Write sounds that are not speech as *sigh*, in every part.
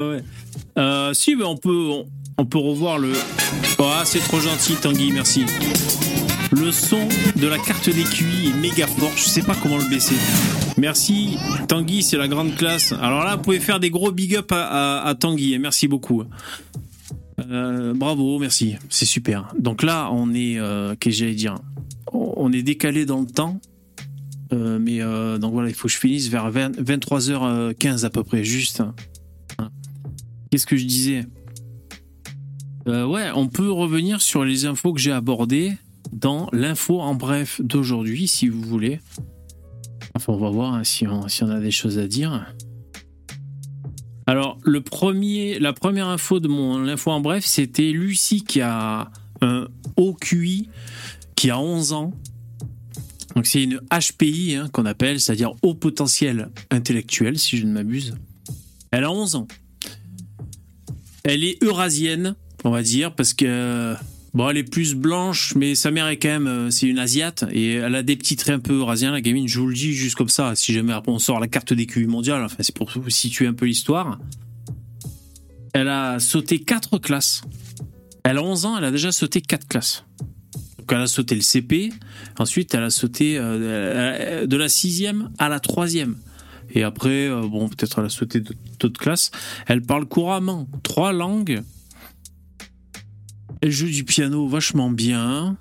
Ouais. Euh, si, on peut, on, peut revoir le. Oh, ah, c'est trop gentil, Tanguy, merci. Le son de la carte QI est méga fort, je sais pas comment le baisser. Merci, Tanguy, c'est la grande classe. Alors là, vous pouvez faire des gros big up à, Tanguy, merci beaucoup. Euh, bravo, merci, c'est super. Donc là, on est, euh, qu'est-ce que j'allais dire? On est décalé dans le temps, mais donc voilà, il faut que je finisse vers 20 23h15 à peu près, juste. Qu'est-ce que je disais? Euh, Ouais, on peut revenir sur les infos que j'ai abordées dans l'info en bref d'aujourd'hui, si vous voulez. Enfin, on va voir hein, si, on, a des choses à dire. Alors, le premier, la première info de mon info en bref, c'était Lucie qui a un haut QI, qui a 11 ans. Donc, c'est une HPI hein, qu'on appelle, c'est-à-dire haut potentiel intellectuel, si je ne m'abuse. Elle a 11 ans. Elle est eurasienne, on va dire, parce que bon, elle est plus blanche, mais sa mère est quand même, euh, c'est une asiate et elle a des petits traits un peu eurasiens. La gamine, je vous le dis juste comme ça. Si jamais on sort la carte des QI mondiale, enfin c'est pour situer un peu l'histoire. Elle a sauté quatre classes. Elle a 11 ans, elle a déjà sauté quatre classes. Donc elle a sauté le CP, ensuite elle a sauté euh, de la sixième à la troisième. Et après, euh, bon, peut-être elle a sauté d'autres classes. Elle parle couramment trois langues. Elle joue du piano vachement bien.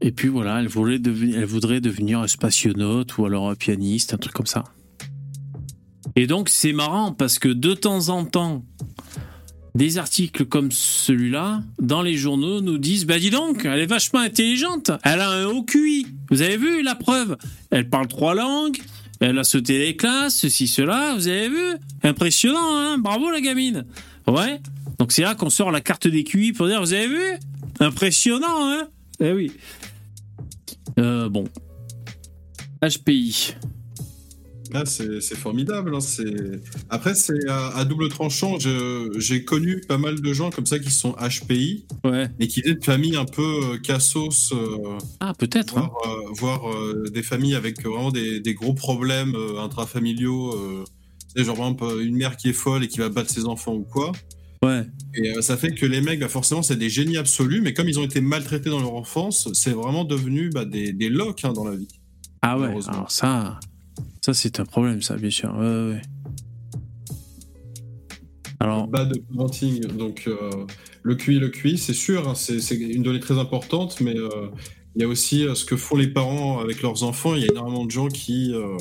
Et puis voilà, elle, voulait devenir, elle voudrait devenir spationaute ou alors un pianiste, un truc comme ça. Et donc c'est marrant parce que de temps en temps, des articles comme celui-là, dans les journaux, nous disent Bah dis donc, elle est vachement intelligente, elle a un haut QI. Vous avez vu la preuve? Elle parle trois langues, elle a sauté les classes, ceci, cela, vous avez vu? Impressionnant, hein? Bravo la gamine Ouais Donc c'est là qu'on sort la carte des QI pour dire Vous avez vu? Impressionnant, hein? Eh oui. Euh, bon. HPI. Là, c'est formidable. hein, Après, c'est à, à double tranchant. J'ai connu pas mal de gens comme ça qui sont HPI Ouais. et qui viennent de familles un peu euh, cassos, euh, Ah, peut-être. hein. voire, euh, voire, euh, des familles avec vraiment des, des gros problèmes intrafamiliaux. genre, par exemple, une mère qui est folle et qui va battre ses enfants ou quoi. Ouais. Et ça fait que les mecs, bah, forcément, c'est des génies absolus, mais comme ils ont été maltraités dans leur enfance, c'est vraiment devenu bah, des, des locs hein, dans la vie. Ah ouais, alors ça, ça c'est un problème, ça, bien sûr. Ouais, ouais. Alors, Bad parenting, donc euh, le QI, le QI, c'est sûr, hein, c'est une donnée très importante, mais euh, il y a aussi euh, ce que font les parents avec leurs enfants. Il y a énormément de gens qui, euh,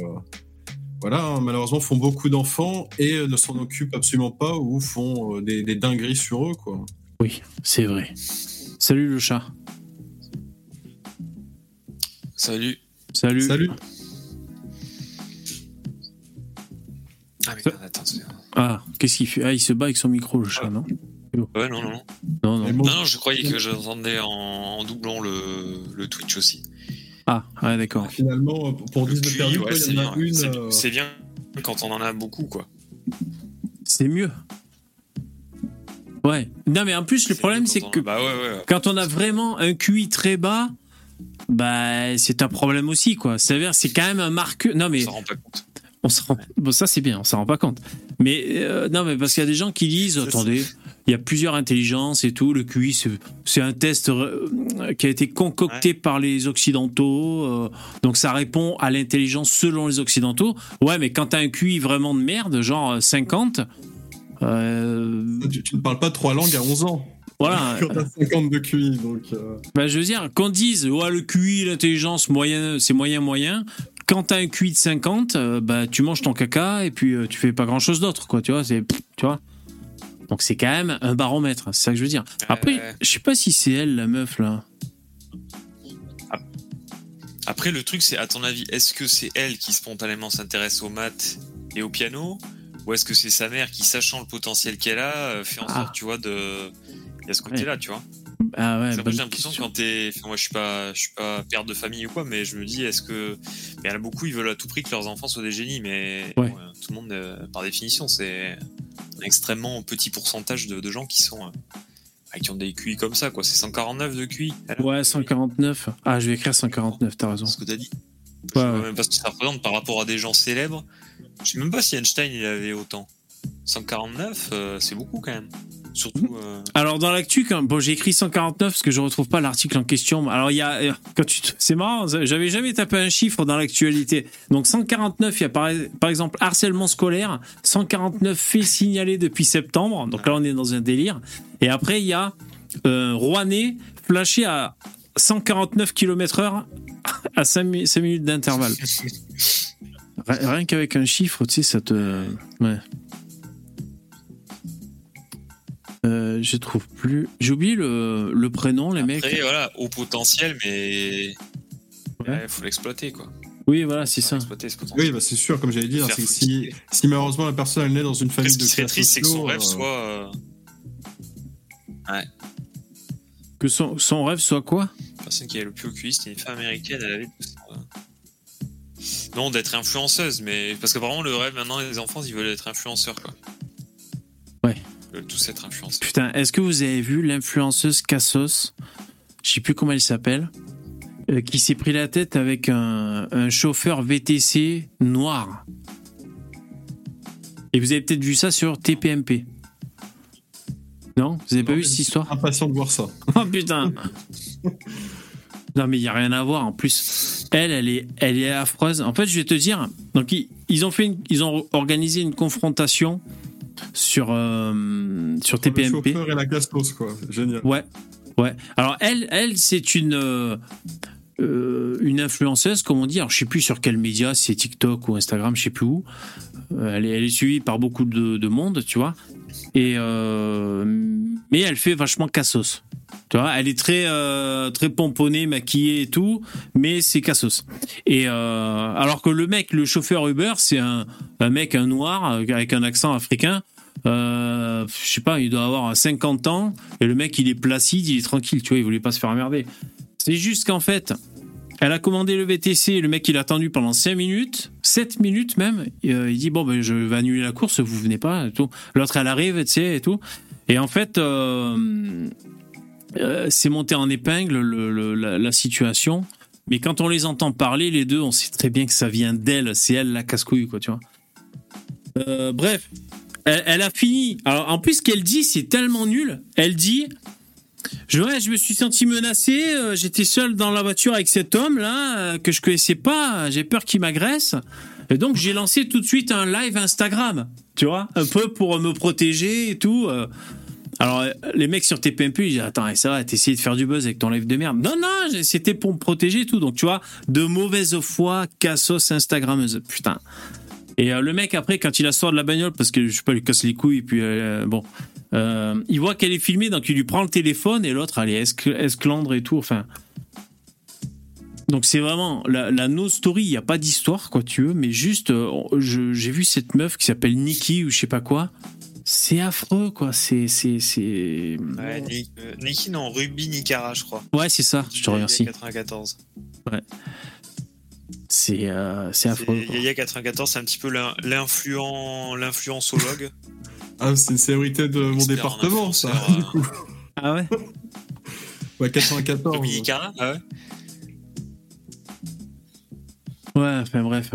voilà, hein, malheureusement, font beaucoup d'enfants et ne s'en occupent absolument pas ou font euh, des, des dingueries sur eux, quoi. oui, c'est vrai. Salut le chat. Salut. Salut. Salut. Ah, mais merde, attends. Ah, qu'est-ce qu'il fait? Ah, il se bat avec son micro, le chat, non? Ouais, non, non, non. Non, non. Je croyais que j'entendais en, en doublant le, le Twitch aussi. Ah, ouais, d'accord. finalement, pour Le 10 de perdu, ouais, quoi, il c'est y en bien. a une. C'est- euh, C'est bien quand on en a beaucoup, quoi. C'est mieux. Ouais. Non, mais en plus, le C'est problème, c'est que Bah ouais, ouais. quand on a vraiment un QI très bas, bah, c'est un problème aussi, quoi. C'est-à-dire, c'est quand même un marqueur. Non, mais On s'en rend pas compte. On se rend... bon, ça c'est bien, on s'en rend pas compte. Mais euh, non, mais parce qu'il y a des gens qui disent, attendez, il y a plusieurs intelligences et tout. Le QI, c'est- c'est un test euh, qui a été concocté par les occidentaux, euh, donc ça répond à l'intelligence selon les occidentaux. Ouais, mais quand t'as un QI vraiment de merde, genre euh, 50, euh, tu, tu ne parles pas trois langues à 11 ans. voilà. *laughs* Quand t'as 50 de QI, donc. euh, Bah, je veux dire, qu'on dise, ouais, le QI, l'intelligence, moyen, c'est moyen, moyen. Quand t'as un QI de 50, euh, bah, tu manges ton caca et puis euh, tu fais pas grand chose d'autre, quoi, tu vois, c'est, tu vois. Donc c'est quand même un baromètre, c'est ça que je veux dire. Après, Ouais. je sais pas si c'est elle, la meuf, là. Après, le truc, c'est, à ton avis, est-ce que c'est elle qui spontanément s'intéresse aux maths et au piano Ou est-ce que c'est sa mère qui, sachant le potentiel qu'elle a, euh, fait en Ah. sorte, tu vois, de. Il y a ce côté-là, tu vois? Ah ouais, j'ai l'impression quand t'es. enfin, moi, je suis pas, je suis pas père de famille ou quoi, mais je me dis, est-ce que. Mais il y en a beaucoup, ils veulent à tout prix que leurs enfants soient des génies, mais Ouais. bon, euh, tout le monde, euh, par définition, c'est un extrêmement petit pourcentage de, de gens qui sont. euh, bah, qui ont des QI comme ça, quoi. C'est 149 de QI. Ouais, 149. Ah, je vais écrire 149, t'as raison. ce que t'as dit. Ouais, je sais ouais. même pas ce que ça représente par rapport à des gens célèbres. Je sais même pas si Einstein il avait autant. 149, euh, c'est beaucoup quand même. Surtout. euh, Alors dans l'actu, quand- bon, j'ai écrit 149 parce que je retrouve pas l'article en question. Alors il y a, euh, quand tu, te- c'est marrant, j'avais jamais tapé un chiffre dans l'actualité. Donc 149, il y a par, par exemple harcèlement scolaire, 149 faits signalés depuis septembre. Donc là on est dans un délire. Et après il y a euh, Rouennais flashé à 149 km/h à 5, minutes d'intervalle. *laughs* Rien rien qu'avec un chiffre, tu sais, ça te. Ouais. Euh, je trouve plus. J'ai oublié le, le prénom, les mecs. Après, voilà, au potentiel, mais. Ouais. Ouais, faut l'exploiter, quoi. Oui, voilà, c'est ça. Exploiter ce potentiel. Oui, bah, c'est sûr, comme j'allais dire, Faire c'est que si, si malheureusement la personne elle naît dans une Après, famille ce de qui serait triste, c'est que son rêve euh, soit. euh, Que son, son rêve soit quoi? La personne qui avait le plus au QI, c'était une femme américaine, elle avait 12 ans. Non, d'être influenceuse, mais. Parce qu'apparemment, le rêve maintenant, les enfants, ils veulent être influenceurs, quoi. Veulent tous être. Putain, est-ce que vous avez vu l'influenceuse Cassos? Je sais plus comment elle s'appelle. euh, qui s'est pris la tête avec un, un chauffeur VTC noir. Et vous avez peut-être vu ça sur TPMP. Non? Vous avez pas vu cette je suis histoire? Impatient de voir ça. *laughs* Oh putain Non mais il y a rien à voir en plus. Elle, elle est, elle est affreuse. En fait, je vais te dire. Donc ils, ils ont fait, une- ils ont organisé une confrontation sur euh, sur Le TPMP. chauffeur et la castos, quoi. Génial. Ouais, ouais. Alors elle, elle, c'est une euh, euh, une influenceuse, comme on dit. Alors je sais plus sur quel média, si c'est TikTok ou Instagram, je sais plus où. Euh, Elle est, elle est suivie par beaucoup de, de monde, tu vois. Et euh, mais elle fait vachement cassos. Elle est très euh, très pomponnée, maquillée et tout, mais c'est cassos. Et euh, alors que le mec, le chauffeur Uber, c'est un, mec, un noir euh, avec un accent africain. Euh, je sais pas, il doit avoir 50 ans et le mec il est placide, il est tranquille, tu vois, il voulait pas se faire emmerder. C'est juste qu'en fait, elle a commandé le VTC, le mec il a attendu pendant 5 minutes, 7 minutes même. Il dit bon ben je vais annuler la course, vous venez pas et tout. L'autre elle arrive, tu sais et tout. Et en fait, euh, c'est monté en épingle le- le- la, situation. Mais quand on les entend parler, les deux, on sait très bien que ça vient d'elle. C'est elle la casse-couille, quoi, tu vois. Euh, bref, elle, a fini. Alors, en plus, ce qu'elle dit, c'est tellement nul. Elle dit je, je me suis senti menacé. euh, J'étais seul dans la voiture avec cet homme-là euh, que je connaissais pas. J'ai peur qu'il m'agresse. Et donc, j'ai lancé tout de suite un live Instagram, tu vois, un peu pour me protéger et tout. Alors, les mecs sur TPMP, ils disent Attends, ça va, t'essayais de faire du buzz avec ton live de merde. Non, non, c'était pour me protéger et tout. Donc, tu vois, de mauvaise foi, cassos Instagrammeuse. Putain. Et euh, le mec, après, quand il a sort de la bagnole, parce que je sais pas, il lui casse les couilles, et puis euh, bon, euh, il voit qu'elle est filmée, donc il lui prend le téléphone, et l'autre, elle est escl- esclandre et tout. Enfin. Donc, c'est vraiment la, la no story, il n'y a pas d'histoire, quoi, tu veux, mais juste, j'ai vu cette meuf qui s'appelle Nikki ou je sais pas quoi. C'est affreux, quoi. C'est. c'est, c'est... Ouais, Ni- euh, Niki, non, Ruby Nicara, je crois. Ouais, c'est ça, je te remercie. 94. C'est, euh, c'est affreux. Yaya 94, c'est un petit peu l'in- l'influent, l'influencologue. *laughs* Ah, c'est une célébrité de mon Expert département, ça. Du coup. *laughs* Ah ouais? Ouais, 94. Ruby Nicara Ah ouais Ouais, enfin bref.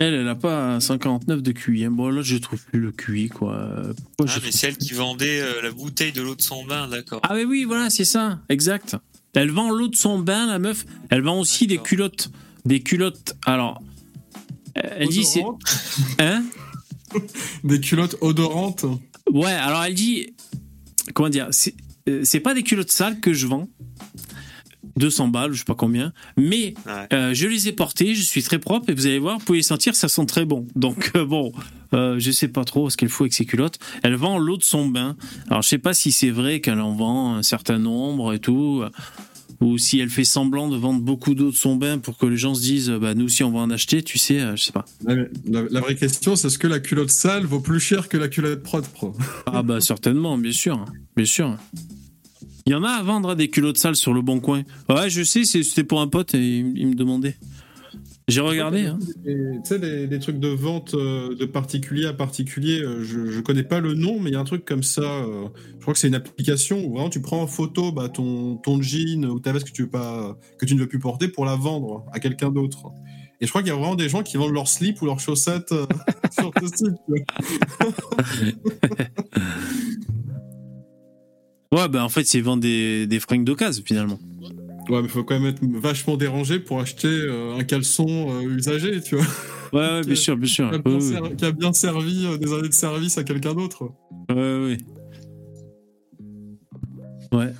Elle, elle a pas 59 de QI. hein. Bon, là, je trouve plus le QI, quoi. Pourquoi Ah, mais trouve- celle qui vendait euh, la bouteille de l'eau de son bain, d'accord. Ah, mais oui, voilà, c'est ça, exact. Elle vend l'eau de son bain, la meuf. Elle vend aussi des culottes. Des culottes. Alors, elle dit c'est. Odorantes. *laughs* Hein Des culottes odorantes. Ouais, alors elle dit. Comment dire C'est euh, c'est pas des culottes sales que je vends. 200 balles, je sais pas combien. Mais Ouais. euh, je les ai portées, je suis très propre et vous allez voir, vous pouvez les sentir, ça sent très bon. Donc euh, bon, euh, je sais pas trop ce qu'elle fout avec ses culottes. Elle vend l'eau de son bain. Alors je sais pas si c'est vrai qu'elle en vend un certain nombre et tout, euh, ou si elle fait semblant de vendre beaucoup d'eau de son bain pour que les gens se disent, bah nous aussi on va en acheter, tu sais, euh, je sais pas. La, la vraie question, c'est est-ce que la culotte sale vaut plus cher que la culotte propre? Ah bah certainement, bien sûr, bien sûr. Il y en a à vendre hein, des culottes sales sur le bon coin. Ouais, je sais, c'est- c'était pour un pote et il, il me demandait. J'ai regardé. Hein. Tu sais, des, des trucs de vente euh, de particulier à particulier, euh, je, je connais pas le nom, mais il y a un truc comme ça. euh, je crois que c'est une application où vraiment tu prends en photo bah, ton, ton jean ou ta veste que tu, veux pas, que tu ne veux plus porter pour la vendre à quelqu'un d'autre. Et je crois qu'il y a vraiment des gens qui vendent leurs slips ou leurs chaussettes euh, *laughs* sur ce site. *laughs* Ouais, bah en fait, c'est vendre des, des fringues d'occasion finalement. Ouais, mais faut quand même être vachement dérangé pour acheter euh, un caleçon euh, usagé, tu vois. Ouais, ouais, bien *laughs* sûr, bien sûr. Qui a bien, ser- qui a bien servi euh, des années de service à quelqu'un d'autre. Ouais, ouais. Ouais.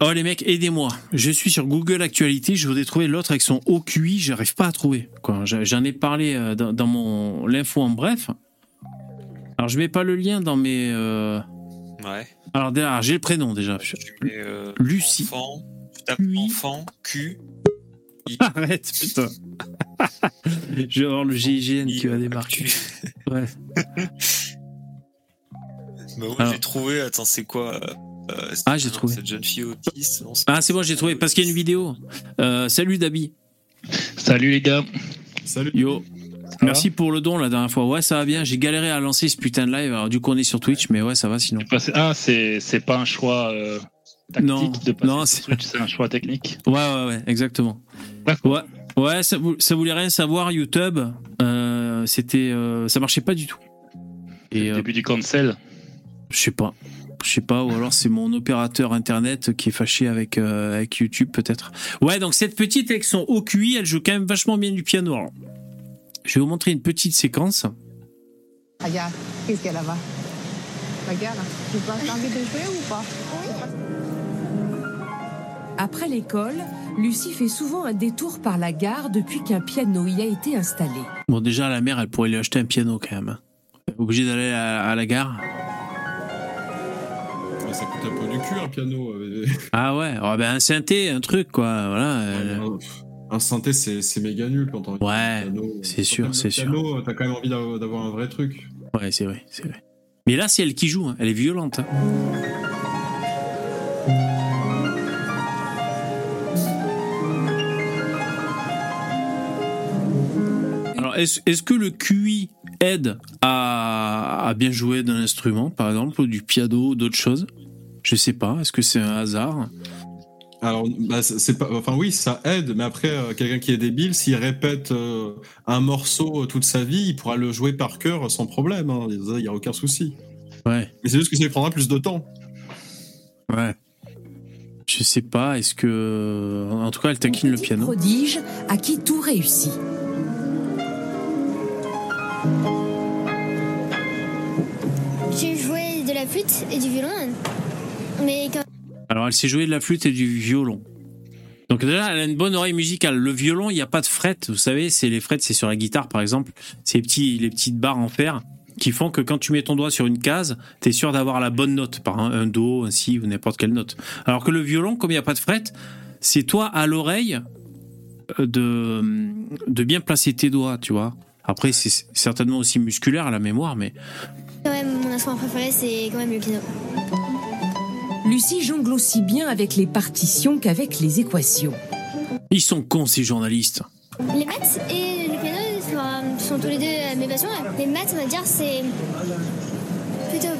Oh les mecs, aidez-moi. Je suis sur Google Actualité, je voudrais trouver l'autre avec son haut QI, j'arrive pas à trouver. Quoi. J'en j'en ai parlé euh, dans, dans mon l'info en bref. Alors je mets pas le lien dans mes. Ouais. Alors déjà, j'ai le prénom déjà. Tu mets euh, Lucie. Enfant, tu tapes Lui. enfant, Q, *laughs* Arrête, putain. *laughs* je vais avoir le GIGN qui va débarquer. Q. Ouais. *laughs* Bah ouais, Alors. j'ai trouvé, attends, c'est quoi euh, euh, Ah, j'ai trouvé. Cette jeune fille autiste. non, Ah c'est bon, j'ai trouvé parce qu'il y a une vidéo. Euh, salut Dabi. Salut les gars. Salut. Yo. Merci pour le don la dernière fois. Ouais, ça va bien. J'ai galéré à lancer ce putain de live. Alors, du coup, on est sur Twitch, mais ouais, ça va sinon. Ah, c'est pas un choix euh, tactique Non, de passer non, sur c'est- Twitch, c'est un choix technique. Ouais, ouais, ouais, exactement. Ouais, ouais, ça, ça voulait rien savoir. YouTube, euh, c'était, euh, ça marchait pas du tout. Et euh, Début du cancel. je sais pas, je sais pas, ou alors c'est mon opérateur internet qui est fâché avec euh, avec YouTube peut-être. Ouais, donc cette petite avec son haut QI, elle joue quand même vachement bien du piano. Alors, je vais vous montrer une petite séquence. Regarde, qu'est-ce qu'elle a là-bas? Regarde, tu penses que t'as envie de jouer ou pas? Après l'école, Lucie fait souvent un détour par la gare depuis qu'un piano y a été installé. Bon, déjà la mère, elle pourrait lui acheter un piano quand même. hein. Obligé d'aller à, à la gare. Ouais, ça coûte un peu du cul un piano. euh, Ah ouais, oh, ben un synthé, un truc quoi. Voilà. euh, un- synthé, c'est méga nul quand on Ouais, c'est sûr, c'est sûr. Piano, t'as quand même envie d'avoir un vrai truc. Ouais, c'est vrai, c'est vrai. Mais là, c'est elle qui joue, hein. elle est violente. hein. Alors, est-ce est-ce que le QI aide à, à bien jouer d'un instrument, par exemple, ou du piano, d'autres choses? Je sais pas, est-ce que c'est un hasard? Alors, bah, c'est pas, enfin oui, ça aide, mais après, euh, quelqu'un qui est débile, s'il répète euh, un morceau euh, toute sa vie, il pourra le jouer par cœur sans problème. hein. Il n'y a aucun souci. Ouais, Mais c'est juste que ça lui prendra plus de temps. ouais. Je sais pas, est-ce que. En tout cas, elle taquine le piano. prodige à qui tout réussit. J'ai joué de la flûte et du violon, mais quand Alors, elle sait jouer de la flûte et du violon. Donc déjà, elle a une bonne oreille musicale. Le violon, il n'y a pas de frettes. Vous savez, c'est les frettes, c'est sur la guitare, par exemple. C'est les, petits, les petites barres en fer qui font que quand tu mets ton doigt sur une case, tu es sûr d'avoir la bonne note, par un, un do, un si ou n'importe quelle note. Alors que le violon, comme il n'y a pas de frettes, c'est toi à l'oreille euh, de, de bien placer tes doigts, tu vois. Après, c'est certainement aussi musculaire à la mémoire, mais quand même mon instrument préféré c'est quand même le piano. Lucie jongle aussi bien avec les partitions qu'avec les équations. ils sont cons, ces journalistes. Les maths et le piano enfin, sont tous les deux euh, mes passions. Les maths, on va dire, c'est plutôt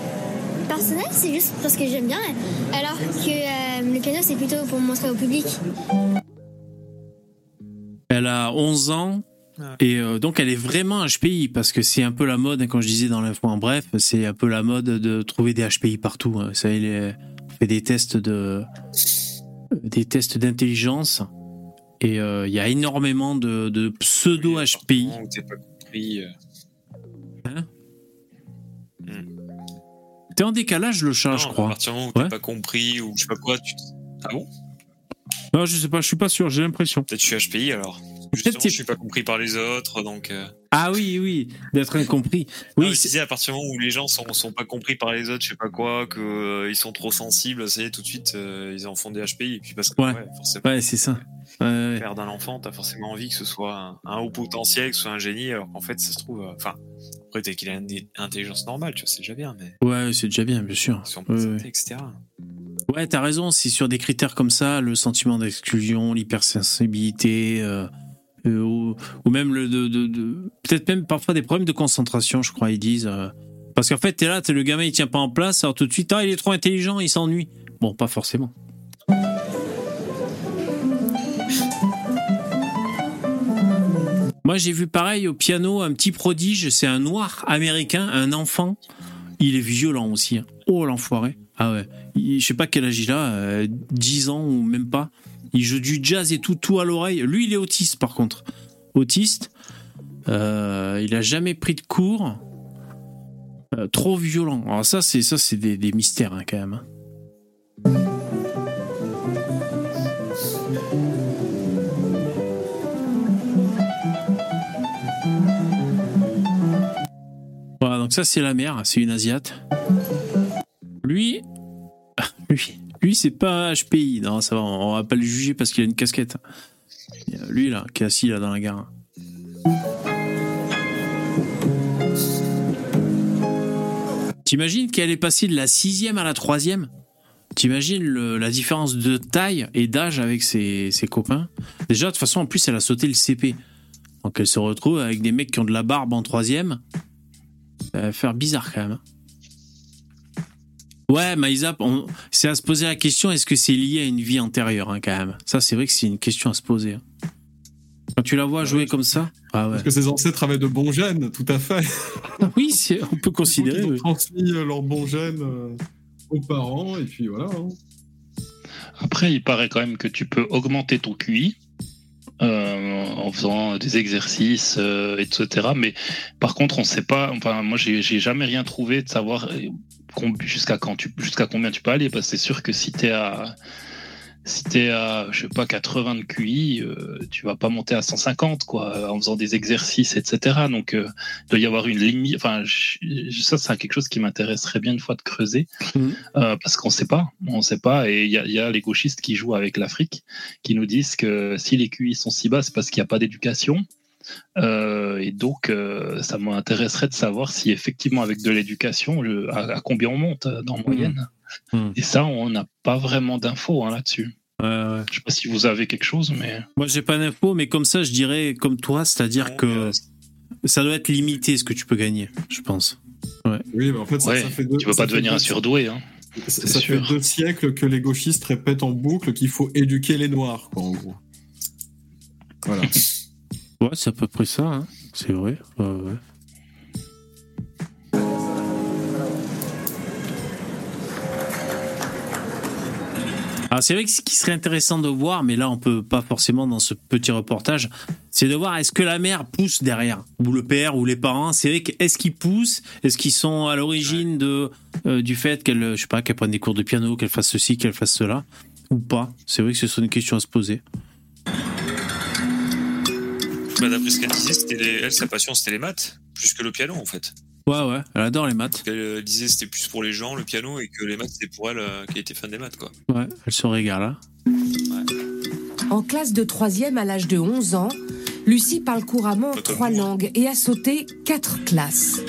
personnel, c'est juste parce que j'aime bien, alors que euh, le piano c'est plutôt pour me montrer au public. Elle a 11 ans. Et euh, donc elle est vraiment HPI parce que c'est un peu la mode, hein, quand je disais dans l'info en bref, c'est un peu la mode de trouver des HPI partout. hein. Ça, il est- on fait des tests de des tests d'intelligence et euh, il y a énormément de, de pseudo HPI. Où t'es pas compris. euh. T'es en décalage le chat, Non, je À crois. partir du moment où Ouais. t'as pas compris ou je sais pas quoi, tu. Ah bon? Non, je sais pas, je suis pas sûr, j'ai l'impression. Peut-être je suis HPI alors. Justement, t'es- je suis pas compris par les autres, donc. euh, Ah oui, oui, d'être incompris. Oui, Oui, je disais à partir du moment où les gens sont, sont pas compris par les autres, je sais pas quoi, que euh, ils sont trop sensibles, ça y est, tout de suite, euh, ils en font des HPI. Et puis parce que, Ouais. ouais, forcément, ouais, c'est ça. Ouais, père d'un enfant, t'as forcément envie que ce soit un, un haut potentiel, que ce soit un génie, alors qu'en fait, ça se trouve. euh, Enfin, après, dès qu'il a une intelligence normale, tu vois, c'est déjà bien, mais. Ouais, c'est déjà bien, bien sûr. Si on peut santé, etc. Ouais, t'as raison, c'est sur des critères comme ça, le sentiment d'exclusion, l'hypersensibilité, euh, euh, ou, même le peut-être même parfois des problèmes de concentration, je crois, ils disent. euh. parce qu'en fait, t'es là, t'es le gamin, il tient pas en place, alors tout de suite, ah, il est trop intelligent, il s'ennuie. Bon, pas forcément. Moi, j'ai vu pareil au piano, un petit prodige, c'est un noir américain, un enfant. Il est violent aussi. hein. Oh, l'enfoiré. Ah ouais. Je sais pas quel âge il a, euh, 10 ans ou même pas. Il joue du jazz et tout, tout à l'oreille. Lui, il est autiste par contre. Autiste. Euh, il a jamais pris de cours. Euh, trop violent. Alors ça, c'est ça, c'est des, des mystères hein, quand même. hein. Voilà, donc ça c'est la mère, c'est une asiate. Lui, *laughs* lui, lui c'est pas HPI, non ça va, on va pas le juger parce qu'il a une casquette. Lui là, qui est assis là dans la gare. T'imagines qu'elle est passée de la sixième à la troisième? T'imagines la différence de taille et d'âge avec ses, ses copains? Déjà, de toute façon, en plus, elle a sauté le CP. Donc elle se retrouve avec des mecs qui ont de la barbe en troisième. Ça va faire bizarre quand même. Ouais, Maïsa, on- c'est à se poser la question est-ce que c'est lié à une vie antérieure hein, quand même? Ça, c'est vrai que c'est une question à se poser. hein. Quand tu la vois jouer comme ça Ah ouais. Parce que ses ancêtres avaient de bons gènes, tout à fait. *laughs* Oui, on peut considérer. Ils ont oui. transmis euh, leurs bons gènes euh, aux parents, et puis voilà. hein. Après, il paraît quand même que tu peux augmenter ton QI euh, en faisant des exercices, euh, etc. Mais par contre, on sait pas. Enfin, moi, j'ai jamais rien trouvé de savoir euh, jusqu'à quand tu, jusqu'à combien tu peux aller. Parce que c'est sûr que si t'es à si t'es à, je sais pas, 80 de QI, euh, tu vas pas monter à 150, quoi, en faisant des exercices, etc. Donc, euh, il doit y avoir une limite. Enfin, je- ça, c'est quelque chose qui m'intéresserait bien une fois de creuser, Mhm. euh, parce qu'on sait pas, on sait pas. Et il y a, il y a les gauchistes qui jouent avec l'Afrique, qui nous disent que si les QI sont si bas, c'est parce qu'il n'y a pas d'éducation. Euh, et donc, euh, ça m'intéresserait de savoir si effectivement, avec de l'éducation, à, à combien on monte dans moyenne. Mhm. Et ça, on n'a pas vraiment d'infos hein, là-dessus. Ouais, ouais. Je sais pas si vous avez quelque chose, mais Moi, j'ai pas d'infos, mais comme ça, je dirais comme toi, c'est-à-dire que euh, ça doit être limité ce que tu peux gagner, je pense. Oui, mais en fait, ça, ouais, ça fait deux, tu veux pas devenir un surdoué. Hein. Ça, fait deux siècles que les gauchistes répètent en boucle qu'il faut éduquer les noirs, quoi, en gros. Voilà. *laughs* Ouais, c'est à peu près ça, hein. c'est vrai. Ouais, Alors c'est vrai que ce qui serait intéressant de voir, mais là on peut pas forcément dans ce petit reportage, c'est de voir est-ce que la mère pousse derrière, ou le père, ou les parents? C'est vrai que est-ce qu'ils poussent, est-ce qu'ils sont à l'origine de euh, du fait qu'elle, je sais pas, qu'elle prenne des cours de piano, qu'elle fasse ceci, qu'elle fasse cela, ou pas? C'est vrai que ce sont des questions à se poser. bah, D'après ce qu'elle disait, c'était les- elle, sa passion, c'était les maths, plus que le piano, en fait. Ouais, ouais, elle adore les maths. Elle euh, disait c'était plus pour les gens, le piano, et que les maths, c'était pour elle euh, qui était fan des maths, quoi. Ouais, elle se régale. hein. En classe de troisième à l'âge de 11 ans, Lucie parle couramment trois langues et a sauté quatre classes.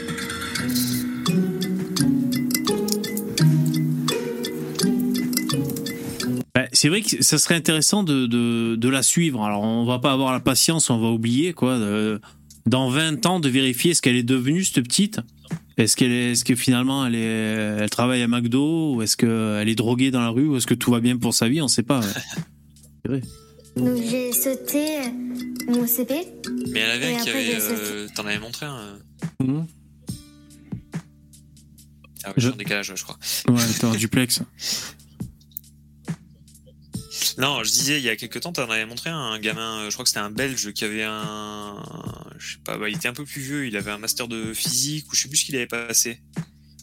Ben, c'est vrai que ça serait intéressant de, de, de la suivre. Alors, on va pas avoir la patience, on va oublier, quoi. de- dans 20 ans, de vérifier ce qu'elle est devenue, cette petite? Est-ce qu'elle est, est-ce que finalement, elle est, elle travaille à McDo, ou est-ce qu'elle est droguée dans la rue, ou est-ce que tout va bien pour sa vie, on sait pas. ouais. *laughs* Donc j'ai sauté euh, mon CP. Mais elle avait un qui avait. euh, T'en avais montré un. euh, Mhm. Ah ouais, Je- en décalage, ouais, je crois. Ouais, t'es en duplex. *laughs* Non, je disais, il y a quelques temps, t'en avais montré un, gamin, euh, je crois que c'était un Belge qui avait un. Je sais pas, bah, il était un peu plus vieux, il avait un master de physique, ou je sais plus ce qu'il avait passé.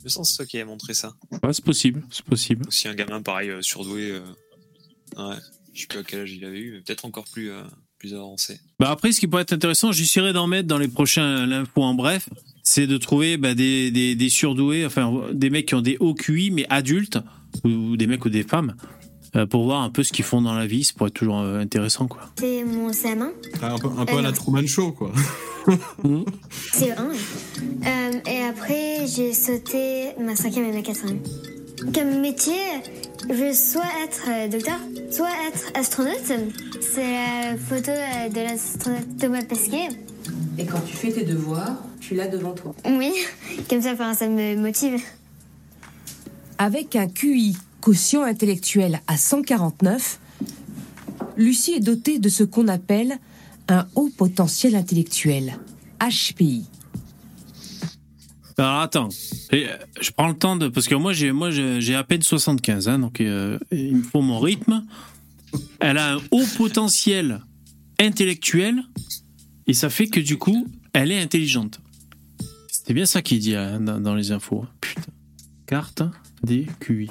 Je sens c'est toi qui avait montré ça. Ouais, c'est possible, c'est possible. Aussi un gamin pareil, euh, surdoué. euh, Ouais, je sais plus à quel âge il avait eu, mais peut-être encore plus, euh, plus avancé. Bah après, ce qui pourrait être intéressant, j'essaierai d'en mettre dans les prochains l'info en bref, c'est de trouver bah, des, des, des surdoués, enfin des mecs qui ont des hauts QI mais adultes, ou, ou des mecs ou des femmes, pour voir un peu ce qu'ils font dans la vie. Ça pourrait être toujours euh, intéressant, quoi. C'est mon CM1. Un peu, un peu à la Truman Show, quoi. *laughs* C'est 1 Euh, et après, j'ai sauté ma cinquième et ma quatrième. Comme métier, je veux soit être euh, docteur, soit être astronaute. C'est la photo euh, de l'astronaute Thomas Pesquet. Et quand tu fais tes devoirs, tu l'as devant toi. Oui, *laughs* comme ça, ça me motive. Avec un QI quotient intellectuel à 149, Lucie est dotée de ce qu'on appelle un haut potentiel intellectuel, HPI. Alors attends, euh, je prends le temps de parce que moi j'ai moi j'ai à peine 75 hein, donc euh, il me faut mon rythme. Elle a un haut potentiel intellectuel et ça fait que du coup elle est intelligente. C'était bien ça qu'il dit hein, dans les infos. Putain. Carte des QI.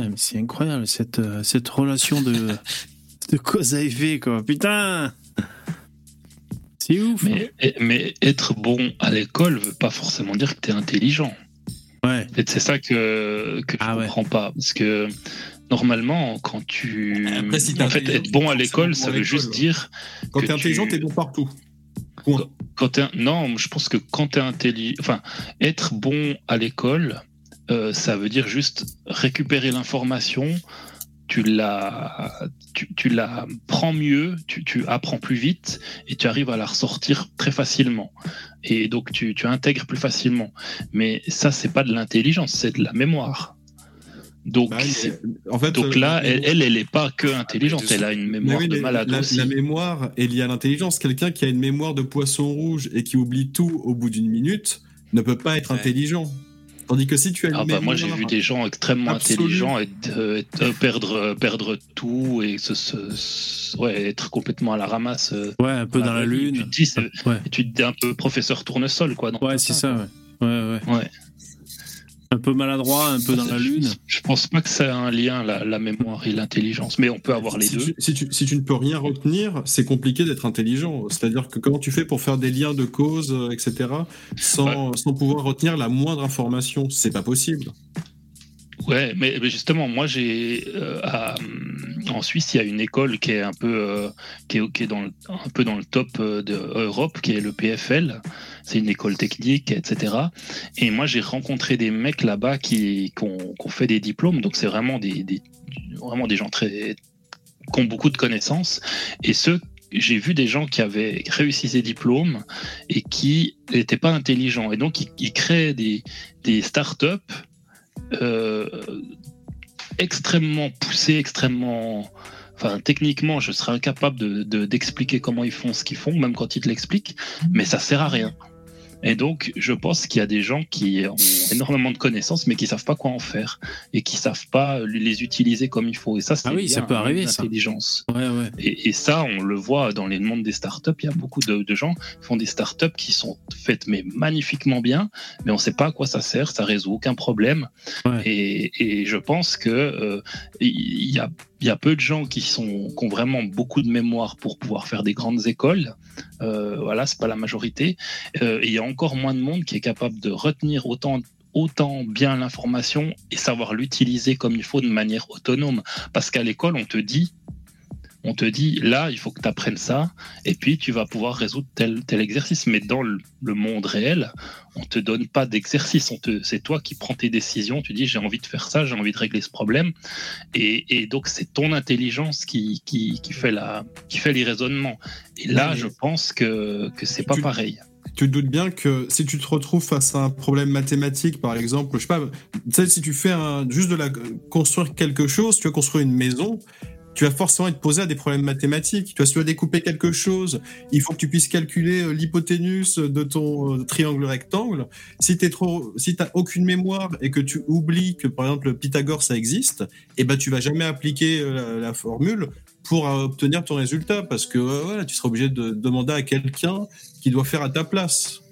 Mais c'est incroyable cette euh, cette relation de *laughs* de cause à effet quoi. Putain. C'est ouf. Mais, mais être bon à l'école veut pas forcément dire que tu es intelligent. Ouais. Et c'est ça que, que je Ah ouais. comprends pas. Parce que normalement, quand tu. Après, si t'es en fait, être bon à t'es l'école, ça veut juste dire. Quand que t'es intelligent, tu- t'es bon partout. Quand t'es, non, je pense que quand tu es intelligent. Enfin, être bon à l'école, euh, ça veut dire juste récupérer l'information. Tu la, tu, tu la prends mieux, tu, tu apprends plus vite et tu arrives à la ressortir très facilement. Et donc tu, tu intègres plus facilement. Mais ça, c'est pas de l'intelligence, c'est de la mémoire. Donc, Bah, en fait, donc euh, là, elle, elle, elle est pas que intelligente, elle a une mémoire oui, de malade la, aussi. la mémoire est liée à l'intelligence. Quelqu'un qui a une mémoire de poisson rouge et qui oublie tout au bout d'une minute ne peut pas être Ouais. intelligent. Tandis que si tu as une Ah bah moi j'ai vu des gens extrêmement intelligents et, euh, et, euh, perdre euh, perdre tout et se, se- se- ouais, être complètement à la ramasse. euh, Ouais, un peu dans la vie. Tu lune. te dis, Ouais. tu te dis un peu professeur tournesol quoi. dans Ouais, c'est ça, ouais. Ouais, ouais. Ouais. Un peu maladroit, un peu dans la lune. Je pense pas que c'est un lien la, la mémoire et l'intelligence, mais on peut avoir les si deux. Tu, si, tu, si tu ne peux rien retenir, c'est compliqué d'être intelligent. C'est-à-dire que comment tu fais pour faire des liens de cause, euh, etc., sans, sans pouvoir retenir la moindre information? C'est pas possible. Ouais, mais, mais justement, moi, j'ai euh, en Suisse, il y a une école qui est un peu euh, qui est, qui est dans le, un peu dans le top de Europe, qui est le PFL. C'est une école technique, etc. Et moi, j'ai rencontré des mecs là-bas qui, qui, ont, qui ont fait des diplômes. Donc, c'est vraiment des, des vraiment des gens très qui ont beaucoup de connaissances. Et ceux j'ai vu des gens qui avaient réussi ces diplômes et qui n'étaient pas intelligents. Et donc, ils, ils créaient des, des startups euh, extrêmement poussés, extrêmement. Enfin, techniquement, je serais incapable de, de- d'expliquer comment ils font ce qu'ils font, même quand ils te l'expliquent, mais ça sert à rien. Et donc, je pense qu'il y a des gens qui ont énormément de connaissances, mais qui savent pas quoi en faire et qui savent pas les utiliser comme il faut. Et ça, c'est Ah oui, ça peut arriver, ça. Ouais, ouais. Et, et ça, on le voit dans les mondes des startups. Il y a beaucoup de, de gens qui font des startups qui sont faites mais magnifiquement bien, mais on ne sait pas à quoi ça sert. Ça résout aucun problème. Ouais. Et, et je pense que euh, il y a il y a peu de gens qui sont qui ont vraiment beaucoup de mémoire pour pouvoir faire des grandes écoles. Euh, voilà, c'est pas la majorité. Euh, et il y a encore moins de monde qui est capable de retenir autant autant bien l'information et savoir l'utiliser comme il faut de manière autonome. Parce qu'à l'école, on te dit on te dit là, il faut que tu apprennes ça, et puis tu vas pouvoir résoudre tel, tel exercice. Mais dans le, le monde réel, on te donne pas d'exercice. On te, c'est toi qui prends tes décisions. Tu dis j'ai envie de faire ça, j'ai envie de régler ce problème, et, et donc c'est ton intelligence qui, qui, qui fait la, qui fait les raisonnements. Et là, je pense que que c'est pas pareil. Tu te doutes bien que si tu te retrouves face à un problème mathématique, par exemple, je sais pas, tu sais, si tu fais un, juste de la, construire quelque chose, tu vas construire une maison, tu vas forcément être posé à des problèmes mathématiques. Tu vois, si tu découper quelque chose, il faut que tu puisses calculer euh, l'hypoténuse de ton euh, triangle rectangle. Si t'es trop, si t'as aucune mémoire et que tu oublies que, par exemple, le Pythagore, ça existe, eh ben, tu vas jamais appliquer euh, la, la formule pour obtenir ton résultat parce que, voilà, tu seras obligé de demander à quelqu'un qui doit faire à ta place.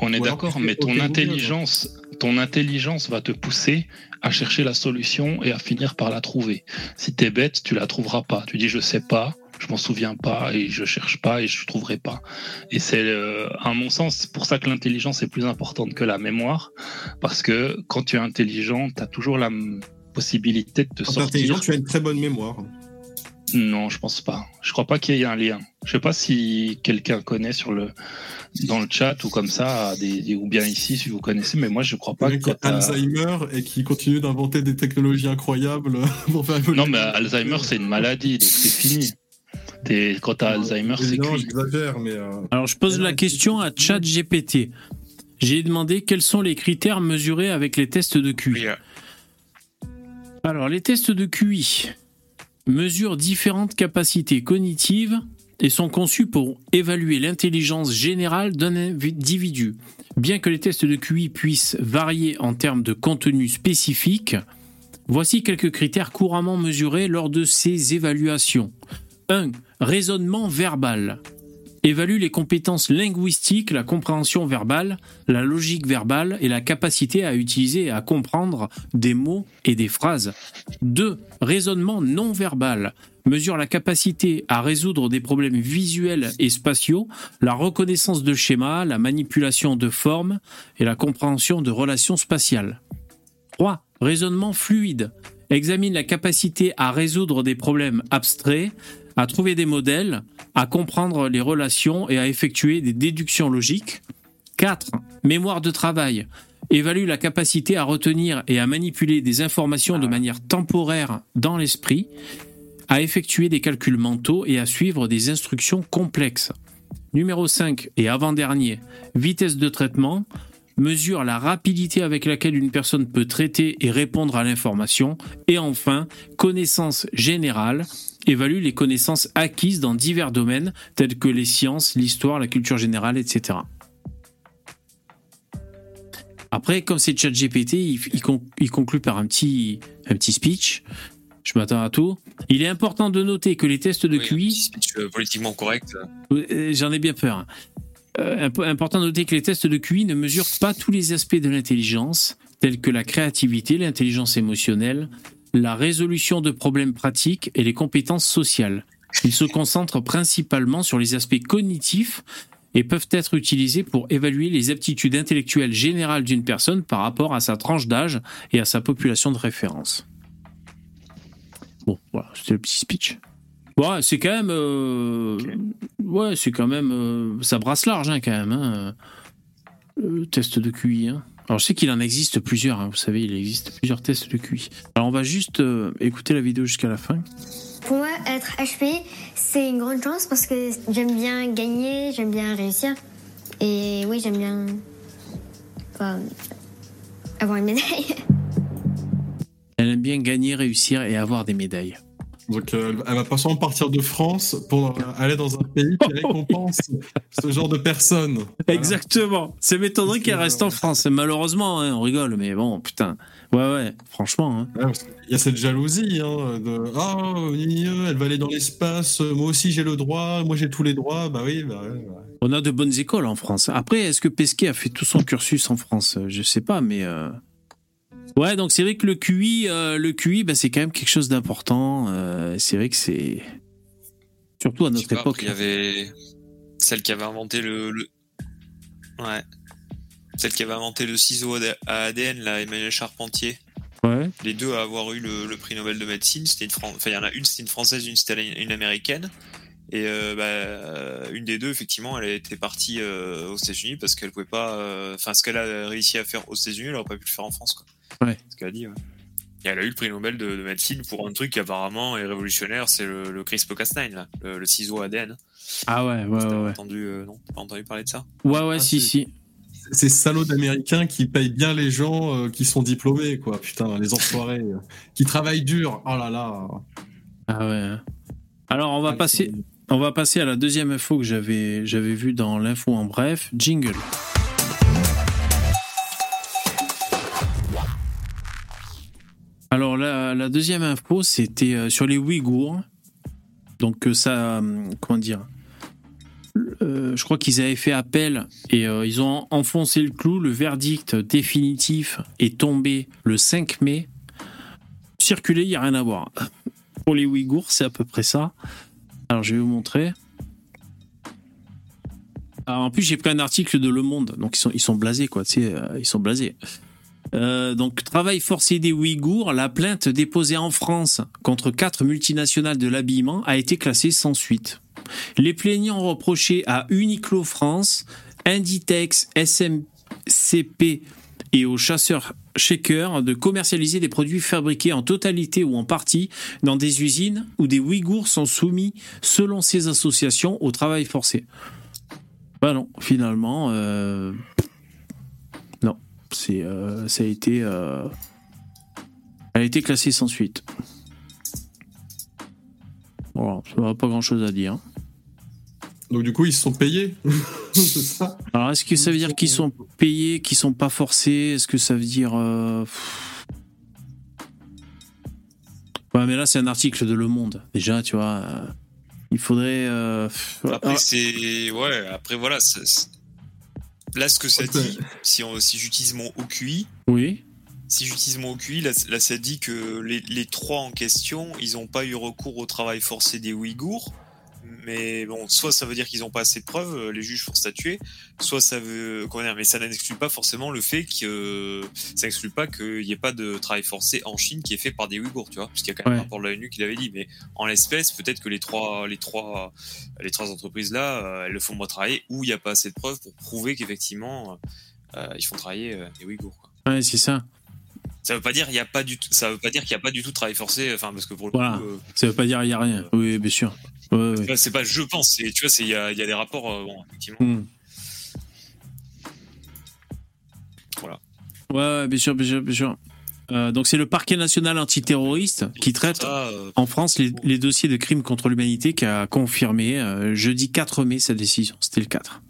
On est d'accord, mais ton intelligence, ton intelligence va te pousser à chercher la solution et à finir par la trouver. Si t'es bête, tu la trouveras pas. Tu dis je sais pas, je m'en souviens pas et je cherche pas et je trouverai pas. Et c'est, euh, à mon sens, pour ça que l'intelligence est plus importante que la mémoire, parce que quand tu es intelligent, tu as toujours la possibilité de te Quand sortir. intelligent, tu as une très bonne mémoire. Non, je pense pas. Je crois pas qu'il y ait un lien. Je sais pas si quelqu'un connaît sur le dans le chat ou comme ça, des, des- ou bien ici si vous connaissez, mais moi je crois pas qui Alzheimer et qui continue d'inventer des technologies incroyables pour faire évoluer. Non, mais Alzheimer c'est une maladie, donc c'est fini. T'es- quand t'as Alzheimer, c'est Non, cuit. j'exagère, mais. euh, Alors, je pose la question à ChatGPT. J'ai demandé quels sont les critères mesurés avec les tests de QI. Euh, Alors, les tests de QI mesurent différentes capacités cognitives et sont conçus pour évaluer l'intelligence générale d'un individu. Bien que les tests de QI puissent varier en termes de contenu spécifique, voici quelques critères couramment mesurés lors de ces évaluations. 1. Raisonnement verbal. Évalue les compétences linguistiques, la compréhension verbale, la logique verbale et la capacité à utiliser et à comprendre des mots et des phrases. 2. Raisonnement non verbal mesure la capacité à résoudre des problèmes visuels et spatiaux, la reconnaissance de schémas, la manipulation de formes et la compréhension de relations spatiales. 3. Raisonnement fluide examine la capacité à résoudre des problèmes abstraits, à trouver des modèles, à comprendre les relations et à effectuer des déductions logiques. 4. Mémoire de travail évalue la capacité à retenir et à manipuler des informations de manière temporaire dans l'esprit, à effectuer des calculs mentaux et à suivre des instructions complexes. Numéro 5 et avant-dernier, vitesse de traitement, mesure la rapidité avec laquelle une personne peut traiter et répondre à l'information. Et enfin, connaissance générale, évalue les connaissances acquises dans divers domaines tels que les sciences, l'histoire, la culture générale, etc. Après, comme c'est ChatGPT, il, il, conclut par un petit, un petit speech. Je m'attends à tout. Il est important de noter que les tests de QI. Euh, politiquement correct. Euh, j'en ai bien peur. Euh, important de noter que les tests de QI ne mesurent pas tous les aspects de l'intelligence, tels que la créativité, l'intelligence émotionnelle, la résolution de problèmes pratiques et les compétences sociales. Ils se concentrent principalement sur les aspects cognitifs et peuvent être utilisés pour évaluer les aptitudes intellectuelles générales d'une personne par rapport à sa tranche d'âge et à sa population de référence. Bon, voilà, c'était le petit speech. Ouais, c'est quand même. Euh, ouais, c'est quand même. Euh, ça brasse large, hein, quand même. Hein, euh, test de QI. Hein. Alors, je sais qu'il en existe plusieurs, hein, vous savez, il existe plusieurs tests de QI. Alors, on va juste écouter la vidéo jusqu'à la fin. Pour moi, être HP, c'est une grande chance parce que j'aime bien gagner, j'aime bien réussir. Et oui, j'aime bien. avoir une médaille. *laughs* Elle aime bien gagner, réussir et avoir des médailles. Donc euh, elle va pas seulement partir de France pour aller dans un pays qui récompense *laughs* ce genre de personnes. Exactement. C'est m'étonnerait qu'elle reste en France. Malheureusement, hein, on rigole, mais bon, putain. Ouais, ouais, franchement. Hein. Il y a cette jalousie hein, de oh, elle va aller dans l'espace, moi aussi j'ai le droit, moi j'ai tous les droits. Bah oui, bah, On a de bonnes écoles en France. Après, est-ce que Pesquet a fait tout son cursus en France? Je sais pas, mais. Euh, Ouais, donc c'est vrai que le QI, euh, le QI, bah, c'est quand même quelque chose d'important. Euh, c'est vrai que c'est surtout à notre époque. Il y avait celle qui avait inventé le, ouais, celle qui avait inventé le ciseau à ADN, là, Emmanuel Charpentier. Ouais. Les deux à avoir eu le, prix Nobel de médecine. C'était une, enfin, il y en a une, c'était une française, une c'était une américaine. Et euh, bah, une des deux, effectivement, elle était partie aux États-Unis parce qu'elle pouvait pas. Enfin, ce qu'elle a réussi à faire aux États-Unis, elle n'aurait pas pu le faire en France. Quoi. Ouais. Ce qu'elle a dit, ouais. Et elle a eu le prix Nobel de, médecine pour un truc qui apparemment est révolutionnaire, c'est le, le CRISPR-Cas9, le, le, ciseau ADN. Ah ouais, ouais, ouais. Entendu, euh, non, pas entendu parler de ça? Ouais, ouais, ah, si, si. Ces salauds d'Américains qui payent bien les gens euh, qui sont diplômés, quoi. Putain, les enfoirés. Euh, qui travaillent dur. Oh là là. Ah ouais. Alors, on va ah, passer. On va passer à la deuxième info que j'avais j'avais vue dans l'info en bref. Jingle. Alors la, deuxième info, c'était euh, sur les Ouïghours. Donc euh, ça, euh, comment dire Je crois qu'ils avaient fait appel et ils ont enfoncé le clou. Le verdict définitif est tombé le 5 mai. Circuler, il n'y a rien à voir. Pour les Ouïghours, c'est à peu près ça. Alors je vais vous montrer. en plus, j'ai pris un article de Le Monde, donc ils sont, ils blasés, quoi. Ils sont blasés. Euh, donc, travail forcé des Ouïghours, la plainte déposée en France contre quatre multinationales de l'habillement a été classée sans suite. Les plaignants reprochaient à Uniqlo France, Inditex, SMCP et aux chasseurs Shaker de commercialiser des produits fabriqués en totalité ou en partie dans des usines où des Ouïghours sont soumis, selon ces associations, au travail forcé. Ben non, finalement, euh, c'est, euh, ça a été, euh, elle a été classée sans suite. Voilà, ça n'a pas grand chose à dire. Donc du coup, ils se sont payés. *laughs* c'est ça Alors, est-ce que ça veut dire qu'ils sont payés, qu'ils sont pas forcés? Est-ce que ça veut dire. euh. Ouais, mais là, c'est un article de Le Monde. Déjà, tu vois. euh, Il faudrait. euh, Après, ah, c'est. Ouais, après, voilà. Là, ce que ça dit, si, on- si j'utilise mon OQI, oui. si j'utilise mon OQI, là, là, ça dit que les, les trois en question, ils n'ont pas eu recours au travail forcé des Ouïghours. Mais bon, soit ça veut dire qu'ils n'ont pas assez de preuves, euh, les juges pour statuer, soit ça veut. Comment dire, mais ça n'exclut pas forcément le fait que. Ça n'exclut pas qu'il n'y ait pas de travail forcé en Chine qui est fait par des Ouïghours, tu vois, puisqu'il y a quand même Ouais. un rapport de l'ONU qui l'avait dit. Mais en l'espèce, peut-être que les trois, les trois, les trois entreprises là, euh, elles le font moins travailler, ou il n'y a pas assez de preuves pour prouver qu'effectivement, euh, ils font travailler euh, des Ouïghours. quoi. Ouais, c'est ça. Ça veut pas dire il y a pas du tout, ça veut pas dire qu'il y a pas du tout de travail forcé. Enfin parce que pour le Voilà. coup, euh, Ça veut pas dire qu'il y a rien. Oui, bien sûr. Ouais, ouais. c'est pas- c'est pas je pense, c'est tu vois, il y a, il y a des rapports euh, bon effectivement. Hmm. Voilà. Ouais, ouais, bien sûr, bien sûr, bien sûr. Euh, donc, c'est le parquet national antiterroriste qui traite Ça, euh, en France les, les dossiers de crimes contre l'humanité qui a confirmé euh, jeudi 4 mai sa décision. C'était le 4.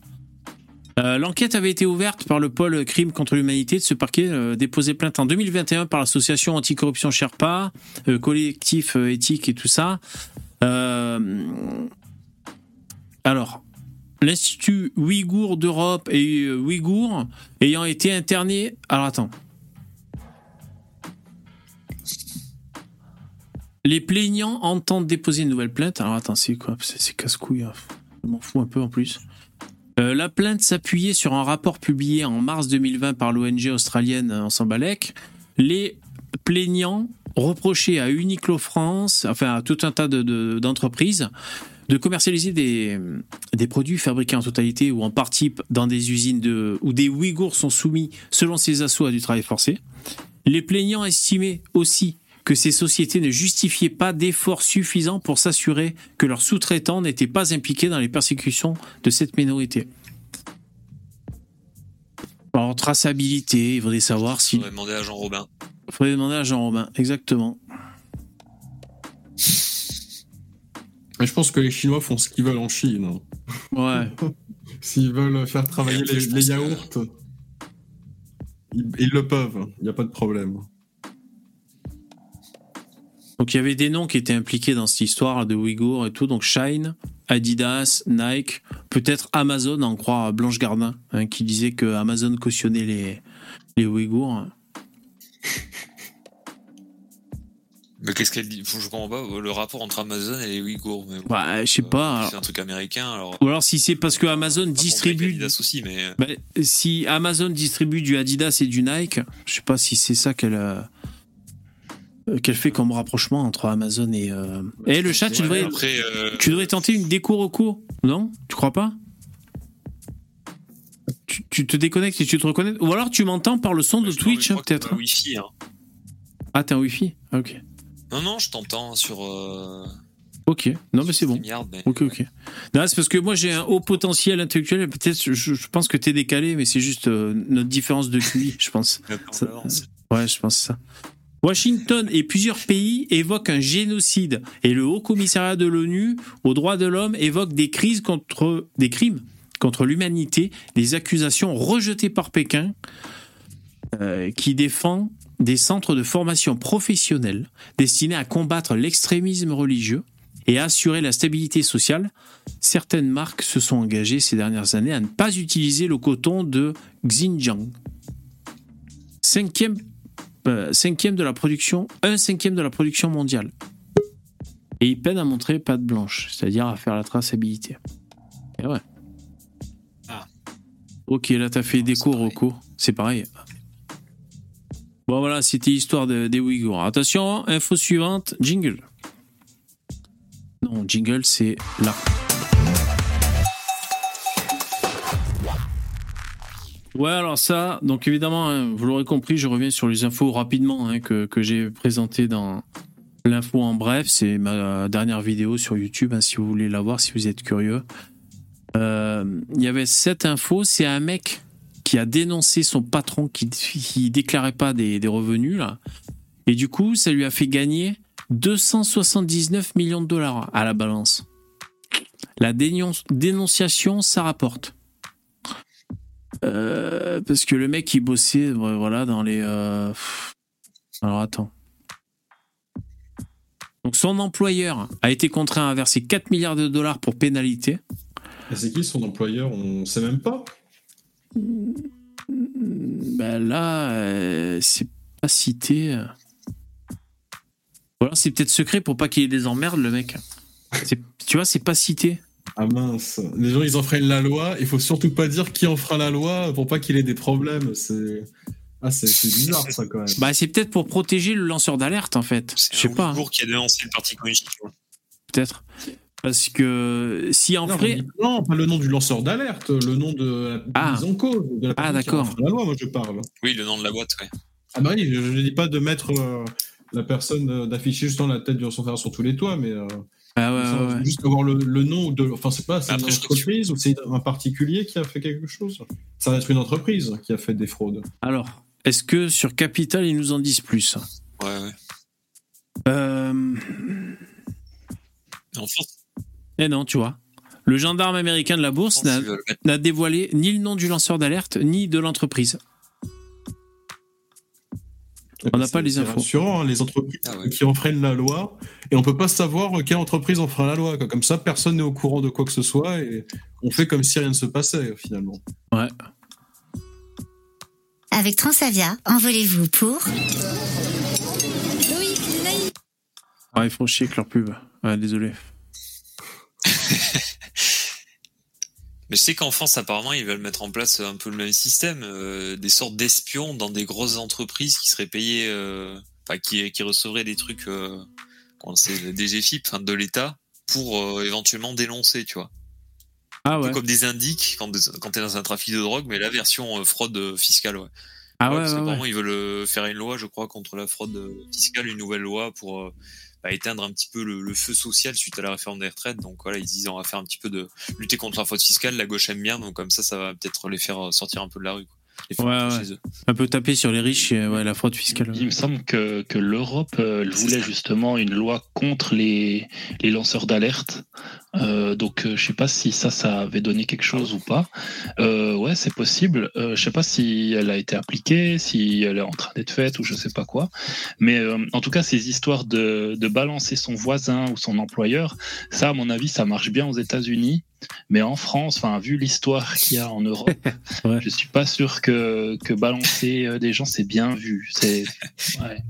Euh, L'enquête avait été ouverte par le pôle crime contre l'humanité de ce parquet, euh, déposé plainte en 2021 par l'association anticorruption Sherpa, euh, collectif éthique et tout ça. Alors, l'Institut Ouïghour d'Europe et Ouïghour ayant été interné. Alors attends. Les plaignants entendent déposer une nouvelle plainte. Alors attends, c'est quoi? C'est c'est casse-couille. hein. Je m'en fous un peu en plus. Euh, la plainte s'appuyait sur un rapport publié en mars 2020 par l'ONG australienne Ensembalek. Les plaignants reprochaient à Uniqlo France, enfin à tout un tas de- de- d'entreprises, de, commercialiser des, produits fabriqués en totalité ou en partie dans des usines où des Ouïghours sont soumis, selon ces assauts, à du travail forcé. Les plaignants estimaient aussi que ces sociétés ne justifiaient pas d'efforts suffisants pour s'assurer que leurs sous-traitants n'étaient pas impliqués dans les persécutions de cette minorité. Alors, traçabilité, il faudrait savoir si. on va demander à Jean Robin. Il faudrait demander à Jean Robin, exactement. Mais je pense que les Chinois font ce qu'ils veulent en Chine. Ouais. *laughs* S'ils veulent faire travailler les, que- yaourts, ils, ils le peuvent. Il n'y a pas de problème. Donc il y avait des noms qui étaient impliqués dans cette histoire de Ouïghours et tout. Donc Shine, Adidas, Nike, peut-être Amazon, en croire Blanche Gardin, hein, qui disait que Amazon cautionnait les, les Ouïghours. Mais qu'est-ce qu'elle dit? Je comprends pas le rapport entre Amazon et les Ouïghours. Mais bon, Bah, je sais euh, pas. alors- C'est un truc américain alors. Ou alors si c'est parce que Amazon distribue. Adidas aussi, mais Bah, si Amazon distribue du Adidas et du Nike, je sais pas si c'est ça qu'elle euh, qu'elle fait comme rapprochement entre Amazon et. euh, Eh le chat, tu devrais, après, euh, tu devrais tenter une déco recours, non? Tu crois pas? Tu, tu te déconnectes et tu te reconnectes? Ou alors tu m'entends par le son de Twitch, peut-être Wi-Fi. hein. Ah, t'as un Wi-Fi? Ah, Ok. Non, non, je t'entends sur. Euh, Ok. Non, mais c'est bon. Mais- Ok, ok. Non, c'est parce que moi j'ai un haut potentiel intellectuel et peut-être je, je pense que t'es décalé, mais c'est juste euh, notre différence de QI, je pense. Ça-. Ouais, je pense que c'est ça. Washington et plusieurs pays évoquent un génocide et le Haut Commissariat de l'ONU aux droits de l'homme évoque des crises contre des crimes contre l'humanité, des accusations rejetées par Pékin euh, qui défend des centres de formation professionnelle destinés à combattre l'extrémisme religieux et à assurer la stabilité sociale. Certaines marques se sont engagées ces dernières années à ne pas utiliser le coton de Xinjiang. Cinquième euh, cinquième de la production, un cinquième de la production mondiale. Et ils peinent à montrer patte blanche, c'est-à-dire à faire la traçabilité. Et ouais. Ah. Ok, là t'as fait Non, c'est pareil. reco. C'est pareil. Bon voilà, c'était l'histoire de- des Ouïghours. Attention, info suivante, jingle. Non, jingle, c'est là. Ouais, alors ça, donc évidemment, hein, vous l'aurez compris, je reviens sur les infos rapidement hein, que, que j'ai présentées dans l'info en bref. C'est ma dernière vidéo sur YouTube, hein, si vous voulez la voir, si vous êtes curieux. Euh, Il y avait cette info, c'est un mec qui a dénoncé son patron qui, qui déclarait pas des, des revenus, là. Et du coup, ça lui a fait gagner 279 millions de dollars à la balance. La dénonce- dénonciation, ça rapporte. Euh, parce que le mec, il bossait ouais, voilà, dans les. euh. Alors attends. Donc son employeur a été contraint à verser 4 milliards de dollars pour pénalité. Et c'est qui son employeur? On sait même pas. Ben là, euh, c'est pas cité. Ou alors c'est peut-être secret pour pas qu'il y ait des emmerdes, le mec. Tu vois, c'est pas cité. Ah mince. Les gens, ils enfreignent la loi. Il faut surtout pas dire qui enfreint la loi pour pas qu'il ait des problèmes. C'est. Ah, c'est c'est bizarre, ça, quand même. Bah, c'est peut-être pour protéger le lanceur d'alerte, en fait. C'est Je sais un pas, Ouïghour qui a dénoncé le parti communiste. peut-être. Parce que si en Non, vrai. non, pas le nom du lanceur d'alerte, le nom de la Ah. mise en cause. De la Ah, d'accord. La loi, moi, je parle. Oui, le nom de la boîte, ouais. Ah, bah oui, je ne dis pas de mettre euh, la personne, euh, d'afficher justement la tête du lanceur d'alerte sur tous les toits, mais. euh, Ah ouais, ça, ouais, ouais. Juste avoir le, le nom de. Enfin, c'est pas, c'est une je entreprise ou c'est un particulier qui a fait quelque chose? Ça va être une entreprise qui a fait des fraudes. Alors, est-ce que sur Capital, ils nous en disent plus? Ouais, ouais. euh... En France, Eh non, tu vois. Le gendarme américain de la bourse n'a dévoilé ni le nom du lanceur d'alerte, ni de l'entreprise. On n'a pas les c'est infos. rassurant, hein, les entreprises Ah ouais. qui enfreignent la loi, et on peut pas savoir quelle entreprise enfreint la loi. quoi. Comme ça, personne n'est au courant de quoi que ce soit, et on fait comme si rien ne se passait, finalement. Ouais. Avec Transavia, envolez-vous pour. Ouais, ils font chier avec leur pub. Ouais, désolé. *laughs* Mais je sais qu'en France, apparemment, ils veulent mettre en place un peu le même système, euh, des sortes d'espions dans des grosses entreprises qui seraient payées, euh, enfin, qui, qui recevraient des trucs, euh, c'est, DGFIP, enfin, de l'État, pour euh, éventuellement dénoncer, tu vois. Ah ouais. Comme des indiques quand, quand t'es dans un trafic de drogue, mais la version euh, fraude euh, fiscale, ouais. Ah Ouais, ouais, parce ouais, qu'apparemment, ouais. ils veulent faire une loi, je crois, contre la fraude fiscale, une nouvelle loi pour éteindre un petit peu le, le feu social suite à la réforme des retraites. Donc voilà, ils disent on va faire un petit peu de lutter contre la fraude fiscale. La gauche aime bien, donc comme ça, ça va peut-être les faire euh, sortir un peu de la rue. Quoi. Les faire Ouais, rentrer ouais. chez eux. Un peu taper sur les riches, et, ouais, la fraude fiscale. Il me semble que, que l'Europe euh, voulait justement une loi contre les, les lanceurs d'alerte. Euh, donc euh, je sais pas si ça, ça avait donné quelque chose ou pas. Euh, ouais, c'est possible. Euh, je sais pas si elle a été appliquée, si elle est en train d'être faite ou je sais pas quoi. Mais euh, en tout cas, ces histoires de, de balancer son voisin ou son employeur, ça, à mon avis, ça marche bien aux États-Unis. Mais en France, enfin, vu l'histoire qu'il y a en Europe, *laughs* Ouais. je suis pas sûr que, que balancer euh, des gens, c'est bien vu. C'est, ouais.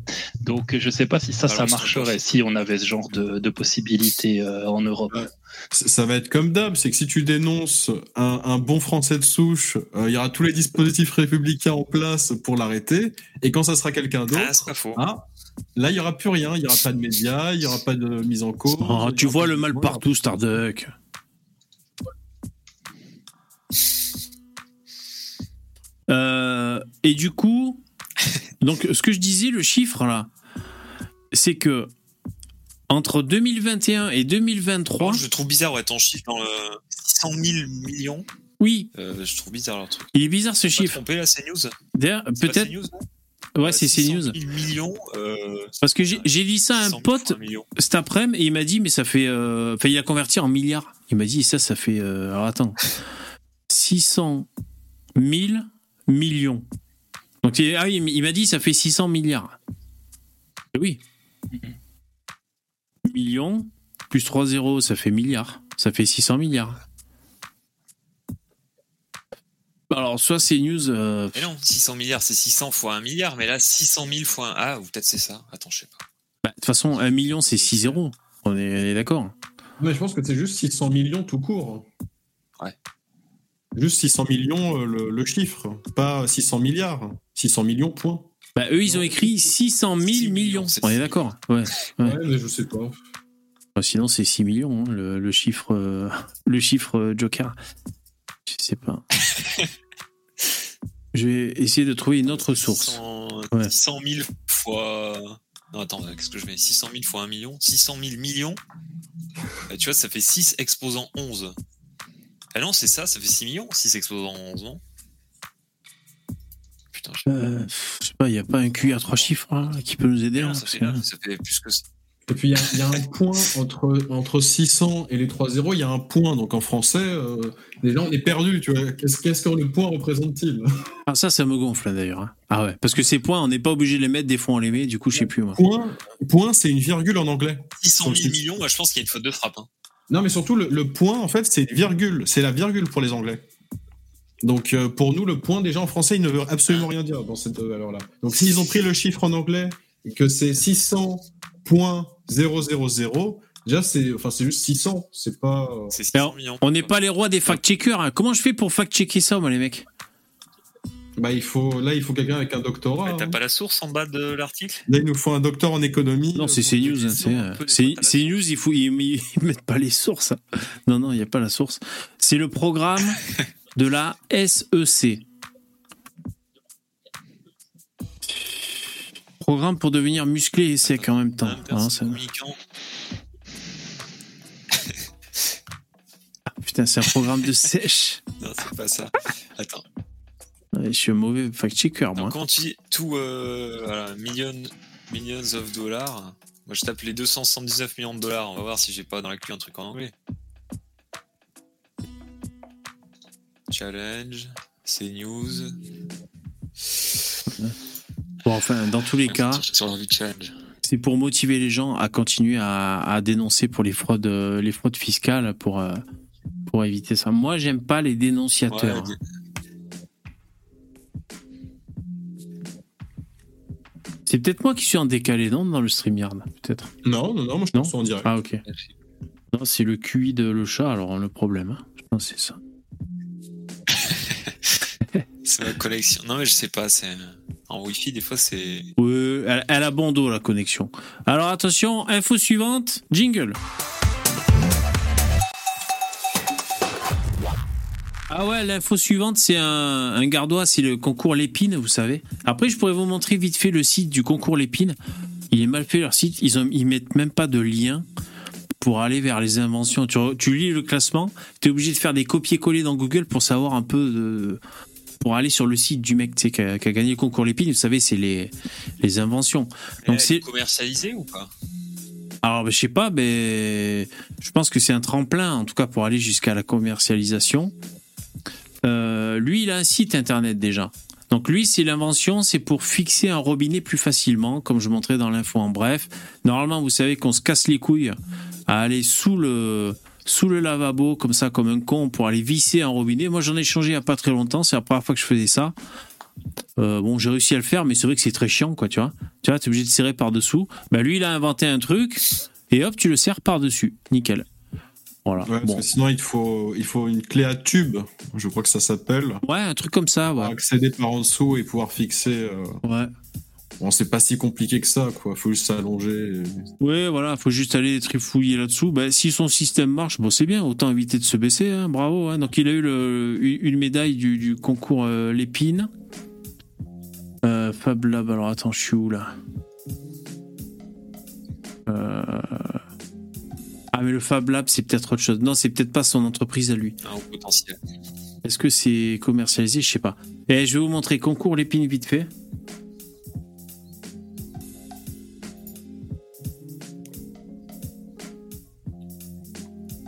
Donc, je sais pas si ça, ça Balance marcherait si on avait ce genre de, de possibilités euh, en Europe. Ouais. Ça va être comme d'hab, c'est que si tu dénonces un, un bon français de souche, euh, il y aura tous les dispositifs républicains en place pour l'arrêter, et quand ça sera quelqu'un Ah, d'autre, c'est pas faux. ah, là, il y aura plus rien, il y aura pas de médias, il y aura pas de mise en cause. Oh, tu vois le mal partout, Starduck. Euh, et du coup, *laughs* donc ce que je disais, le chiffre là, c'est que entre 2021 et 2023, Par contre, je trouve bizarre, ouais, ton chiffre dans le 600 000 millions. oui, Euh, je trouve bizarre leur truc. il est bizarre ce chiffre. trompé là, c'est news. D'ailleurs, C'est peut-être, CNews, ouais, c'est 600 CNews. 000 millions. Euh, Parce que j'ai dit ça à 600 un 000 pote cet après-midi et il m'a dit, mais ça fait. euh, Enfin, il a converti en milliards. Il m'a dit, ça, ça fait. euh, alors attends. 600 000 millions. Donc, il- ah oui, il m'a dit, ça fait 600 milliards. Et oui. Millions, plus 3 zéros, ça fait milliards. Ça fait 600 milliards. Alors, soit c'est news. euh, Mais non, 600 milliards, c'est 600 fois 1 milliard, mais là, 600 000 fois 1. Ah, ou peut-être c'est ça. Attends, je sais pas. bah, De toute façon, un million, c'est 6 zéros. On est, on est d'accord. Mais je pense que c'est juste 600 millions tout court. Ouais. Juste 600 millions euh, le, le chiffre, pas 600 milliards. 600 millions, point. Bah, eux, ils ont écrit 600 000 6 millions. On est d'accord. Ouais. Ouais. Ouais, mais je sais pas. Bah, sinon, c'est 6 millions, hein, le, le chiffre, euh, le chiffre euh, Joker. Je sais pas. *laughs* Je vais essayer de trouver une autre source. 600, Ouais. 600 000 fois. Non, attends, qu'est-ce que je mets? 600 000 fois 1 million? 600 000 millions? Bah, Tu vois, ça fait 6 exposant 11. Ah non, c'est ça, ça fait 6 millions 6 exposant 11, non Putain, je sais pas. Euh, je sais pas, il n'y a pas un QI à trois chiffres hein, qui peut nous aider Non, là, ça fait, que- là, ça fait plus que ça. Et puis il y, a- il y a un *laughs* point entre, entre 600 et les 3-0, il y a un point. Donc en français, euh, déjà on est perdu, tu vois. Qu'est-ce qu'est-ce que le point représente-t-il? Ah, ça, ça me gonfle d'ailleurs. hein. Ah ouais, parce que ces points, on n'est pas obligé de les mettre, des fois on les met, du coup, je sais plus moi. Point, point c'est une virgule en anglais. 600 000 Sur le millions, moi je pense qu'il y a une faute de frappe. hein. Non, mais surtout, le, le point, en fait, c'est une virgule. C'est la virgule pour les Anglais. Donc, euh, pour nous, le point, déjà en français, il ne veut absolument rien dire dans cette valeur-là. Donc, s'ils ont pris le chiffre en anglais et que c'est 600.000, déjà, c'est enfin, c'est juste 600. C'est pas. euh, C'est 600 Alors, millions. On n'est pas les rois des fact-checkers. hein. Comment je fais pour fact-checker ça, moi, les mecs? Bah, il faut, là, il faut quelqu'un avec un doctorat. Mais T'as hein. pas la source en bas de l'article? Là, il nous faut un docteur en économie. Non, c'est CNews. hein, c'est, euh, News, il faut, ils, ils- ils *laughs* mettent pas les sources. hein. Non, non, il n'y a pas la source. C'est le programme *laughs* de la SEC. Programme pour devenir musclé et sec en même temps. Ah, ça-. Putain, c'est un programme de sèche. *laughs* Non, c'est pas ça. Attends. Je suis un mauvais fact-checker, moi. Quand dis tout, euh, voilà, million, millions of dollars, moi je tape les 279 millions de dollars. On va voir si j'ai pas dans la clé un truc en anglais. Challenge, CNews. Bon, enfin, dans tous les cas, c'est pour motiver les gens à continuer à, à dénoncer pour les fraudes, les fraudes fiscales pour, euh, pour éviter ça. Moi, j'aime pas les dénonciateurs. Ouais, C'est peut-être moi qui suis en décalé, non, dans le StreamYard, peut-être? Non, non, non, moi, je Non pense en direct. Ah, ok. Non, c'est le QI de le chat, alors le problème. hein. Je pense que c'est ça. *laughs* C'est ma connexion. Non, mais je sais pas, c'est. En Wi-Fi, des fois, c'est. Ouais, elle, elle a bon dos, la connexion. Alors attention, info suivante, jingle. Ah ouais, l'info suivante, c'est un, un gardois, c'est le concours Lépine, vous savez. Après, je pourrais vous montrer vite fait le site du concours Lépine. Il est mal fait leur site, ils, ont, ils mettent même pas de lien pour aller vers les inventions. Tu, tu lis le classement, tu es obligé de faire des copier-coller dans Google pour savoir un peu de, pour aller sur le site du mec tu sais, qui, a, qui a gagné le concours Lépine. Vous savez, c'est les, les inventions. Donc c'est est commercialisée ou pas? Alors, ben, je sais pas, mais je pense que c'est un tremplin, en tout cas, pour aller jusqu'à la commercialisation. Euh, lui, il a un site internet déjà. Donc, lui, c'est l'invention, c'est pour fixer un robinet plus facilement, comme je montrais dans l'info en bref. Normalement, vous savez qu'on se casse les couilles à aller sous le, sous le lavabo, comme ça, comme un con, pour aller visser un robinet. Moi, j'en ai changé il n'y a pas très longtemps, c'est la première fois que je faisais ça. Euh, bon, j'ai réussi à le faire, mais c'est vrai que c'est très chiant, quoi, tu vois. Tu vois, t'es obligé de serrer par-dessous. Bah, lui, il a inventé un truc, et hop, tu le serres par-dessus. Nickel. Voilà. Ouais, parce bon. que sinon, il faut, il faut une clé à tube, je crois que ça s'appelle, Ouais, un truc comme ça, pour ouais. accéder par en dessous et pouvoir fixer. euh, Ouais. Bon, c'est pas si compliqué que ça, quoi. Faut juste s'allonger. et- Ouais, voilà, faut juste aller trifouiller là-dessous. Bah, si son système marche, bon, c'est bien, autant éviter de se baisser, hein, bravo. hein. Donc, il a eu le- une une médaille du, du concours euh, Lépine. Euh, Fab Lab, alors attends, je suis où là? Euh, Ah, mais le Fab Lab, c'est peut-être autre chose. Non, c'est peut-être pas son entreprise à lui. Un haut potentiel. Est-ce que c'est commercialisé? Je sais pas. Et je vais vous montrer concours Lépine vite fait.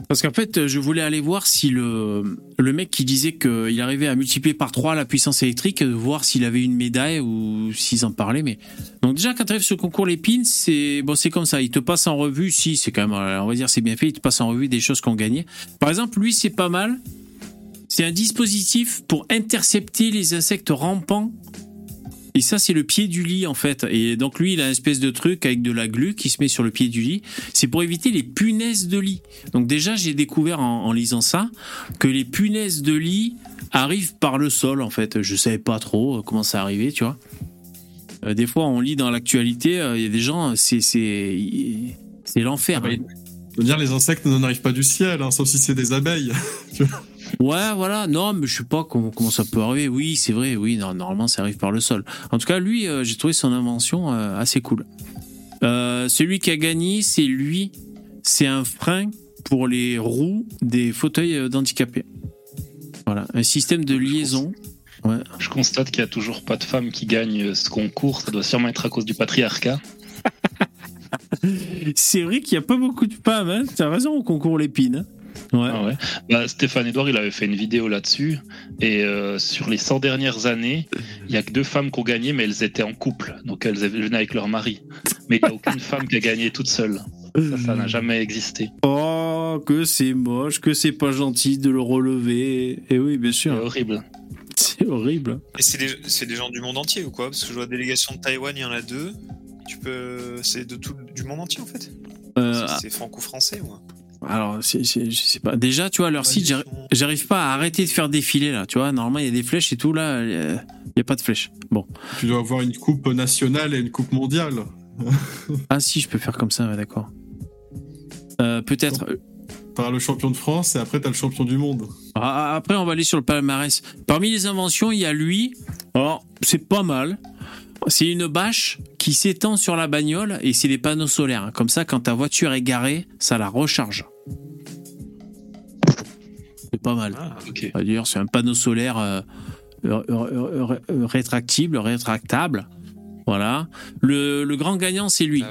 Parce qu'en fait, je voulais aller voir si le, mec qui disait qu'il arrivait à multiplier par 3 la puissance électrique, voir s'il avait une médaille ou s'ils en parlaient. Mais donc déjà quand tu arrives sur concours l'épine, c'est bon, comme ça. Il te passe en revue. Si c'est quand même, on va dire, c'est bien fait. Il te passe en revue des choses qu'on gagnait. Par exemple, lui, c'est pas mal. C'est un dispositif pour intercepter les insectes rampants. Et ça, c'est le pied du lit, en fait. Et donc, lui, il a une espèce de truc avec de la glu qui se met sur le pied du lit. C'est pour éviter les punaises de lit. Donc, déjà, j'ai découvert en, lisant ça que les punaises de lit arrivent par le sol, en fait. Je savais pas trop euh, comment ça arrivait, tu vois. Euh, des fois, on lit dans l'actualité, euh, il y a des gens, c'est l'enfer. Ah bah, dire, les insectes n'arrivent pas du ciel, hein, sauf si c'est des abeilles. *laughs* Ouais, voilà. Non, mais je sais pas comment, comment ça peut arriver. Oui, c'est vrai. Oui, non, normalement, ça arrive par le sol. En tout cas, lui, euh, j'ai trouvé son invention euh, assez cool. Euh, celui qui a gagné, c'est lui. C'est un frein pour les roues des fauteuils d'handicapés. Voilà, un système de liaison. Ouais. Je constate qu'il n'y a toujours pas de femmes qui gagnent ce concours. Ça doit sûrement être à cause du patriarcat. *laughs* C'est vrai qu'il n'y a pas beaucoup de femmes, hein. T'as raison, au concours Lépine. Ouais. Ah ouais. Bah, Stéphane Edouard, il avait fait une vidéo là-dessus. Et euh, sur les 100 dernières années, il y a que deux femmes qui ont gagné, mais elles étaient en couple. Donc elles venaient avec leur mari. Mais il n'y a aucune femme qui a gagné toute seule. Ça, n'a jamais existé. Oh, que c'est moche, que c'est pas gentil de le relever. Et oui, bien C'est sûr, horrible. c'est horrible. Et c'est des, c'est des gens du monde entier ou quoi? Parce que je vois la délégation de Taïwan, il y en a deux. Tu peux. C'est de tout du monde entier en fait Euh, C'est- C'est franco-français ou alors, c'est- c'est- je sais pas. Déjà, tu vois, leur site, j'arri- j'arrive pas à arrêter de faire défiler là. Tu vois, normalement, il y a des flèches et tout là. Il n'y a pas de flèches. Bon. Tu dois avoir une coupe nationale et une coupe mondiale. *laughs* Ah, si, je peux faire comme ça, ouais, d'accord. Euh, Peut-être. T'as le champion de France et après t'as le champion du monde. Ah, Après, on va aller sur le palmarès. Parmi les inventions, il y a lui. Alors, c'est pas mal. C'est une bâche qui s'étend sur la bagnole et c'est des panneaux solaires. Comme ça, quand ta voiture est garée, ça la recharge. C'est pas mal. Ah, Ok. D'ailleurs, c'est un panneau solaire euh, rétractible, rétractable. Voilà. Le, le grand gagnant, c'est lui.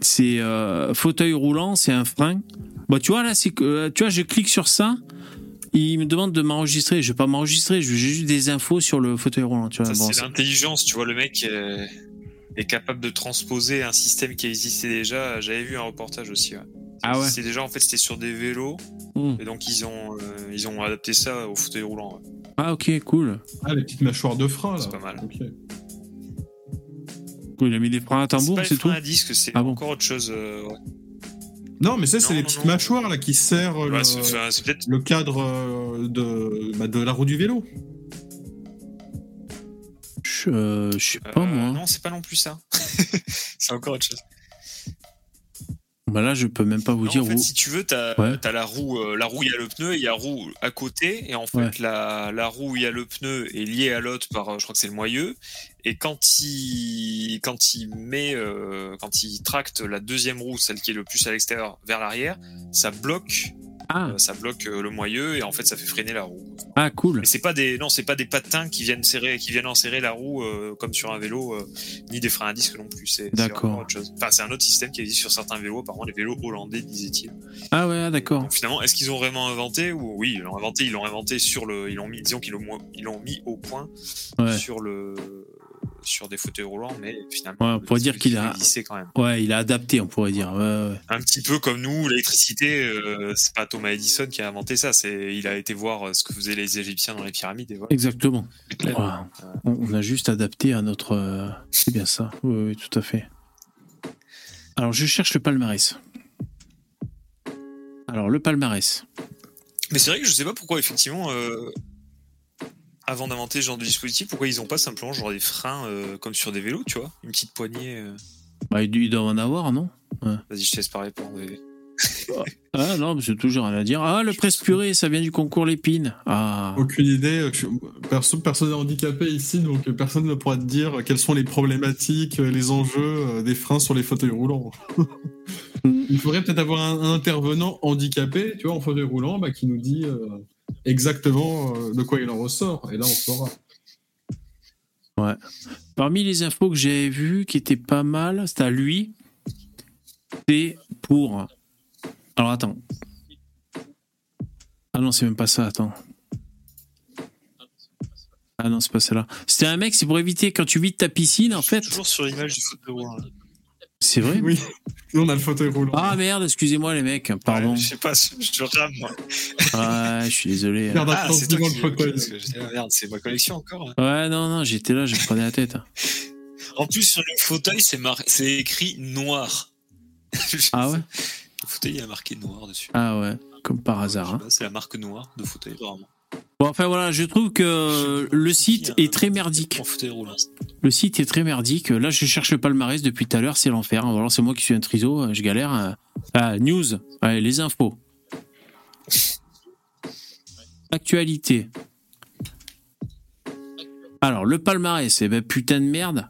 C'est- euh, fauteuil roulant, c'est un frein. Bah, tu vois, là, euh, tu vois, je clique sur ça. Il me demande de m'enregistrer. Je vais pas m'enregistrer. J'ai juste des infos sur le fauteuil roulant. Tu vois. Bon, c'est c'est- l'intelligence, tu vois, le mec euh, est capable de transposer un système qui existait déjà. J'avais vu un reportage aussi. ouais. Ah ouais. C'est déjà, en fait, c'était sur des vélos, Hmm. et donc ils ont, euh, ils ont adapté ça au fauteuil roulant. ouais. Ah, ok, cool. Ah, les petites mâchoires de frein là. C'est pas mal. Ok. Cool, Il a mis des freins à C'est tambour, pas c'est les tout. freins à disque, c'est Ah bon encore autre chose. euh, ouais. Non, mais ça, c'est les non, petites non. mâchoires là qui serrent Ouais, le, c'est enfin, c'est peut-être. le cadre euh, de, bah, de la roue du vélo. Je euh, je sais pas, euh, moi. Non, c'est pas non plus ça. *laughs* c'est encore autre chose. Bah là, je peux même pas vous Non, dire en fait, où. si tu veux, Ouais. as la roue, euh, la roue, il y a le pneu, il y a roue à côté, et en fait, Ouais. la, la roue, il y a le pneu est liée à l'autre par, euh, je crois que c'est le moyeu, et quand il, quand il met, euh, quand il tracte la deuxième roue, celle qui est le plus à l'extérieur, vers l'arrière, ça bloque, Ah, euh, ça bloque euh, le moyeu, et en fait, ça fait freiner la roue. ah, cool. Mais c'est pas des, non, c'est pas des patins qui viennent serrer, qui viennent enserrer la roue euh, comme sur un vélo, euh, ni des freins à disque non plus. C'est D'accord. encore autre chose. Enfin, c'est un autre système qui existe sur certains vélos, apparemment les vélos hollandais, disait-il. Ah ouais, ah, d'accord. Donc finalement, est-ce qu'ils ont vraiment inventé ou oui, ils l'ont inventé, ils l'ont inventé sur le, ils l'ont mis, disons qu'ils l'ont, ils l'ont mis au point Ouais. sur le, sur des fauteuils roulants, mais finalement, Ouais, on pourrait dire qu'il a- quand même. Ouais, il a adapté, on pourrait dire. Ouais, ouais. Un petit peu comme nous, l'électricité, euh, c'est pas Thomas Edison qui a inventé ça, c'est, il a été voir euh, ce que faisaient les Égyptiens dans les pyramides et voilà. Exactement. Voilà. On, a juste adapté à notre. euh, C'est bien ça. Oui, oui, tout à fait. Alors, je cherche le palmarès. Alors, le palmarès. Mais c'est vrai que je sais pas pourquoi, effectivement, euh, avant d'inventer ce genre de dispositif, pourquoi ils ont pas simplement genre des freins euh, comme sur des vélos, tu vois? Une petite poignée. euh. Bah, il il doit en avoir, non? Vas-y, je te laisse parler pour enlever. *laughs* Ah non, mais c'est toujours rien à dire. Ah, le presse purée, ça vient du concours Lépine. Ah. Aucune idée. Je- Perso, personne n'est handicapé ici, donc personne ne pourra te dire quelles sont les problématiques, les enjeux euh, des freins sur les fauteuils roulants. *laughs* Il faudrait peut-être avoir un, un intervenant handicapé, tu vois, en fauteuil roulant, bah, qui nous dit euh, exactement euh, de quoi il en ressort. Et là, on saura. Parmi les infos que j'avais vues qui étaient pas mal, c'était à lui. C'est pour. Alors attends. Ah non, c'est même pas ça, attends. Ah non, c'est pas celle-là. C'était un mec, c'est pour éviter quand tu vides ta piscine, en fait. Toujours sur l'image du. C'est vrai Oui, nous, on a le fauteuil roulant. Ah merde, excusez-moi les mecs, pardon. Ouais, je sais pas, je, rame, moi. Ouais, je suis désolé. Merde, Ah, c'est toi attention, qui le fauteuil. parce que j'étais là, merde, c'est ma collection encore. hein. Ouais, non, non, j'étais là, je me prenais la tête. En plus, sur le fauteuil, c'est mar... écrit noir. *laughs* Ah ouais? Le fauteuil, il a marqué noir dessus. Ah ouais, comme par hasard. hein. C'est la marque noire de fauteuil, vraiment. Bon, enfin voilà, je trouve que le site est très merdique. Roulant. Le site est très merdique. Là, je cherche le palmarès depuis tout à l'heure, c'est l'enfer. Alors, c'est moi qui suis un triso, je galère. Ah, news, allez, les infos. Actualité. Alors, le palmarès, eh ben putain de merde.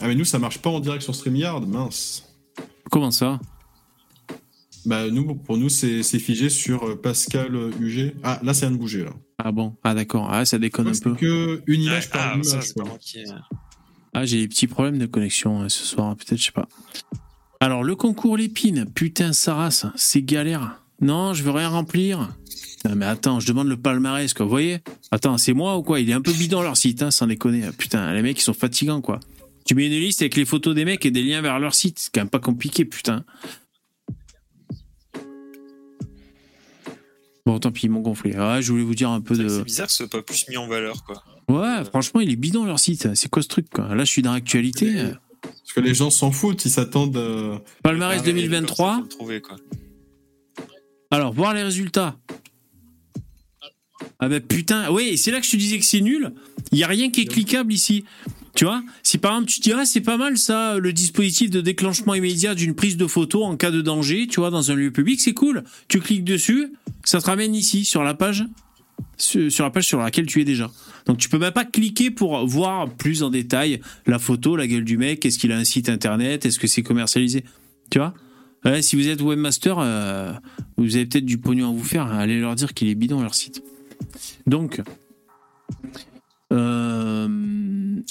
Ah, mais nous, ça marche pas en direct sur StreamYard, mince. Comment ça? Bah, nous, pour nous, c'est c'est figé sur euh, Pascal euh, UG. Ah, là, ça vient de bouger, là. Ah bon? Ah d'accord, ah, ça déconne un C'est peu. que une image par ah, image. c'est. Ah, j'ai des petits problèmes de connexion hein, ce soir, peut-être, je sais pas. Alors, le concours Lépine, putain, Saras, c'est galère. Non, je veux rien remplir. Non, mais attends, je demande le palmarès, quoi. Vous voyez? Attends, c'est moi ou quoi? Il est un peu bidon leur site, hein, sans déconner. Putain, les mecs, ils sont fatigants, quoi. Tu mets une liste avec les photos des mecs et des liens vers leur site. C'est quand même pas compliqué, putain. Bon, tant pis, ils m'ont gonflé. Ah, je voulais vous dire un peu de. C'est bizarre que ce soit pas plus mis en valeur, quoi. Ouais, franchement, il est bidon leur site. C'est quoi ce truc, quoi Là, je suis dans l'actualité. Parce que les gens s'en foutent, ils s'attendent. euh, Palmarès Ah ouais, 2023. faut le trouver, quoi. Alors, voir les résultats. Ah bah putain, oui, c'est là que je te disais que c'est nul. Il y a rien qui est cliquable ici. Tu vois Si par exemple tu te dis, ah, c'est pas mal ça, le dispositif de déclenchement immédiat d'une prise de photo en cas de danger, tu vois, dans un lieu public, c'est cool. Tu cliques dessus, ça te ramène ici, sur la page, sur la page sur laquelle tu es déjà. Donc tu peux même pas cliquer pour voir plus en détail la photo, la gueule du mec, est-ce qu'il a un site internet, est-ce que c'est commercialisé. Tu vois? Si vous êtes webmaster, euh, vous avez peut-être du pognon à vous faire. Allez leur dire qu'il est bidon leur site. Donc, euh,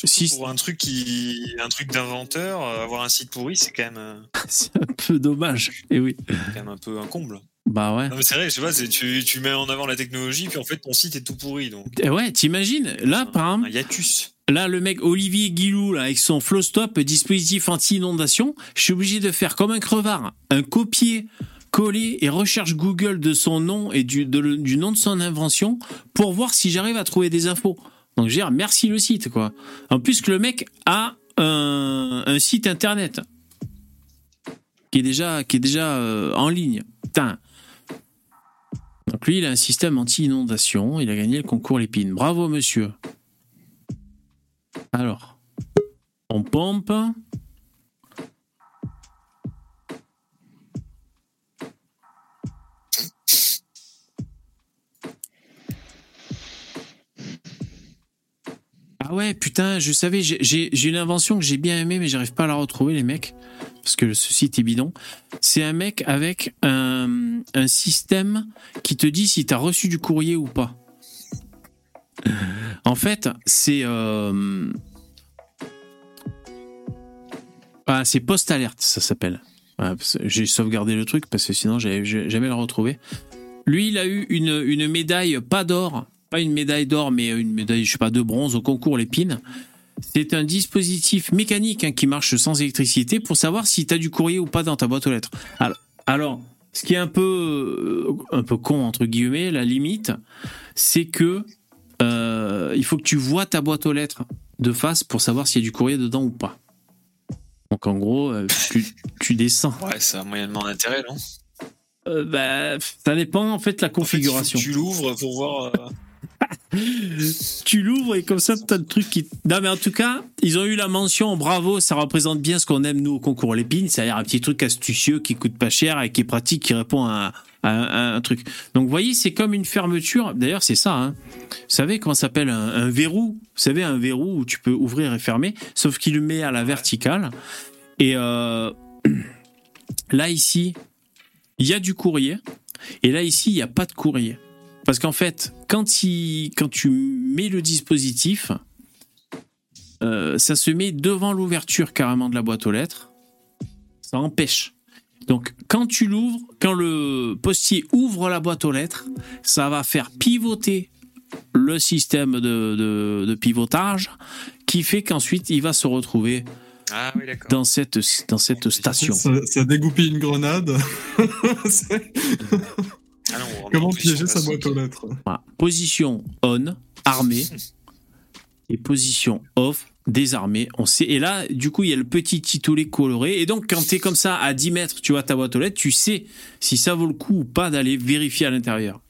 si Pour un truc qui, un truc d'inventeur, euh, avoir un site pourri, c'est quand même, euh, *laughs* c'est un peu dommage. Et oui. quand même un peu un comble. Bah ouais. C'est vrai, je sais pas, c'est- tu, tu mets en avant la technologie, puis en fait ton site est tout pourri, donc Eh Ouais, t'imagines Là, par un exemple, hiatus. là, le mec Olivier Guilou, là, avec son Flowstop, dispositif anti-inondation, je suis obligé de faire comme un crevard, un copier coller et recherche Google de son nom et du, de le- du nom de son invention pour voir si j'arrive à trouver des infos. Donc je merci le site, quoi. En plus que le mec a un, site internet qui est déjà, qui est déjà euh, en ligne. Donc lui, il a un système anti-inondation. Il a gagné le concours Lépine. Bravo, monsieur. Alors, on pompe. Ah ouais, putain, je savais, j'ai- une invention que j'ai bien aimée, mais j'arrive pas à la retrouver, les mecs, parce que ce site est bidon. C'est un mec avec un, système qui te dit si tu as reçu du courrier ou pas. En fait, c'est. euh, Ah, c'est Post Alert, ça s'appelle. J'ai sauvegardé le truc parce que sinon j'allais jamais le retrouver. Lui, il a eu une médaille, pas d'or, pas une médaille d'or, mais une médaille, je sais pas, de bronze au concours Lépine. C'est un dispositif mécanique hein, qui marche sans électricité pour savoir si tu as du courrier ou pas dans ta boîte aux lettres. Alors, alors, ce qui est un peu, euh, un peu con, entre guillemets, la limite, c'est que euh, il faut que tu vois ta boîte aux lettres de face pour savoir s'il y a du courrier dedans ou pas. Donc en gros, euh, tu, tu descends. Ouais, ça a moyennement d'intérêt, non? Bah, ça dépend en fait de la configuration. Tu l'ouvres pour voir. Tu l'ouvres et comme ça, t'as le truc qui. Non, mais en tout cas, ils ont eu la mention bravo, ça représente bien ce qu'on aime nous au concours Lépine, c'est-à-dire un petit truc astucieux qui coûte pas cher et qui est pratique, qui répond à, à- à un truc. Donc, vous voyez, c'est comme une fermeture. D'ailleurs, c'est ça. Hein. Vous savez comment ça s'appelle un, un verrou? Vous savez, un verrou où tu peux ouvrir et fermer, sauf qu'il le met à la verticale. Et euh, *clears throat* là, ici, il y a du courrier. Et là, ici, il n'y a pas de courrier. Parce qu'en fait, quand, il, quand tu mets le dispositif, euh, ça se met devant l'ouverture carrément de la boîte aux lettres. Ça empêche. Donc, quand tu l'ouvres, quand le postier ouvre la boîte aux lettres, ça va faire pivoter le système de, de- de pivotage qui fait qu'ensuite il va se retrouver Ah oui, dans cette, dans cette station. Ça, ça dégoupille une grenade. *laughs* Ah non, Comment piéger sa boîte aux lettres Voilà. Position on, armé, *laughs* et position off, désarmé. On sait. Et là, du coup, il y a le petit titulé coloré. Et donc, quand tu es comme ça à 10 mètres, tu vois ta boîte aux lettres, tu sais si ça vaut le coup ou pas d'aller vérifier à l'intérieur.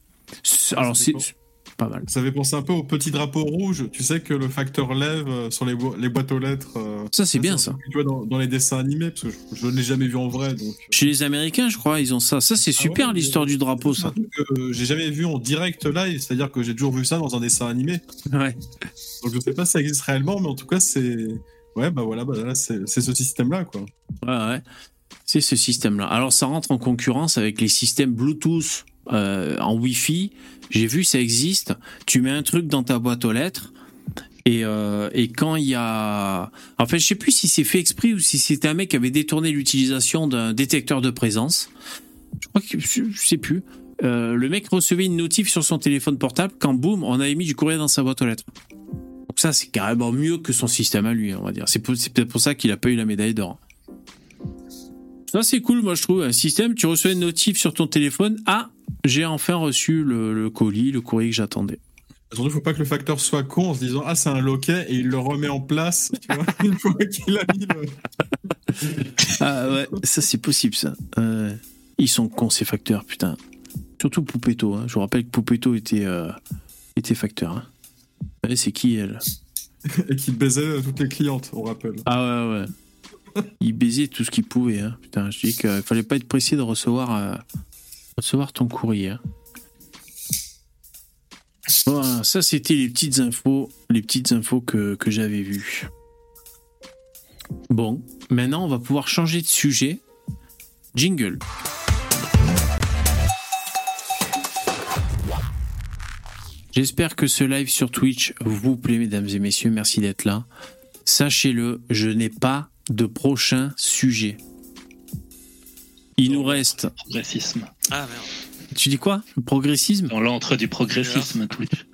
Alors, c'est pas mal. Ça fait penser un peu au petit drapeau rouge. Tu sais que le facteur lève euh, sur les, bo- les boîtes aux lettres. euh, Ça, c'est bien ça. Tu vois dans, dans les dessins animés, parce que je, ne l'ai jamais vu en vrai. Donc, euh, Chez les Américains, je crois, ils ont ça. Ça, c'est Ah super ouais, l'histoire du drapeau, ça. j'ai jamais vu en direct live, c'est-à-dire que j'ai toujours vu ça dans un dessin animé. Ouais. Donc je sais pas si ça existe réellement, mais en tout cas, c'est. Ouais, bah voilà, bah là, c'est c'est ce système-là, quoi. Ouais, ouais. C'est ce système-là. Alors, ça rentre en concurrence avec les systèmes Bluetooth euh, en Wi-Fi. J'ai vu, ça existe. Tu mets un truc dans ta boîte aux lettres Et, euh, et quand il y a... En fait, je sais plus si c'est fait exprès ou si c'était un mec qui avait détourné l'utilisation d'un détecteur de présence. Je crois que... Je, sais plus. Euh, le mec recevait une notif sur son téléphone portable quand, boum, on avait mis du courrier dans sa boîte aux lettres. Donc ça, c'est carrément mieux que son système à lui, on va dire. C'est peut-être pour ça qu'il a pas eu la médaille d'or. Ça, c'est cool, moi, je trouve. Un système, tu reçois une notif sur ton téléphone. Ah, j'ai enfin reçu le, le colis, le courrier que j'attendais. Surtout, faut pas que le facteur soit con en se disant ah c'est un loquet et il le remet en place tu vois, *laughs* une fois qu'il a mis le. Ah ouais, ça c'est possible ça. Euh, ils sont cons ces facteurs, putain. Surtout Poupetto. Hein. Je vous rappelle que Poupetto était, euh, était facteur. Hein. Vous savez, c'est qui elle et qui baisait toutes les clientes, on rappelle. Ah ouais, ouais. Il baisait tout ce qu'il pouvait. Hein. Putain, je dis qu'il fallait pas être pressé de recevoir, euh, recevoir ton courrier. Voilà, ça c'était les petites infos, les petites infos que, que j'avais vues. Bon, maintenant on va pouvoir changer de sujet. Jingle. J'espère que ce live sur Twitch vous plaît, mesdames et messieurs. Merci d'être là. Sachez-le, je n'ai pas de prochain sujet. Il nous reste. Progressisme. Ah merde. Tu dis quoi? Le progressisme? Dans l'antre du progressisme, Twitch.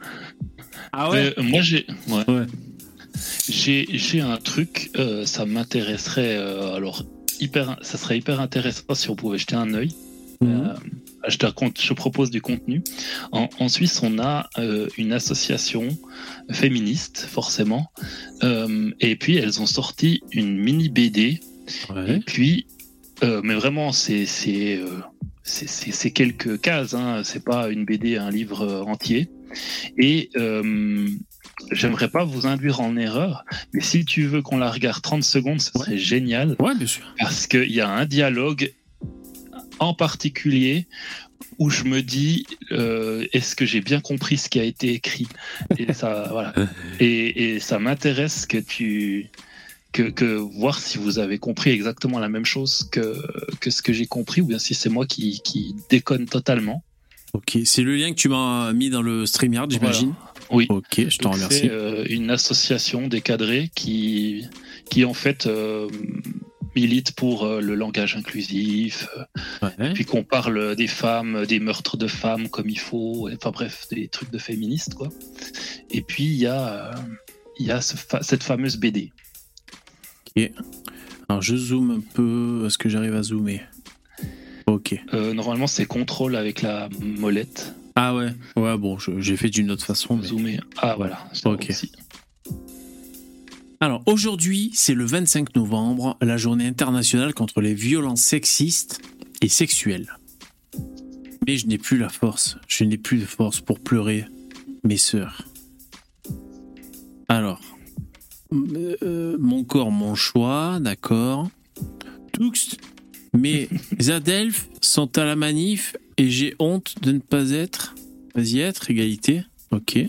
Ah Euh, moi, j'ai. ouais. Ouais. J'ai, j'ai un truc, euh, ça m'intéresserait. euh, alors, hyper, ça serait hyper intéressant si on pouvait jeter un œil. Mhm. Euh, je, te raconte- je propose du contenu. En, en Suisse, on a euh, une association féministe, forcément. Euh, et puis, elles ont sorti une mini BD. Ouais. Et puis, euh, mais vraiment, c'est c'est quelques cases. Hein, c'est pas une BD, un livre euh, entier. Et euh, j'aimerais pas vous induire en erreur, mais si tu veux qu'on la regarde 30 secondes, ce serait génial Ouais, bien sûr. parce qu'il y a un dialogue en particulier où je me dis euh, est-ce que j'ai bien compris ce qui a été écrit? Et ça *laughs* voilà et, et ça m'intéresse que tu que, que voir si vous avez compris exactement la même chose que, que ce que j'ai compris ou bien si c'est moi qui, qui déconne totalement Ok, c'est le lien que tu m'as mis dans le StreamYard, j'imagine. oui Ok, je t'en remercie. C'est euh, une association décadrée qui, qui en fait euh, milite pour euh, le langage inclusif, Ouais. puis qu'on parle des femmes, des meurtres de femmes comme il faut, enfin bref, des trucs de féministes quoi. Et puis il y a, y a ce fa- cette fameuse BD. Alors je zoome un peu. Est-ce que j'arrive à zoomer? Ok. Euh, normalement c'est contrôle avec la molette. Ah ouais. Ouais, bon, j'ai fait d'une autre façon. mais- Zoomer. Ah voilà. Ok. Alors aujourd'hui, c'est le 25 novembre, la journée internationale contre les violences sexistes et sexuelles. Mais je n'ai plus la force, je n'ai plus de force pour pleurer mes sœurs. Alors, euh, euh, mon corps, mon choix, d'accord. Toux, mes *laughs* adelphes sont à la manif et j'ai honte de ne pas être. Vas-y être, égalité. Ok.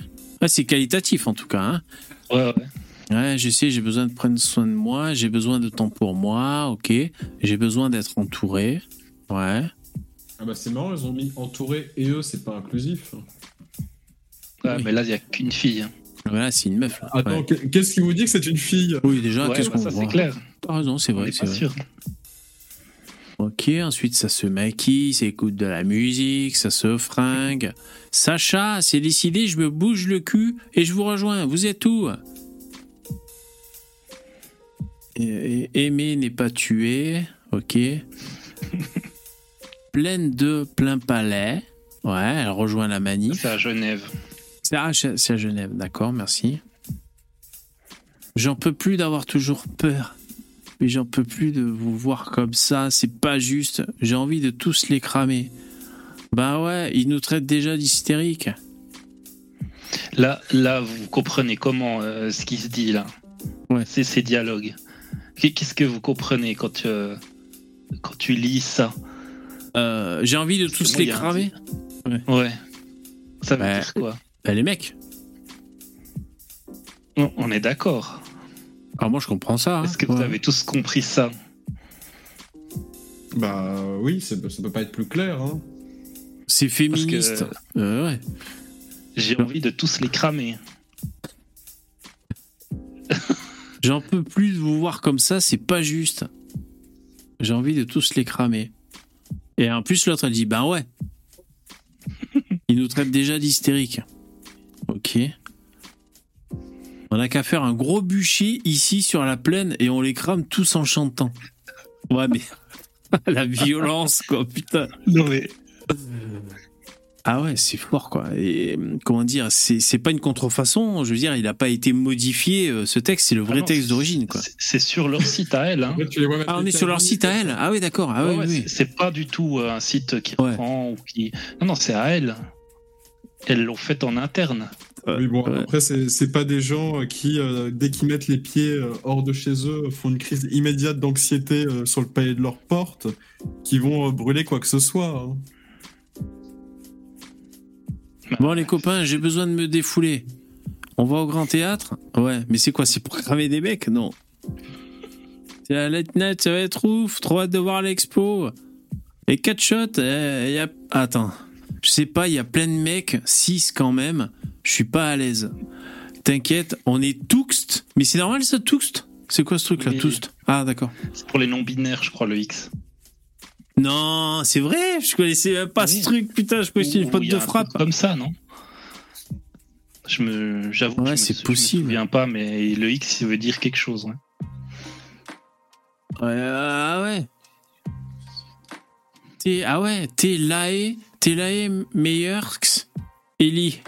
Ah, c'est qualitatif en tout cas. Hein. Ouais, ouais. Ouais, je sais, j'ai besoin de prendre soin de moi, j'ai besoin de temps pour moi, ok. J'ai besoin d'être entouré. Ouais. Ah bah c'est marrant, ils ont mis entouré et eux, c'est pas inclusif. Ouais, Oui. mais là il y a qu'une fille. hein. Voilà, c'est une meuf là. Attends, Ouais. qu'est- qu'est-ce qui vous dit que c'est une fille? Oui, déjà, Ouais, qu'est-ce bah, qu'on ça voit? c'est clair. T'as raison, c'est vrai, c'est sûr. Ok, ensuite ça se maquille, ça écoute de la musique, ça se fringue. Sacha, c'est décidé, je me bouge le cul et je vous rejoins. Vous êtes où? Et- et- Aimer n'est pas tué, ok. *laughs* Pleine de plein palais. Ouais, elle rejoint la manif. C'est à Genève. C'est à, c'est à Genève, d'accord, merci. J'en peux plus d'avoir toujours peur. Mais j'en peux plus de vous voir comme ça, c'est pas juste. J'ai envie de tous les cramer. Bah ouais, ils nous traitent déjà d'hystériques. Là, là, vous comprenez comment euh, ce qui se dit là. Ouais. C'est ces dialogues. Qu'est- Qu'est-ce que vous comprenez quand tu, euh, quand tu lis ça? Euh, J'ai envie de tous les cramer. Ouais. Ça veut Bah, dire quoi? Bah les mecs. On on est d'accord. Alors moi je comprends ça. hein. Est-ce que vous avez tous compris ça Bah oui, ça peut pas être plus clair. Hein. C'est féministe. que Euh, ouais. j'ai envie de tous les cramer. *laughs* J'en peux plus de vous voir comme ça, c'est pas juste. J'ai envie de tous les cramer. Et en plus, l'autre, elle dit Ben ouais. *laughs* Il nous traite déjà d'hystérique. Ok. On a qu'à faire un gros bûcher ici sur la plaine et on les crame tous en chantant. Ouais, mais. *laughs* la violence, quoi, putain. Non mais Ah ouais, c'est fort quoi. Et euh, comment dire, c'est c'est pas une contrefaçon. Je veux dire, il n'a pas été modifié. euh, Ce texte, c'est le vrai Ah non, texte d'origine quoi. c'est- sur leur site à elle. Hein. Ah, on est sur leur site à elle. Ah oui, d'accord. Ah Ouais, oui, ouais, oui. c'est- pas du tout euh, un site qui Ouais. reprend ou qui. Non, non, c'est à elle. Elles l'ont fait en interne. Oui, bon, Ouais. après, c'est c'est pas des gens euh, qui, euh, dès qu'ils mettent les pieds euh, hors de chez eux, font une crise immédiate d'anxiété euh, sur le palier de leur porte, qui vont euh, brûler quoi que ce soit. hein. Bon les copains, j'ai besoin de me défouler. On va au grand théâtre? Ouais, mais c'est quoi C'est pour cramer des mecs? Non. C'est la late night, ça va être ouf. Trop hâte de voir l'expo. Et quatre shots, eh, y a... Attends. Je sais pas, il y a plein de mecs, 6 quand même. Je suis pas à l'aise. T'inquiète, on est touxt. Mais c'est normal ça, touxt C'est quoi ce truc là, Oui. touxt Ah d'accord. C'est pour les non-binaires, je crois, le X. Non, c'est vrai, je connaissais pas Oui. ce truc, putain, je connaissais une a de frappe. Comme ça, non? Je me, j'avoue, que Ouais, c'est possible. Je me souviens pas, mais le X il veut dire quelque chose. ouais. Ouais, ah ouais. T'es, ah ouais, t'es t'es Lae Meyerx, Ellie.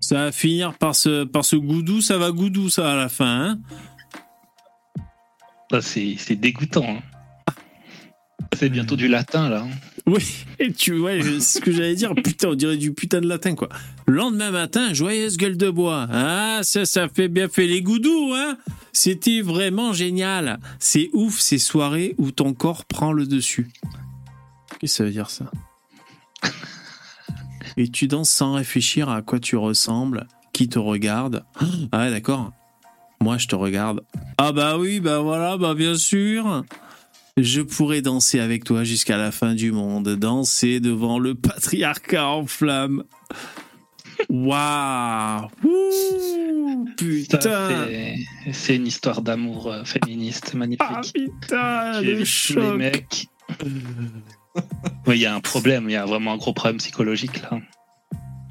Ça va finir par ce, par ce goudou, ça va goudou ça à la fin, hein Ça, c'est, dégoûtant. hein. C'est bientôt du latin là. hein. Oui, et tu c'est ce que j'allais dire, putain, on dirait du putain de latin quoi. Le lendemain matin, joyeuse gueule de bois. Ah, ça, ça fait bien fait les goudous, hein C'était vraiment génial. C'est ouf ces soirées où ton corps prend le dessus. Qu'est-ce que ça veut dire ça? *laughs* Et tu danses sans réfléchir à quoi tu ressembles, qui te regarde. Ah ouais, d'accord. Moi, je te regarde. Ah bah oui, bah voilà, bah bien sûr. Je pourrais danser avec toi jusqu'à la fin du monde, danser devant le patriarcat en flammes. Waouh Putain c'est, une histoire d'amour euh, féministe magnifique. Ah putain, le les mecs. *laughs* Oui, il y a un problème, il y a vraiment un gros problème psychologique là.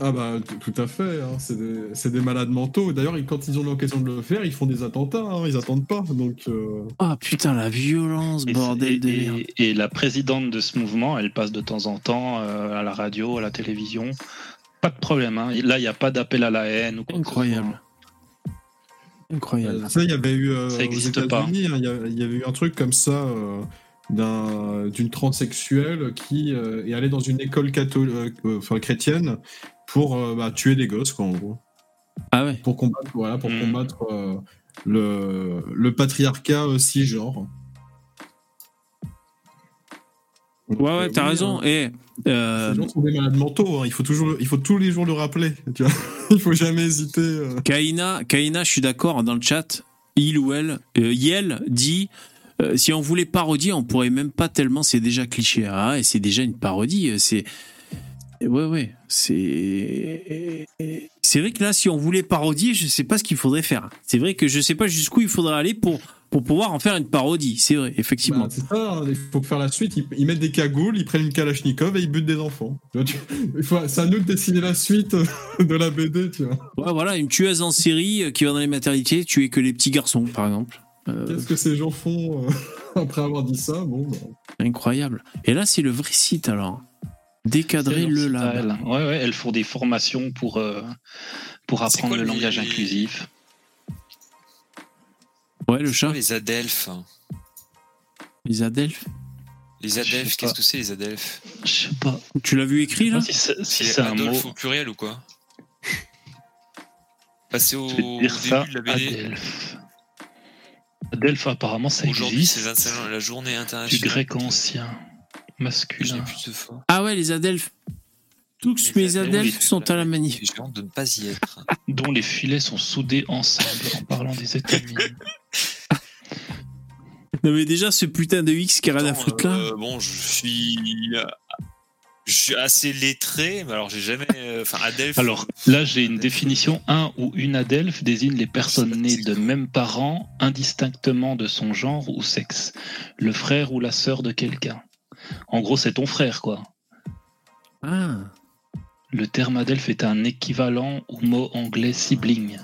Ah bah tout à fait, hein, c'est des, malades mentaux. D'ailleurs, quand ils ont l'occasion de le faire, ils font des attentats, hein, ils attendent pas. Donc, euh, Ah putain, la violence, Et, bordel et- de merde. et- et la présidente de ce mouvement, elle passe de temps en temps euh, à la radio, à la télévision. Pas de problème. hein. Là, il n'y a pas d'appel à la haine. Ou quoi que ce Incroyable. Incroyable. euh, ça, il y avait eu euh, Ça aux existe pas. États-Unis, hein, il y, y avait eu un truc comme ça euh, d'un- d'une transsexuelle qui euh, est allée dans une école catholique, enfin chrétienne, pour euh, bah, tuer des gosses, quoi, en gros. Ah ouais pour combattre, voilà, pour Mm. combattre euh, le, le patriarcat euh, cisgenre. Donc, Ouais, euh, ouais, t'as oui, raison. hein, Et euh, gens sont des malades mentaux. hein, Il faut toujours, il faut tous les jours le rappeler. *laughs* Tu vois il faut jamais hésiter. euh. Kaina, Kaina, je suis d'accord dans le chat. Il ou elle, euh, Yel dit euh, si on voulait parodier, on pourrait même pas tellement. C'est déjà cliché. Ah, et c'est déjà une parodie. euh, C'est ouais, ouais. C'est c'est vrai que là, si on voulait parodier, je sais pas ce qu'il faudrait faire. C'est vrai que je sais pas jusqu'où il faudrait aller pour pour pouvoir en faire une parodie. C'est vrai, effectivement. Bah, c'est ça. hein, Il faut faire la suite. Ils, ils mettent des cagoules, ils prennent une kalachnikov et ils butent des enfants. C'est à nous de dessiner la suite de la BD. Tu vois. Ouais, voilà, une tueuse en série euh, qui va dans les maternités tuer que les petits garçons, par exemple. Euh, Qu'est-ce que ces gens font euh, *laughs* après avoir dit ça? Bon. bah, incroyable. Et là, c'est le vrai site alors. Décadrer le lab. elles. Ouais, ouais, elles font des formations pour, euh, pour apprendre quoi le les- langage inclusif. Ouais, le chat. quoi les adelphes? Les adelphes. Les adelphes, qu'est-ce que c'est les adelphes? Je sais pas. Tu l'as vu écrit là? Si c'est si C'est un mot. Adolphe au pluriel ou quoi? *laughs* Passer au te dire début ça. de la BD. Adelphes. Adelphes, apparemment, ça Aujourd'hui, c'est existe. 21 la journée Du internationale. grec ancien. Masculin. n'ai plus de fois. Ah ouais, les adelphes. Tous Les mes adelphes, sont à la manif. De ne pas y être. *laughs* dont les filets sont soudés ensemble en parlant des étamines. Non mais déjà ce putain de X qui a rien à foutre là. euh, bon, je suis. Je suis assez lettré, mais alors j'ai jamais. euh, Enfin, Adelph. Alors là, j'ai une définition. Un ou une adelphe désigne les personnes nées de même parents, indistinctement de son genre ou sexe. Le frère ou la sœur de quelqu'un. En gros, c'est ton frère, quoi. Ah. Le terme adelphe est un équivalent au mot anglais sibling,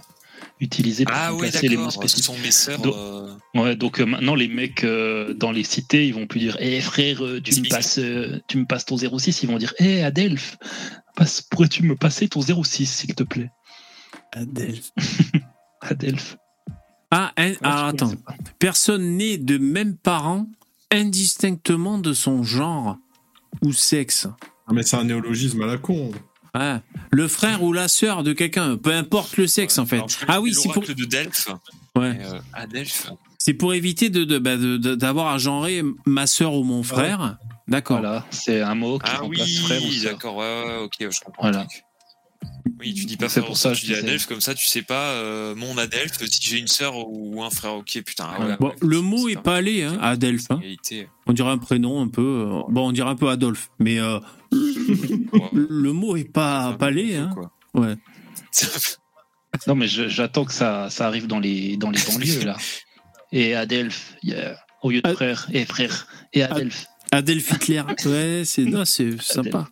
utilisé pour Ah les mots spécifiques. sont mes sœurs. Donc- euh, Ouais, donc euh, maintenant les mecs euh, dans les cités, ils vont plus dire "Eh frère, euh, tu me passes euh, tu me passes ton 06", ils vont dire "Eh Adelph, passe pourrais-tu me passer ton 06 s'il te plaît? Adelph. *laughs* Adelph. Ah, Ouais, attends. Personne née de même parent, indistinctement de son genre ou sexe. Ah, mais c'est un néologisme à la con. Ah, le frère ou la sœur de quelqu'un, peu importe le sexe ouais. en fait. Ah oui, c'est pour, de Delphes. ouais. euh, c'est pour éviter de, de- bah, de- de- d'avoir à genrer ma sœur ou mon frère. D'accord. Voilà, c'est un mot qui Ah remplace oui, frère ou sœur. d'accord, ouais, ouais, ok, je comprends. Voilà. Oui, tu dis pas C'est frère pour ou ça tu je dis. Adelphes, comme ça tu sais pas euh, mon Adelphes si j'ai une sœur ou un frère. Ok, putain. ah ouais, Bon, ouais, le mot c'est est pas- allé, hein, Adelph. hein. On dirait un prénom un peu. euh, bon, on dirait un peu Adolphe, mais euh. Le mot est pas, fou, Hein. quoi. Ouais. Non mais je- j'attends que ça, ça arrive dans les dans les banlieues là. Et Adelph, yeah. au lieu de Ad- frère, et frère, et Adelph. Adolf Hitler. Ouais, c'est non, c'est sympa.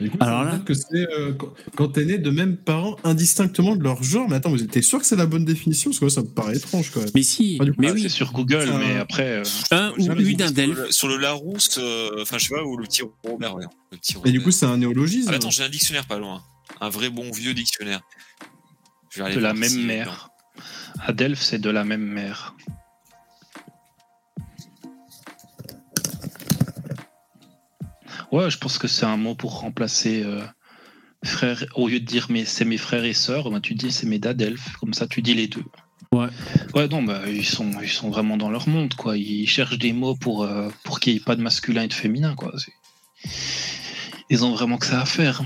Du coup, Alors ça veut là- dire que c'est euh, quand- t'es né de même parents indistinctement de leur genre. Mais attends, vous êtes sûr que c'est la bonne définition? Parce que ça me paraît étrange quand même. Mais si, Ah, du coup, mais ah, oui. C'est sur Google, Ça- mais après. euh, Un ou une Adelph. Sur le- Larousse, euh, enfin je sais pas, ou le petit Robert, ouais. Le petit Et du coup, c'est un néologisme. Ah, attends, j'ai un dictionnaire pas loin. Un vrai bon vieux dictionnaire. Je vais aller de la même si- mère. Adelph, c'est de la même mère. Ouais, je pense que c'est un mot pour remplacer euh, frère. Au lieu de dire mais c'est mes frères et sœurs, bah, tu dis c'est mes d'Adelph. Comme ça, tu dis les deux. Ouais. Ouais, non, bah, ils sont, ils sont vraiment dans leur monde, quoi. Ils cherchent des mots pour, euh, pour qu'il n'y ait pas de masculin et de féminin, quoi. Ils ont vraiment que ça à faire.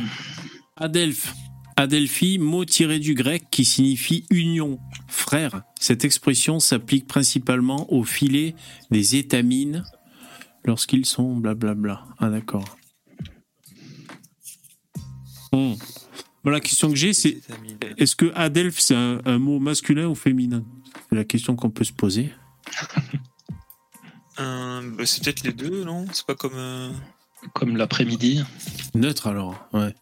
Adelph. Adelphi, mot tiré du grec qui signifie union, frère. Cette expression s'applique principalement aux filets des étamines lorsqu'ils sont blablabla. Ah d'accord. Bon, la question que j'ai, c'est est-ce que Adelph c'est un, un mot masculin ou féminin? C'est la question qu'on peut se poser. Euh, bah, c'est peut-être les deux, non? C'est pas comme. euh, Comme l'après-midi. Neutre alors, ouais.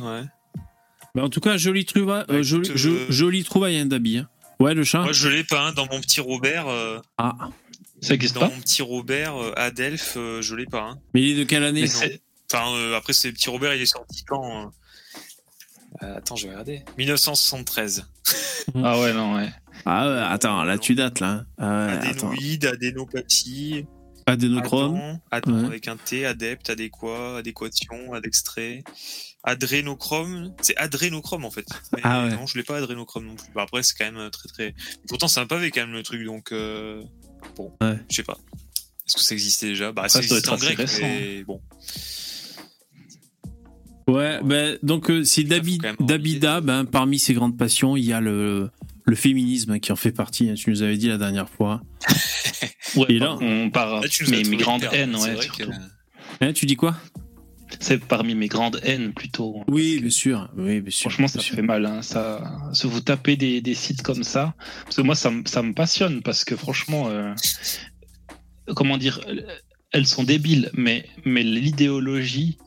Ouais. Mais en tout cas, joli trouvaille, Bah, joli, écoute, jo- euh, joli trouvaille hein, d'habit. hein. Ouais, le chat. Moi, je l'ai pas, hein, dans mon petit Robert. euh, Ah, Ça existe dans pas mon petit Robert, euh, Adelph, euh, je l'ai pas. hein. mais il est de quelle année Enfin, euh, après, c'est petit Robert, il est sorti quand euh? Euh, Attends, je vais regarder. 1973. Ah ouais, non, ouais. Ah ouais, attends, là tu dates là. Ah ouais. Adénoïde, adénopathie, Adénochrome. Adam, Adam Ouais. avec un T, adepte, adéquat, adéquation, adextrait, adrénochrome. C'est adrénochrome en fait. Mais Ah ouais. Non, je l'ai pas adrénochrome non plus. Bah, après, c'est quand même très très. Pourtant, c'est un pavé quand même le truc, donc euh... bon, Ouais. je sais pas. Est-ce que ça existait déjà? Bah, Ça, ça en grec, récent, mais bon. Ouais, ben, donc euh, c'est Dabida, ben, parmi ses grandes passions, il y a le, le féminisme hein, qui en fait partie, hein, tu nous avais dit la dernière fois. *laughs* Ouais, Et là- on part Là, tu nous mes, grandes haines, ouais, que-. Hein, tu dis quoi? C'est parmi mes grandes haines plutôt. Oui, bien sûr. Oui, bien sûr. Franchement, bien ça sûr. fait mal. Hein. Ça, se vous tapez des, des sites comme ça, parce que moi, ça, me- ça me passionne parce que franchement, euh, comment dire, elles sont débiles, mais mais l'idéologie,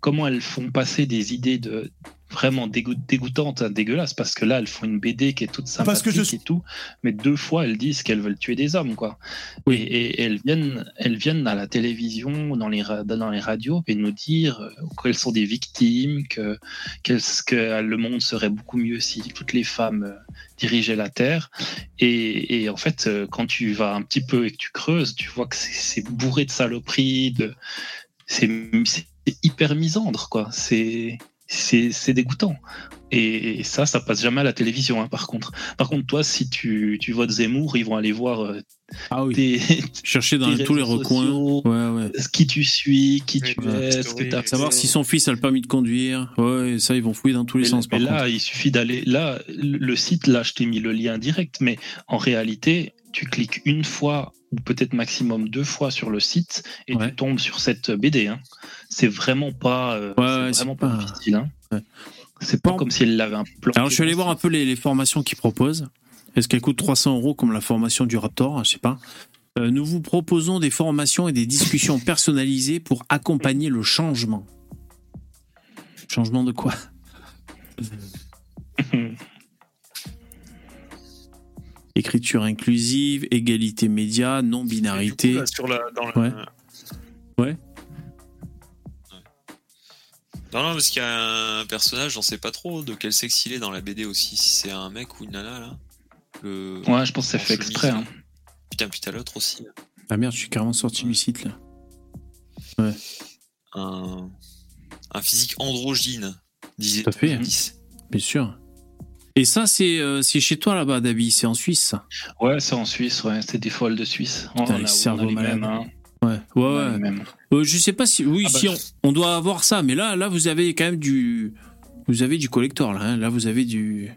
comment elles font passer des idées de vraiment dégoût- dégoûtantes, hein, dégueulasses, parce que là, elles font une BD qui est toute Parce que sympathique je- et tout, mais deux fois, elles disent qu'elles veulent tuer des hommes, quoi. Oui. Et, et elles viennent, elles viennent à la télévision, dans les dans les radios, et nous dire euh, qu'elles sont des victimes, que qu'est-ce que le monde serait beaucoup mieux si toutes les femmes euh, dirigeaient la Terre. Et, et en fait, euh, quand tu vas un petit peu et que tu creuses, tu vois que c'est bourré de saloperies, de c'est hyper misandre, quoi. C'est c'est dégoûtant. Et, et ça, ça passe jamais à la télévision, hein, par contre. Par contre, toi, si tu, tu votes Zemmour, ils vont aller voir euh, Ah oui. tes, *laughs* Chercher dans tes tous les recoins. sociaux, Ouais, ouais. qui tu suis, qui tu ouais, es, ce que as. Savoir si son fils a le permis de conduire. Ouais, ça, ils vont fouiller dans tous les Mais, sens. mais Par là, contre. il suffit d'aller. Là, le site, là, je t'ai mis le lien direct, mais en réalité, tu cliques une fois ou peut-être maximum deux fois sur le site et Ouais. tu tombes sur cette BD. Hein. C'est vraiment pas, euh, Ouais, c'est vraiment pas, pas- difficile. Hein. Ouais. C'est pas comme si elle l'avait un plan. Alors, je suis allé voir un peu les, les formations qu'ils proposent. Est-ce qu'elles coûtent 300 euros comme la formation du Raptor? Je sais pas. Euh, nous vous proposons des formations et des discussions *laughs* personnalisées pour accompagner le changement. Changement de quoi? *laughs* Écriture inclusive, égalité média, non-binarité. coup, là, sur la, dans le... Ouais. Ouais. Non, non, parce qu'il y a un personnage, on sait pas trop de quel sexe il est dans la BD aussi, si c'est un mec ou une nana là. Le... Ouais, je pense que c'est fait chemise, exprès. hein. Putain, t'as l'autre aussi. Ah merde, je suis carrément sorti du site là. Un, un physique androgyne, disait Tout à fait. 10. Bien sûr. Et ça, c'est euh, c'est chez toi là-bas, David, c'est en Suisse Ouais, c'est en Suisse, ouais, c'est des folles de Suisse. On Putain, a- les on a cerveaux les mêmes, hein. Ouais, ouais, ouais. mêmes. Euh, je sais pas si. Oui, Ah bah, si je- on, on doit avoir ça, mais là, là, vous avez quand même du. Vous avez du collector là. hein. Là, vous avez du.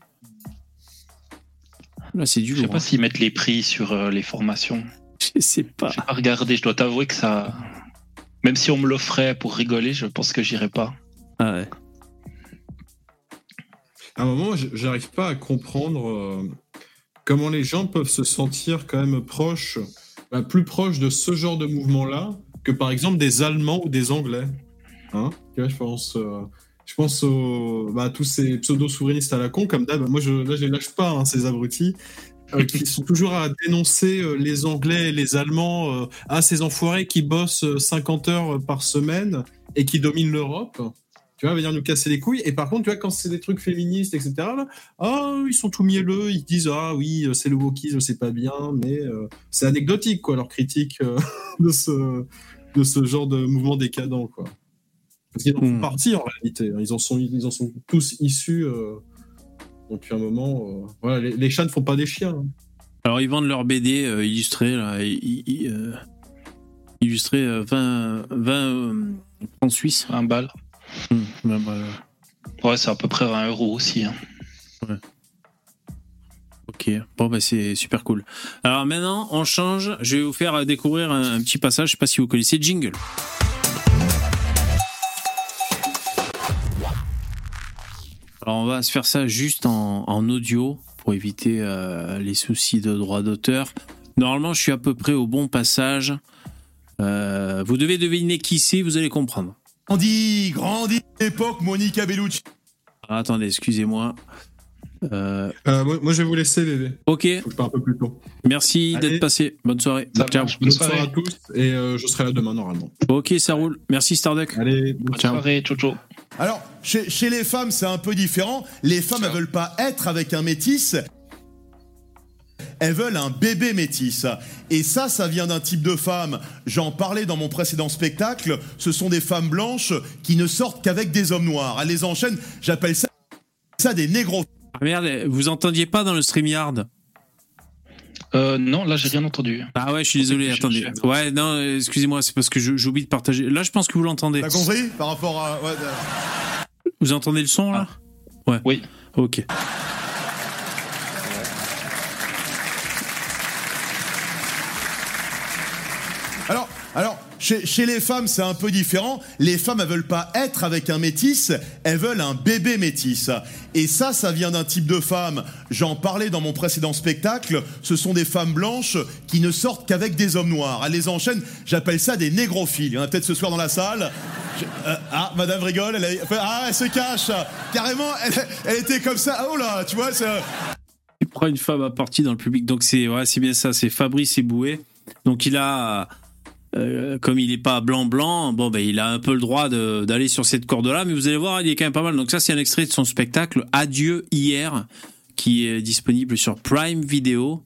Là, c'est du Je sais lourd. pas hein. s'ils mettent les prix sur euh, les formations. *laughs* Je sais pas. J'ai pas regardé, je dois t'avouer que ça. Même si on me l'offrait pour rigoler, je pense que j'irai pas. Ah ouais. À un moment, j'arrive pas à comprendre euh, comment les gens peuvent se sentir quand même proches, bah, plus proches de ce genre de mouvement-là que par exemple des Allemands ou des Anglais. Hein je pense, euh, je pense bah, à tous ces pseudo-souverainistes à la con, comme d'hab. Moi, je, là, les lâche pas, hein, ces abrutis. euh, qui sont toujours à dénoncer les Anglais et les Allemands, à ces enfoirés qui bossent euh, 50 heures par semaine et qui dominent l'Europe tu vois, venir nous casser les couilles. Et par contre, tu vois, quand c'est des trucs féministes, etc., là, ah, ils sont tout mielleux, ils disent, ah oui, c'est le wokisme, c'est pas bien, mais euh, c'est anecdotique, quoi, leur critique euh, *laughs* de, ce, de ce genre de mouvement décadent, quoi. Parce qu'ils en font Hmm. partie, en réalité. Ils en sont, ils en sont tous issus euh, depuis un moment. euh, voilà, les, les chats ne font pas des chiens. hein. Alors, ils vendent leur BD euh, illustré là. i- i- euh, illustré euh, 20, 20 euh, francs suisses. Un bal. Hum, bah, bah, Ouais, c'est à peu près 20 euros aussi. hein. Ok, bon bah c'est super cool. Alors maintenant on change, je vais vous faire découvrir un, un petit passage, je sais pas si vous connaissez Jingle. Alors on va se faire ça juste en, en audio pour éviter euh, les soucis de droit d'auteur. Normalement je suis à peu près au bon passage. Euh, vous devez deviner qui c'est, vous allez comprendre. Grandi, grandi, époque Monica Bellucci. Alors, attendez, excusez-moi. Euh, Euh, moi, moi, je vais vous laisser, les... ok, faut que je un peu plus tôt. merci d'être passé. Bonne soirée. Ça Ciao. marche. Bonne Bonne soirée à tous, et euh, je serai là demain, normalement. Ok, ça roule. Merci Starduck. Allez, Bonne Ciao. soirée, ciao ciao. Alors, chez, chez les femmes, c'est un peu différent. Les femmes, elles veulent pas être avec un métis. Elles veulent un bébé métis. Et ça, ça vient d'un type de femme. J'en parlais dans mon précédent spectacle. Ce sont des femmes blanches qui ne sortent qu'avec des hommes noirs. Elles les enchaînent. J'appelle ça, ça des négros. Ah merde, vous entendiez pas dans le StreamYard Euh, non, là, j'ai rien entendu. Ah ouais, je suis désolé, attendez. Ouais, non, excusez-moi, c'est parce que j'oublie de partager. Là, je pense que vous l'entendez. T'as compris Par rapport à. ouais, Vous entendez le son là? Ouais. Oui. Ok. Alors, alors chez, les femmes, c'est un peu différent. Les femmes, elles veulent pas être avec un métis, elles veulent un bébé métis. Et ça, ça vient d'un type de femme. J'en parlais dans mon précédent spectacle. Ce sont des femmes blanches qui ne sortent qu'avec des hommes noirs. Elles les enchaînent. J'appelle ça des négrophiles. Il y en a peut-être ce soir dans la salle. Euh, ah, Madame rigole. Elle ah, elle se cache. Carrément, elle, était comme ça. Oh là, tu vois. Il prend une femme à partie dans le public. Donc c'est ouais, c'est bien ça, c'est Fabrice Eboué. Donc il a euh, comme il n'est pas blanc blanc, bon ben il a un peu le droit d'aller sur cette corde là, mais vous allez voir, il est quand même pas mal. Donc ça c'est un extrait de son spectacle Adieu hier qui est disponible sur Prime Video.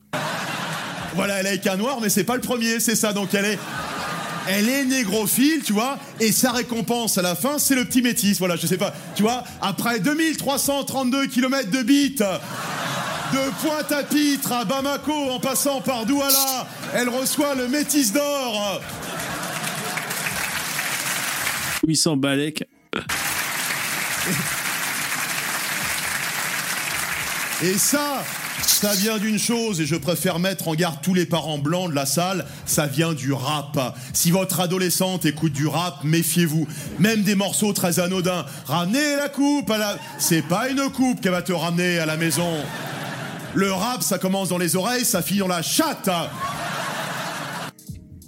Voilà, elle est avec un noir, mais c'est pas le premier, c'est ça. Donc elle est, elle est négrophile, tu vois, et sa récompense à la fin, c'est le petit métis. Voilà, je sais pas, tu vois, après 2332 km de bite, De Pointe-à-Pitre à Bamako en passant par Douala, elle reçoit le Métis d'or. 800 balèques. Et ça, ça vient d'une chose, et je préfère mettre en garde tous les parents blancs de la salle, ça vient du rap. Si votre adolescente écoute du rap, méfiez-vous. Même des morceaux très anodins. Ramenez la coupe à la... C'est pas une coupe qu'elle va te ramener à la maison. Le rap, ça commence dans les oreilles, ça finit dans la chatte.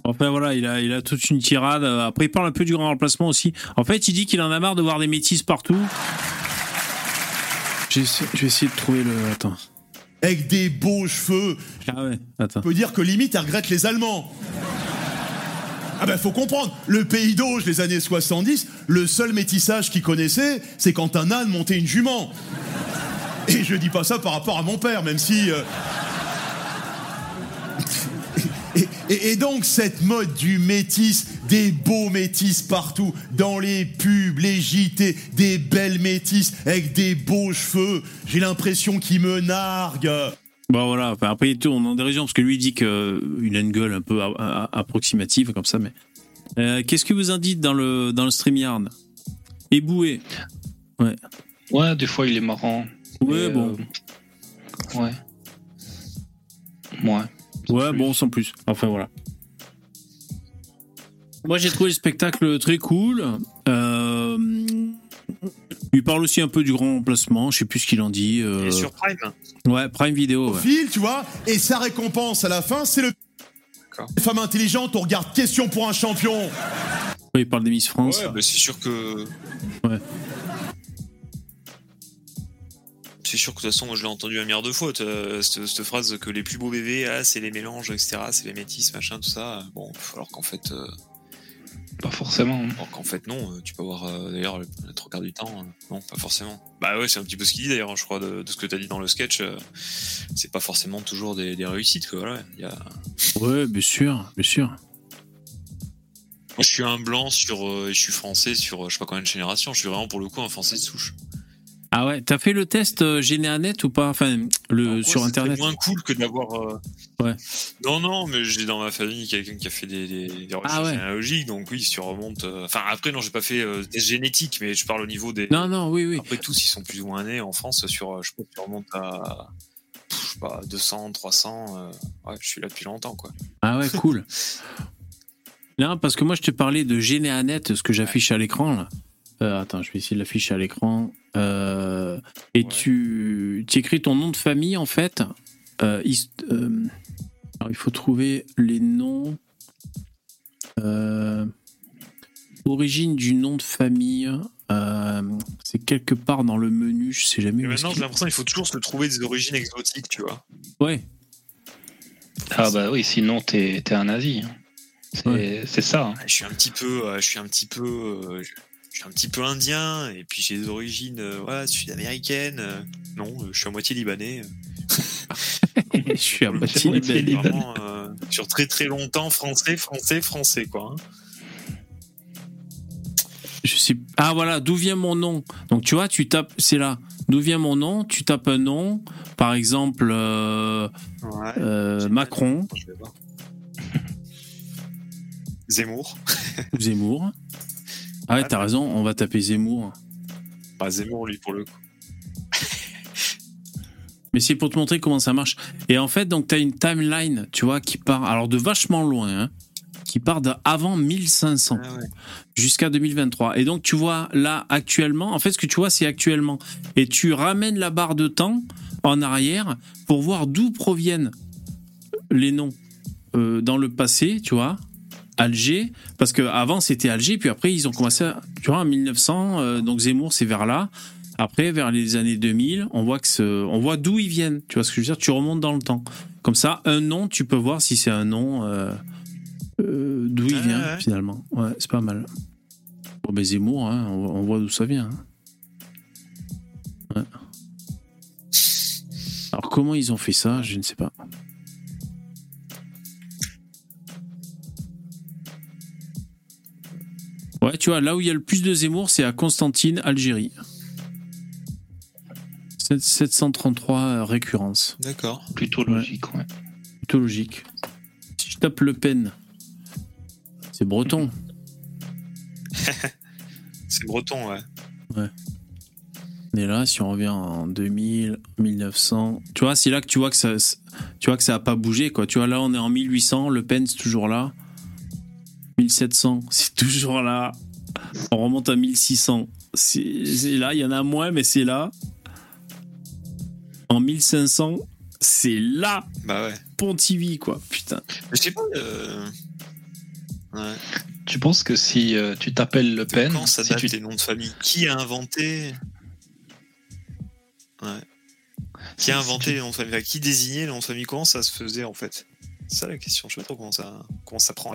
Enfin voilà, il a, il a toute une tirade. Après, il parle un peu du grand remplacement aussi. En fait, il dit qu'il en a marre de voir des métis partout. Je vais essayer- de trouver le. Attends. Avec des beaux cheveux. Ah ouais, attends. On peut dire que limite, elle regrette les Allemands. Ah ben faut comprendre, le pays d'Auge, les années 70, le seul métissage qu'ils connaissaient, c'est quand un âne montait une jument. Et je dis pas ça par rapport à mon père, même si... euh, Et, et- et donc cette mode du métis, des beaux métis partout, dans les pubs, les JT, des belles métis avec des beaux cheveux, j'ai l'impression qu'ils me narguent. Bon voilà, enfin, après il tourne en dérision parce que lui il dit qu'il a une gueule un peu a- a- approximative comme ça, mais. Euh, Qu'est-ce que vous en dites dans le, dans le StreamYard? Éboué. Ouais. Ouais, des fois il est marrant. Ouais, Mais, bon. euh, ouais. Ouais. Ouais, bon, sans plus. Enfin voilà. Moi j'ai trouvé le spectacle très cool. Euh, il parle aussi un peu du grand remplacement, je sais plus ce qu'il en dit. euh, Et sur Prime Ouais, Prime Vidéo. ouais. fil, tu vois, et sa récompense à la fin, c'est le. Femme intelligente, on regarde question pour un champion. Ouais, il parle des Miss France. Ouais, bah, c'est sûr que. Ouais. C'est sûr que de toute façon, moi je l'ai entendu un milliard de fois, euh, cette, cette phrase que les plus beaux bébés, ah, c'est les mélanges, etc., c'est les métis, machin, tout ça. Bon, alors qu'en fait. euh, Pas forcément. hein. alors qu'en fait, non, euh, tu peux avoir euh, d'ailleurs le, le trois quarts du temps, euh, non, pas forcément. Bah ouais, c'est un petit peu ce qu'il dit d'ailleurs, je crois, de, de ce que t'as dit dans le sketch. euh, c'est pas forcément toujours des, des réussites, quoi, voilà. Il y a... Ouais, bien sûr, bien sûr. Moi, je suis un blanc sur. euh, je suis français sur euh, je sais pas combien de générations, je suis vraiment pour le coup un français de souche. Ah ouais, t'as fait le test euh, Généanet ou pas? Enfin, le, sur c'est Internet. moins cool que d'avoir. euh, Ouais. Non, non, mais j'ai dans ma famille quelqu'un qui a fait des, des, des recherches Ah ouais. généalogiques, donc oui, si tu remontes. euh, Enfin, après, non, j'ai pas fait euh, des génétiques, mais je parle au niveau des. Non, non, oui, oui. Après, tous, ils sont plus ou moins nés en France sur. euh, Je pas, tu remontes à. pff, Je sais pas, 200, 300. euh, Ouais, je suis là depuis longtemps, quoi. Ah ouais, cool. *laughs* non, parce que moi je te parlais de Généanet, ce que j'affiche à l'écran là. Euh, attends, je vais essayer de l'afficher à l'écran. Euh, et Ouais. tu, tu écris ton nom de famille en fait. Euh, euh, alors, il faut trouver les noms. Euh, origine du nom de famille. euh, c'est quelque part dans le menu, je sais jamais est-ce maintenant, j'ai l'impression qu'il faut toujours se trouver des origines exotiques, tu vois. Ouais, Ah bah oui, sinon t'es t'es un nazi. C'est Ouais. ça. hein. Je suis un petit peu, je suis un petit peu, je je suis un petit peu indien et puis j'ai des origines, euh, voilà, sud-américaines. euh, non, euh, je suis à moitié libanais. *laughs* je suis à moitié libanais. vraiment, sur très très longtemps, français, français, français, quoi. hein. Je sais. Ah voilà, d'où vient mon nom Donc tu vois, tu tapes, c'est là. D'où vient mon nom Tu tapes un nom, par exemple euh, Ouais. euh, Macron. Zemmour. ou Zemmour. Ah ouais, t'as raison, on va taper Zemmour. Pas Zemmour, lui, pour le coup. *laughs* Mais c'est pour te montrer comment ça marche. Et en fait, donc t'as une timeline, tu vois, qui part, alors de vachement loin, hein, qui part d'avant 1500 Ah ouais. jusqu'à 2023. Et donc tu vois là actuellement, en fait, ce que tu vois, c'est actuellement. Et tu ramènes la barre de temps en arrière pour voir d'où proviennent les noms euh, dans le passé, tu vois. Alger, parce que avant c'était Alger, puis après ils ont commencé, à, tu vois, en 1900, euh, donc Zemmour c'est vers là. Après, vers les années 2000, on voit que ce- on voit d'où ils viennent. Tu vois ce que je veux dire? Tu remontes dans le temps. Comme ça, un nom, tu peux voir si c'est un nom euh, euh, d'où il vient ouais. finalement. Ouais, c'est pas mal. Bon, ben Zemmour, hein, on, on voit d'où ça vient. hein. Ouais. Alors comment ils ont fait ça? Je ne sais pas. Ouais, tu vois, là où il y a le plus de Zemmour, c'est à Constantine, Algérie. 7- 733 récurrences. D'accord. Plutôt logique, ouais. Plutôt logique. Si je tape Le Pen, c'est breton. *laughs* C'est breton, ouais. Et là, si on revient en 2000, 1900, tu vois, c'est là que tu vois que ça, tu vois que ça a pas bougé, quoi. Tu vois, là, on est en 1800, Le Pen, c'est toujours là. 1700, c'est toujours là. On remonte à 1600. C'est là, il y en a moins, mais c'est là. En 1500, c'est là. Bah ouais. Pontivy, quoi. Putain. Je sais pas. euh, Ouais. Tu penses que si euh, tu t'appelles Le Pen, quand ça si tu les noms de famille? Qui a inventé? Ouais. Qui a inventé les noms de famille? Enfin, Qui désignait les noms de famille? Comment ça se faisait en fait? C'est ça la question. Je sais pas trop comment ça, comment ça prend.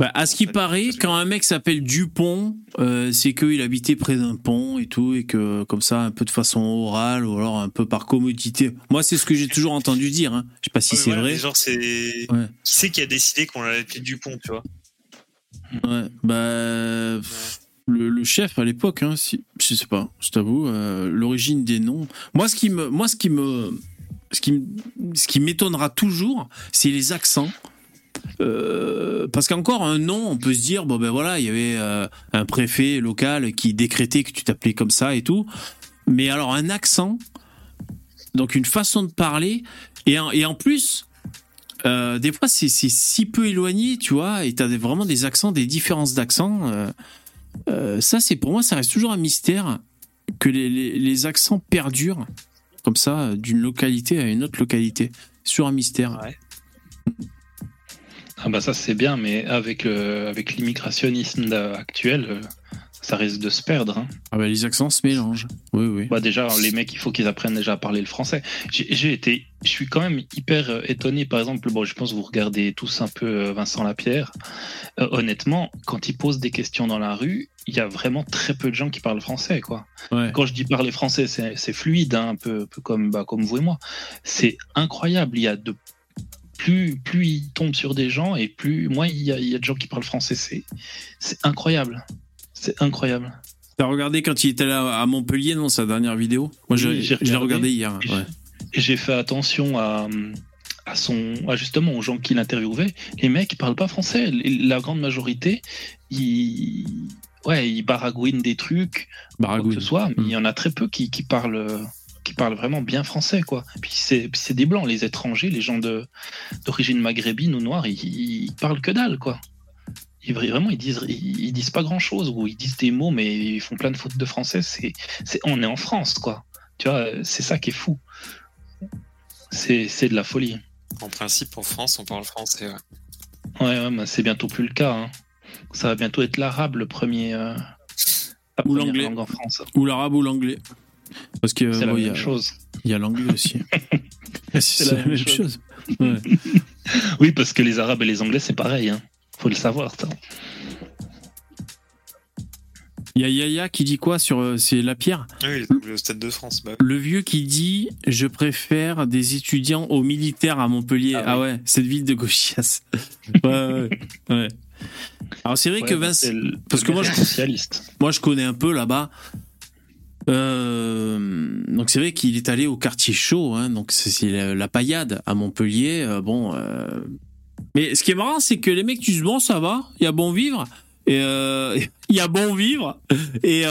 Bah, à ce qui paraît, quand un mec s'appelle Dupont, euh, c'est qu'il habitait près d'un pont et tout, et que comme ça, un peu de façon orale ou alors un peu par commodité. Moi, c'est ce que j'ai toujours entendu dire. Hein. Je sais pas si Ouais, c'est voilà, vrai. Genre, c'est. Ouais. Qui c'est qui a décidé qu'on allait appeler Dupont, tu vois Ouais, bah, pff, le, le chef à l'époque, hein, si, je sais pas, je t'avoue, euh, l'origine des noms. Moi, ce qui me, moi, ce qui me, ce qui, me- ce qui m'étonnera toujours, c'est les accents. Euh, parce qu'encore un nom, on peut se dire bon ben voilà, il y avait euh, un préfet local qui décrétait que tu t'appelais comme ça et tout. Mais alors un accent, donc une façon de parler, et en, plus, euh, des fois c'est si peu éloigné, tu vois, et t'as vraiment des accents, des différences d'accents. euh, ça, c'est pour moi, ça reste toujours un mystère que les, les- accents perdurent comme ça d'une localité à une autre localité. Sur un mystère. Ouais. Ah bah ça c'est bien, mais avec, le- avec l'immigrationnisme actuel, euh, ça risque de se perdre. hein. Ah bah, les accents se mélangent. Oui, oui. Bah déjà, les mecs, il faut qu'ils apprennent déjà à parler le français. J'ai été, je suis quand même hyper euh, étonné. Par exemple, bon, je pense que vous regardez tous un peu euh, Vincent Lapierre. Euh, honnêtement, quand il pose des questions dans la rue, il y a vraiment très peu de gens qui parlent français, quoi. Ouais. Quand je dis parler français, c'est fluide, hein, un peu, peu comme, bah, comme vous et moi. C'est incroyable. Il y a de plus, plus il tombe sur des gens et plus, moins il y a, il y a de gens qui parlent français. C'est, incroyable. C'est incroyable. T'as regardé quand il était là à Montpellier, non, sa dernière vidéo? Moi, je, Oui, j'ai regardé. regardé hier. Et ouais. J'ai fait attention à, à son, à justement aux gens qui l'interviewaient. Les mecs, ils parlent pas français. La grande majorité, ils, ouais, ils baragouinent des trucs, quoi que ce soit. Mais il y en a très peu qui, qui parlent, qui parlent vraiment bien français, quoi. Puis c'est, puis c'est des blancs, les étrangers, les gens de, d'origine maghrébine ou noire, ils, ils parlent que dalle, quoi. Ils, vraiment, ils disent, ils, ils disent pas grand chose ou ils disent des mots, mais ils font plein de fautes de français. C'est, c'est, on est en France, quoi. Tu vois, c'est ça qui est fou. C'est, c'est de la folie. En principe, en France, on parle français. Ouais. Ouais, c'est bientôt plus le cas. hein. Ça va bientôt être l'arabe le premier. euh, Ou l'anglais. langue en France. Ou l'arabe ou l'anglais. Parce que C'est la bon, même a- chose. il y a l'anglais aussi. *laughs* c'est la, même chose. Ouais. *laughs* Oui, parce que les arabes et les anglais, c'est pareil. Hein. Faut le savoir. Il y a Yaya qui dit quoi sur euh, c'est la pierre? Ah Oui, il est au Stade de France. Bah, Le vieux qui dit je préfère des étudiants aux militaires à Montpellier. Ah, Ah ouais, cette ville de gauchias. *laughs* ouais, ouais, ouais. Alors c'est vrai Ouais, que bah, Vince, parce que moi, je- socialiste. moi je connais un peu là-bas. Euh, donc c'est vrai qu'il est allé au quartier chaud, hein, donc c'est- la, la paillade à Montpellier. euh, bon, euh, mais ce qui est marrant, c'est que les mecs disent bon, ça va, il y a bon vivre, et euh, *laughs* il y a bon vivre, et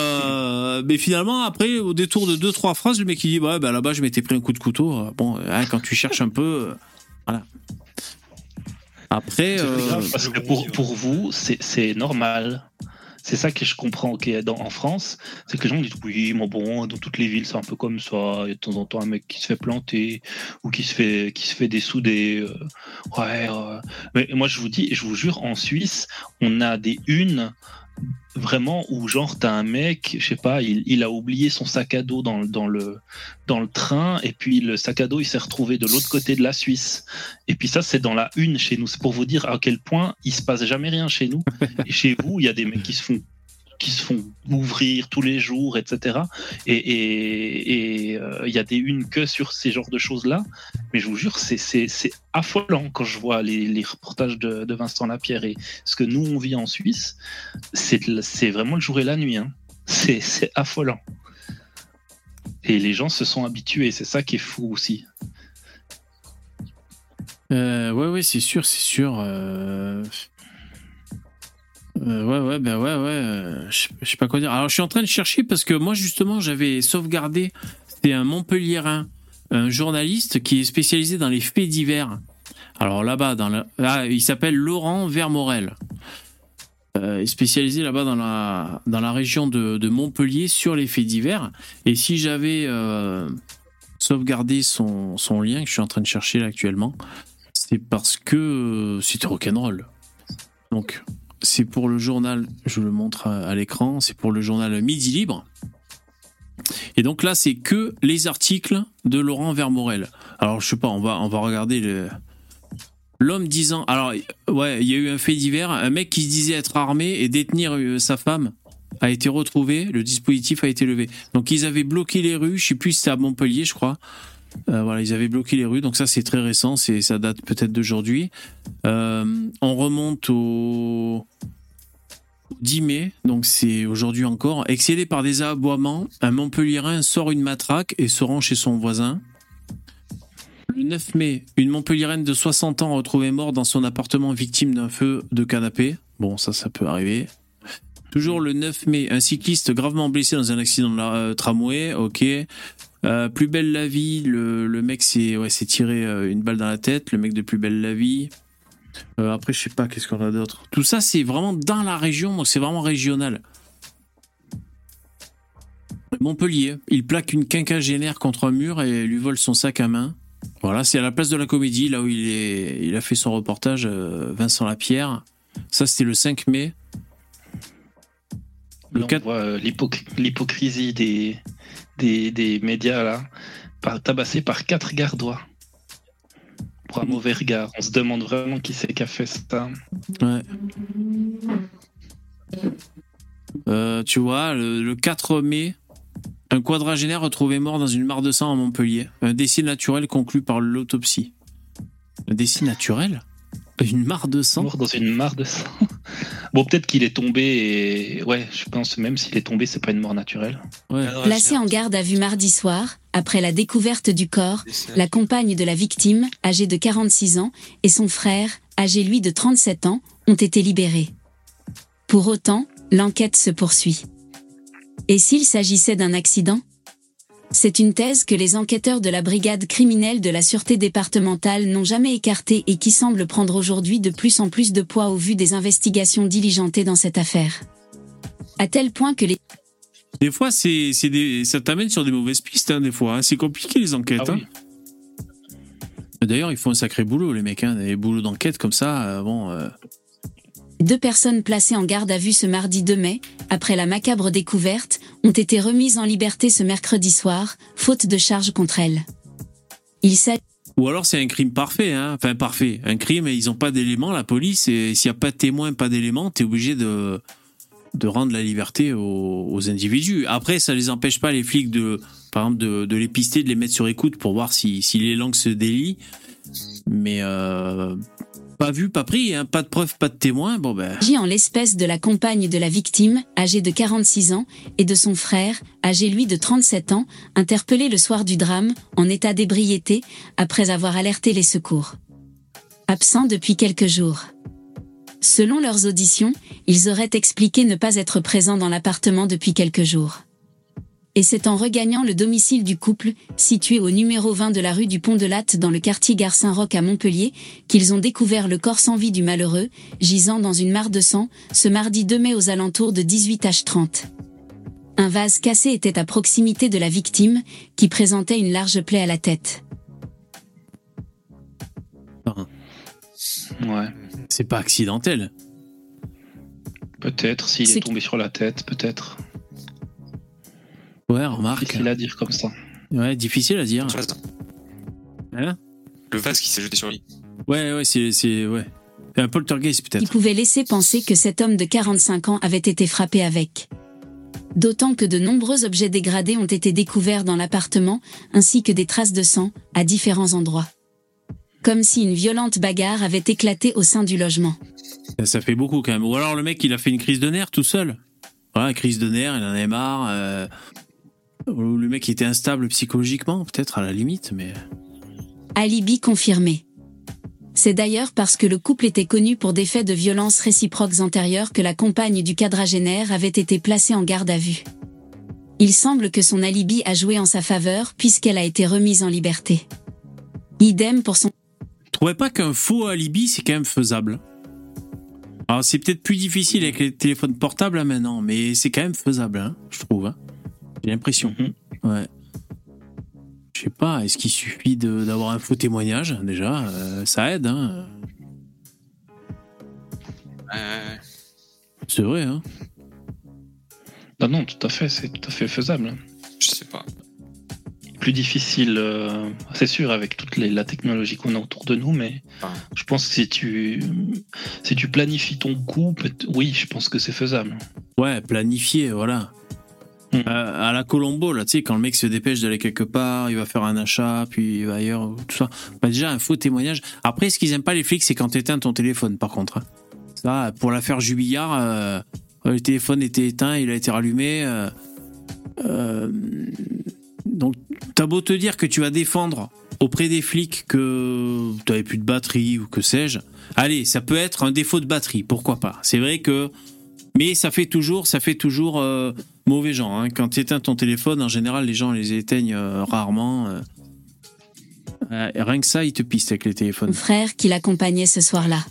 mais finalement après au détour de deux trois phrases, le mec il dit ouais, bah là-bas je m'étais pris un coup de couteau. Bon, hein, quand tu cherches un peu, voilà. Après, parce que pour, pour vous, c'est normal. C'est ça que je comprends en France. C'est que les gens disent oui, mais bon, dans toutes les villes, c'est un peu comme ça. Il y a de temps en temps un mec qui se fait planter ou qui se fait, qui se fait dessouder. euh, ouais, euh. Mais moi, je vous dis, je vous jure, en Suisse, on a des unes vraiment où genre t'as un mec, je sais pas, il, il a oublié son sac à dos dans, le- dans le dans le train et puis le sac à dos il s'est retrouvé de l'autre côté de la Suisse. Et puis ça c'est dans la une chez nous. C'est pour vous dire à quel point il se passe jamais rien chez nous. *laughs* Et chez vous il y a des mecs qui se font qui se font ouvrir tous les jours, etc. Et euh, il y a des unes que sur ces genres de choses-là. Mais je vous jure, c'est- affolant quand je vois les, reportages de, Vincent Lapierre et ce que nous on vit en Suisse. C'est vraiment le jour et la nuit. hein. C'est affolant. Et les gens se sont habitués, c'est ça qui est fou aussi. Euh, ouais, ouais, c'est sûr, c'est sûr. Euh... euh, ouais, ouais, ben ouais, ouais. euh, Je je sais pas quoi dire. Alors, je suis en train de chercher parce que moi, justement, j'avais sauvegardé. C'était un Montpellierin, un journaliste qui est spécialisé dans les faits divers. Alors là-bas, dans il s'appelle Laurent Vermorel. Euh, est spécialisé là-bas dans la, dans la région de, de Montpellier sur les faits divers. Et si j'avais euh, sauvegardé son, son lien que je suis en train de chercher là actuellement, c'est parce que c'était rock'n'roll. Donc, c'est pour le journal, je le montre à, l'écran, c'est pour le journal Midi Libre. Et donc là, c'est que les articles de Laurent Vermorel. Alors, je sais pas, on va, on va regarder le. L'homme disant. Alors, ouais, il y a eu un fait divers. Un mec qui se disait être armé et détenir euh, sa femme a été retrouvé. Le dispositif a été levé. Donc, ils avaient bloqué les rues. Je sais plus si c'était à Montpellier, je crois. Euh, voilà, ils avaient bloqué les rues. Donc, ça, c'est très récent. C'est, ça date peut-être d'aujourd'hui. Euh, on remonte au. 10 mai, donc c'est aujourd'hui encore, excédé par des aboiements, un Montpellierin sort une matraque et se rend chez son voisin. Le 9 mai, une Montpelliéraine de 60 ans retrouvée morte dans son appartement victime d'un feu de canapé. Bon, ça, ça peut arriver. Toujours le 9 mai, un cycliste gravement blessé dans un accident de euh, tramway. Ok. Euh, plus belle la vie, le, le mec s'est ouais, tiré euh, une balle dans la tête. Le mec de Plus belle la vie. Euh, après, je sais pas, qu'est-ce qu'on a d'autre? Tout ça, c'est vraiment dans la région, donc c'est vraiment régional. Montpellier, il plaque une quinquagénaire contre un mur et lui vole son sac à main. Voilà, c'est à la place de la comédie, là où il, est, il a fait son reportage, Vincent Lapierre. Ça, c'était le 5 mai. Le Là, on 4 voit euh, l'hypoc- l'hypocrisie des, des, des médias là, par, tabassé par quatre gardois. Pour un mauvais regard. On se demande vraiment qui c'est qui a fait ça. Ouais. Euh, tu vois, le, le 4 mai, un quadragénaire retrouvé mort dans une mare de sang à Montpellier. Un décès naturel conclu par l'autopsie. Un décès naturel? Une mare de sang? Mort dans une mare de sang. Bon, peut-être qu'il est tombé et. Ouais, je pense même s'il est tombé, c'est pas une mort naturelle. Ouais. Placée en garde à vue mardi soir, après la découverte du corps, la compagne de la victime, âgée de 46 ans, et son frère, âgé lui de 37 ans, ont été libérés. Pour autant, l'enquête se poursuit. Et s'il s'agissait d'un accident C'est une thèse que les enquêteurs de la brigade criminelle de la sûreté départementale n'ont jamais écartée et qui semble prendre aujourd'hui de plus en plus de poids au vu des investigations diligentées dans cette affaire. À tel point que les Des fois, c'est, c'est des, ça t'amène sur des mauvaises pistes, hein, des fois. hein. C'est compliqué, les enquêtes. Ah oui. hein. D'ailleurs, ils font un sacré boulot, les mecs. Hein. Des boulots d'enquête comme ça, euh, bon... euh, Deux personnes placées en garde à vue ce mardi 2 mai, après la macabre découverte, ont été remises en liberté ce mercredi soir, faute de charges contre elles. Il s'agit Ou alors c'est un crime parfait, hein. enfin parfait. Un crime et ils n'ont pas d'éléments, la police, et s'il n'y a pas de témoins, pas d'éléments, t'es obligé de, de rendre la liberté aux, individus. Après, ça les empêche pas, les flics, de, par exemple, de les pister, de les mettre sur écoute pour voir si, si les langues se délient. Mais euh, pas vu, pas pris, hein. pas de preuves, pas de témoins. Bon ben, en l'espèce de la compagne de la victime, âgée de 46 ans, et de son frère, âgé lui de 37 ans, interpellés le soir du drame, en état d'ébriété, après avoir alerté les secours. Absents depuis quelques jours. Selon leurs auditions, ils auraient expliqué ne pas être présents dans l'appartement depuis quelques jours. Et c'est en regagnant le domicile du couple, situé au numéro 20 de la rue du Pont de Latte dans le quartier Gare Saint-Roch à Montpellier, qu'ils ont découvert le corps sans vie du malheureux, gisant dans une mare de sang, ce mardi 2 mai aux alentours de 18h30. Un vase cassé était à proximité de la victime, qui présentait une large plaie à la tête. Ouais. c'est pas accidentel. Peut-être, s'il C'est- est tombé sur la tête, peut-être. Ouais, remarque. Difficile à dire comme ça. Ouais, difficile à dire. Hein Le vase qui s'est jeté sur lui. ouais, ouais, c'est, c'est, ouais. Un poltergeist qui peut-être. pouvait laisser penser que cet homme de 45 ans avait été frappé avec. D'autant que de nombreux objets dégradés ont été découverts dans l'appartement, ainsi que des traces de sang, à différents endroits. Comme si une violente bagarre avait éclaté au sein du logement. Ça fait beaucoup quand même. Ou alors le mec, il a fait une crise de nerfs tout seul. Voilà, crise de nerfs, il en avait marre. euh, Ou le mec était instable psychologiquement, peut-être à la limite, mais. Alibi confirmé. C'est d'ailleurs parce que le couple était connu pour des faits de violence réciproques antérieurs que la compagne du quadragénaire avait été placée en garde à vue. Il semble que son alibi a joué en sa faveur puisqu'elle a été remise en liberté. Idem pour son... Je trouvais pas qu'un faux alibi, c'est quand même faisable. Alors c'est peut-être plus difficile avec les téléphones portables hein, maintenant, mais c'est quand même faisable, hein, je trouve. hein. J'ai l'impression. Ouais. Je sais pas, est-ce qu'il suffit de- d'avoir un faux témoignage déjà? Euh, Ça aide, hein. Euh, C'est vrai, hein. Bah non, tout à fait, c'est tout à fait faisable. hein. je sais pas. Plus difficile, euh, c'est sûr, avec toute les- la technologie qu'on a autour de nous, mais Enfin. je pense que si tu, si tu planifies ton coup, oui, je pense que c'est faisable. Ouais, planifié, voilà. Mm. Euh, à la Colombo, là, tu sais, quand le mec se dépêche d'aller quelque part, il va faire un achat, puis il va ailleurs, tout ça. Bah, déjà, un faux témoignage. Après, ce qu'ils aiment pas, les flics, c'est quand t'éteins ton téléphone, par contre. hein. Ça, pour l'affaire Jubillard, euh, le téléphone était éteint, il a été rallumé. euh, donc, t'as beau te dire que tu vas défendre auprès des flics que t'avais plus de batterie ou que sais-je. Allez, ça peut être un défaut de batterie, pourquoi pas. C'est vrai que mais ça fait toujours, ça fait toujours euh, mauvais genre. hein. Quand tu éteins ton téléphone, en général, les gens les éteignent euh, rarement. euh. Euh, rien que ça, ils te pistent avec les téléphones. frère qui l'accompagnait ce soir-là.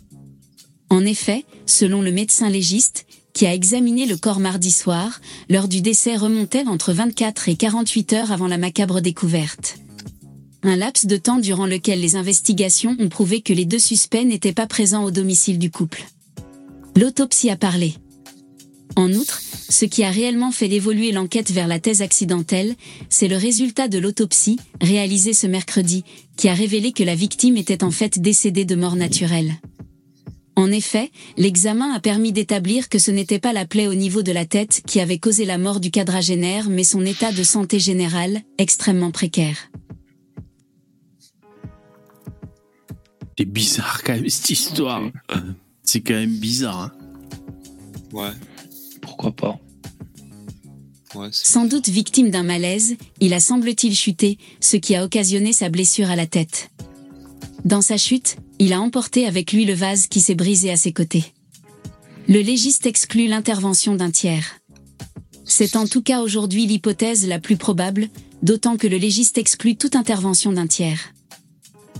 En effet, selon le médecin légiste, qui a examiné le corps mardi soir, l'heure du décès remontait entre 24 et 48 heures avant la macabre découverte. Un laps de temps durant lequel les investigations ont prouvé que les deux suspects n'étaient pas présents au domicile du couple. L'autopsie a parlé. En outre, ce qui a réellement fait évoluer l'enquête vers la thèse accidentelle, c'est le résultat de l'autopsie, réalisée ce mercredi, qui a révélé que la victime était en fait décédée de mort naturelle. En effet, l'examen a permis d'établir que ce n'était pas la plaie au niveau de la tête qui avait causé la mort du quadragénaire, mais son état de santé général, extrêmement précaire. C'est bizarre quand même cette histoire. C'est quand même bizarre. hein. Ouais. Pourquoi pas Ouais, Sans doute victime d'un malaise, il a semble-t-il chuté, ce qui a occasionné sa blessure à la tête. Dans sa chute, il a emporté avec lui le vase qui s'est brisé à ses côtés. Le légiste exclut l'intervention d'un tiers. C'est en tout cas aujourd'hui l'hypothèse la plus probable, d'autant que le légiste exclut toute intervention d'un tiers.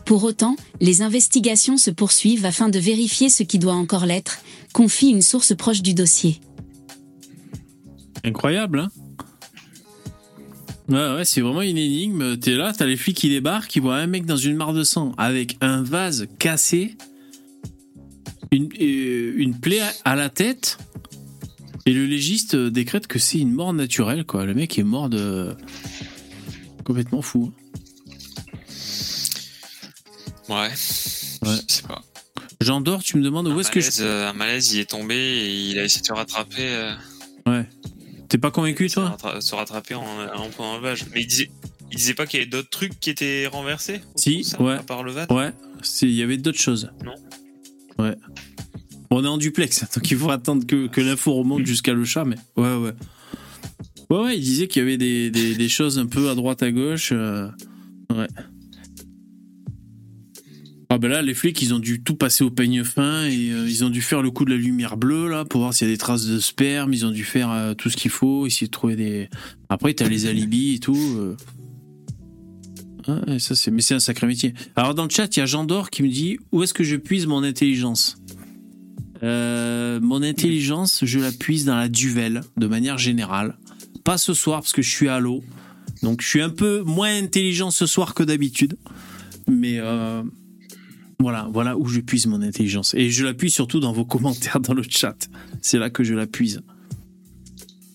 Pour autant, les investigations se poursuivent afin de vérifier ce qui doit encore l'être, confie une source proche du dossier. Incroyable, hein Ouais, ouais, c'est vraiment une énigme. T'es là, t'as les flics qui débarquent, qui voient un mec dans une mare de sang avec un vase cassé, une, euh, une plaie à la tête, et le légiste décrète que c'est une mort naturelle, quoi. Le mec est mort de. complètement fou. Ouais. Ouais. Je sais pas. Jean d'or, tu me demandes où est-ce que je. euh, un malaise, il est tombé et il a essayé de se rattraper. euh, Ouais. T'es pas convaincu, toi rattra- se rattraper en, en point d'enlevage. Mais il disait, il disait pas qu'il y avait d'autres trucs qui étaient renversés Si, ça, ouais. À part le VAT Ouais, il y avait d'autres choses. Non. Ouais. On est en duplex, *laughs* donc il faut attendre que, que l'info remonte jusqu'à le chat, mais ouais, ouais. Ouais, ouais, il disait qu'il y avait des, des, des choses un peu à droite, à gauche. euh, Ouais. Ah ben là, les flics, ils ont dû tout passer au peigne fin et euh, ils ont dû faire le coup de la lumière bleue là pour voir s'il y a des traces de sperme. Ils ont dû faire euh, tout ce qu'il faut, essayer de trouver des. Après, t'as les alibis et tout. euh. Ça c'est, mais c'est un sacré métier. Alors dans le chat, il y a Jean d'Or qui me dit où est-ce que je puise mon intelligence? Mon intelligence, je la puise dans la duvel de manière générale. Pas ce soir parce que je suis à l'eau, donc je suis un peu moins intelligent ce soir que d'habitude. Mais voilà, voilà où je puise mon intelligence. Et je la puise surtout dans vos *laughs* commentaires dans le chat. C'est là que je la puise.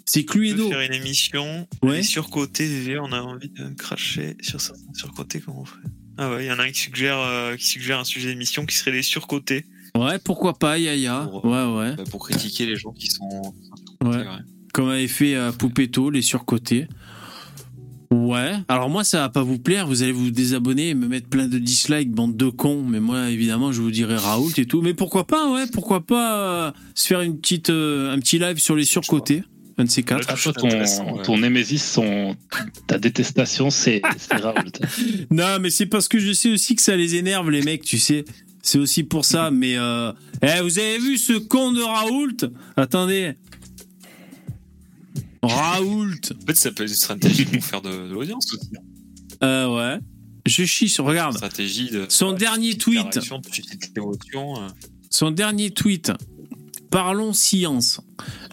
C'est Cluedo. faire une émission Ouais. VV, on a envie de cracher sur certains surcotés comment on fait? Ah ouais, il y en a un qui suggère, euh, qui suggère un sujet d'émission qui serait les surcotés Ouais, pourquoi pas, Yaya. Pour- Ouais, ouais. bah, pour critiquer les gens qui sont Ouais. Comme avait fait à Poupetto, les surcotés. Ouais. Alors moi, ça va pas vous plaire. Vous allez vous désabonner et me mettre plein de dislikes, bande de cons. Mais moi, évidemment, je vous dirai Raoult et tout. Mais pourquoi pas, ouais. Pourquoi pas euh, se faire une petite, euh, un petit live sur les surcotés. un de ces quatre. Ah, toi, ton, ouais. ton Némésis, son, ta détestation, c'est c'est Raoult. *laughs* Non, mais c'est parce que je sais aussi que ça les énerve, les mecs, tu sais. C'est aussi pour ça, mais euh... eh, vous avez vu ce con de Raoult? Attendez. Raoult *laughs* En fait, ça peut être une stratégie pour faire de, de l'audience aussi. Euh, ouais. Je chie sur... Regarde, Stratégie de. Son dernier tweet. de euh. son dernier tweet. Parlons science.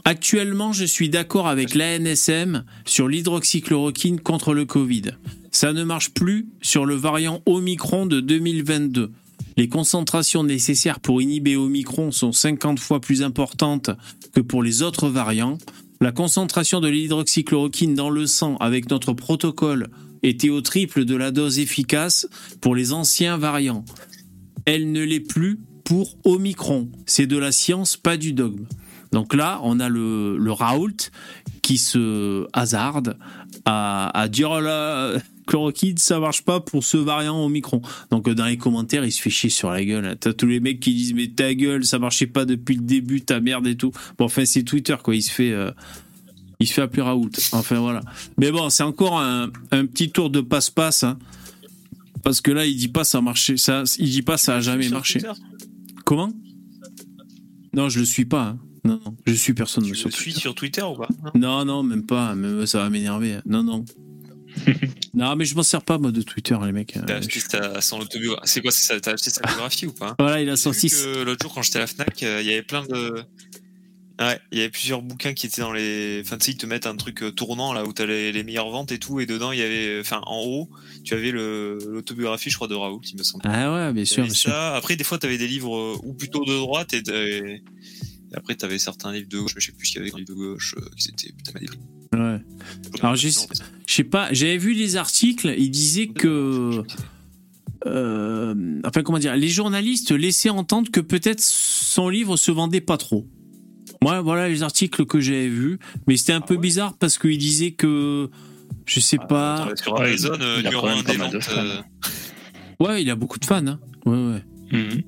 Actuellement, je suis d'accord avec l'ANSM sur l'hydroxychloroquine contre le Covid. Ça ne marche plus sur le variant Omicron de 2022. Les concentrations nécessaires pour inhiber Omicron sont 50 fois plus importantes que pour les autres variants. La concentration de l'hydroxychloroquine dans le sang avec notre protocole était au triple de la dose efficace pour les anciens variants. Elle ne l'est plus pour Omicron. C'est de la science, pas du dogme. Donc là, on a le, Raoult qui se hasarde à, à dire oh là, chloroquine, ça marche pas pour ce variant Omicron. Donc euh, dans les commentaires, il se fait chier sur la gueule. T'as tous les mecs qui disent mais ta gueule, ça marchait pas depuis le début, ta merde et tout. Bon, enfin c'est Twitter quoi. Il se fait, euh, il se fait appeler Raoult. Enfin voilà. Mais bon, c'est encore un, un petit tour de passe-passe. hein. Parce que là, il dit pas ça a marché, ça, il dit pas ça a jamais marché. Comment? Non, je le suis pas. hein. Non, non, je suis personne Tu sur le suis Twitter. sur Twitter ou pas? Non, non, même pas. Même ça va m'énerver. Non, non. *laughs* non, mais je m'en sers pas moi de Twitter, les mecs. T'as Euh, acheté sa- son autobiographie. C'est quoi ça T'as acheté sa biographie ou pas? Voilà, il a J'ai vu 106. que L'autre jour, quand j'étais à la Fnac, euh, il y avait plein de. Ouais, il y avait plusieurs bouquins qui étaient dans les. Enfin, tu sais, ils te mettent un truc euh, tournant là où t'as les, les meilleures ventes et tout, et dedans il y avait. Enfin, en haut, tu avais l'autobiographie, je crois, de Raoult, il me semble. Ah ouais, bien sûr. Après, des fois, t'avais des livres ou plutôt de droite et, après, t'avais certains livres de gauche, je sais plus ce qu'il y avait les livres de gauche, qui étaient putain. Ouais. Alors, Je sais pas, j'avais vu les articles, il disait que. euh, enfin, comment dire, les journalistes laissaient entendre que peut-être son livre se vendait pas trop. Moi, voilà les articles que j'avais vus, mais c'était un peu bizarre parce qu'il disait que. Je sais pas. Attends, sur Ouais, Amazon, il- euh, il a numéro quand même pas mal de fans. euh, Ouais, il a beaucoup de fans. Hein. Ouais, ouais. Mhm.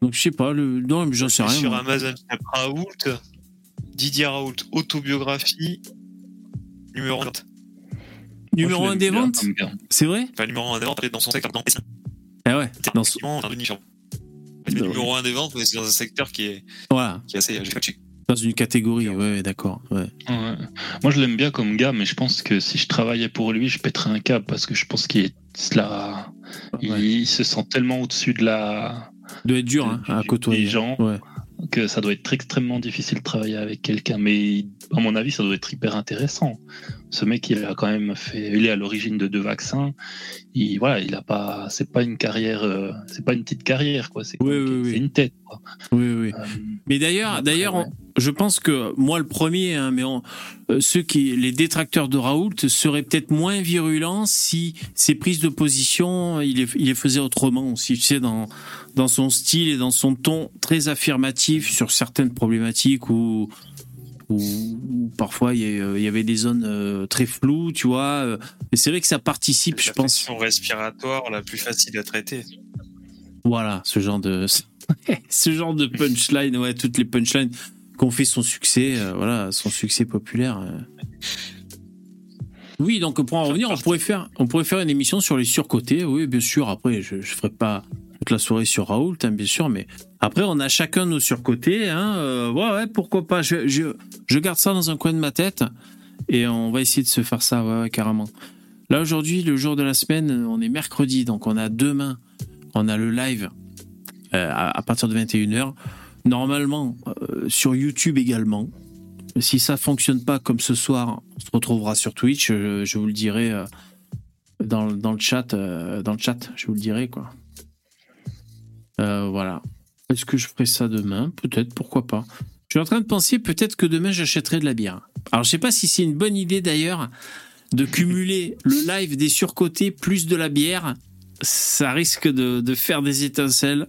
Donc, je sais pas, le... non, mais j'en sais rien. Sur moi. Amazon, Raoult, Didier Raoult, autobiographie, numéro 1. Numéro Moi, je 1 l'aime des ventes. C'est vrai Enfin, numéro 1 des ventes, dans son secteur, dans Ah ouais. Dans un demi-champ. Le numéro 1 des ventes, mais c'est dans un secteur qui est, Voilà, qui est assez. j'ai fact-check. dans une catégorie, ouais, ouais, d'accord. Ouais. Ouais. Moi, je l'aime bien comme gars, mais je pense que si je travaillais pour lui, je pèterais un câble parce que je pense qu'il est là. Il, Ouais. il se sent tellement au-dessus de la doit être dur hein, à côtoyer. des gens. Que ça doit être extrêmement difficile de travailler avec quelqu'un. Mais à mon avis, ça doit être hyper intéressant. Ce mec, il a quand même fait, il est à l'origine de deux vaccins. Il, voilà, il a pas, c'est pas une carrière, euh, c'est pas une petite carrière, quoi. C'est Oui, comme- oui, oui. c'est une tête. Quoi. Oui, oui. Euh, Mais d'ailleurs, d'ailleurs, ouais. je pense que moi le premier, hein, mais on- euh, ceux qui, les détracteurs de Raoult seraient peut-être moins virulents si ses prises de position, il les, il les faisait autrement aussi, tu sais, dans dans son style et dans son ton très affirmatif sur certaines problématiques où où, où parfois il y, avait des zones euh, très floues, tu vois. euh, Et c'est vrai que ça participe, je pense. L'infection respiratoire la plus facile à traiter. Voilà, ce genre de *laughs* ce genre de punchline, ouais, toutes les punchlines qu'on fait son succès, euh, voilà, son succès populaire. euh. Oui, donc pour en revenir, on pourrait faire, on pourrait faire une émission sur les surcotés. Oui, bien sûr. Après, je, je ferai pas la soirée sur Raoult, hein, bien sûr, mais après, on a chacun nos surcotés. Hein, euh, ouais, ouais, pourquoi pas. Je, je, je garde ça dans un coin de ma tête et on va essayer de se faire ça, ouais, carrément. Là aujourd'hui, le jour de la semaine, on est mercredi, donc on a demain, on a le live euh, à, partir de 21h. Normalement, euh, sur YouTube également. Si ça fonctionne pas comme ce soir, on se retrouvera sur Twitch. Je, je vous le dirai dans, dans le chat. dans le chat, je vous le dirai quoi. Euh, voilà. Est-ce que je ferai ça demain? Peut-être. Pourquoi pas Je suis en train de penser peut-être que demain j'achèterai de la bière. Alors je sais pas si c'est une bonne idée d'ailleurs de cumuler le live des surcotés plus de la bière. Ça risque de, de faire des étincelles.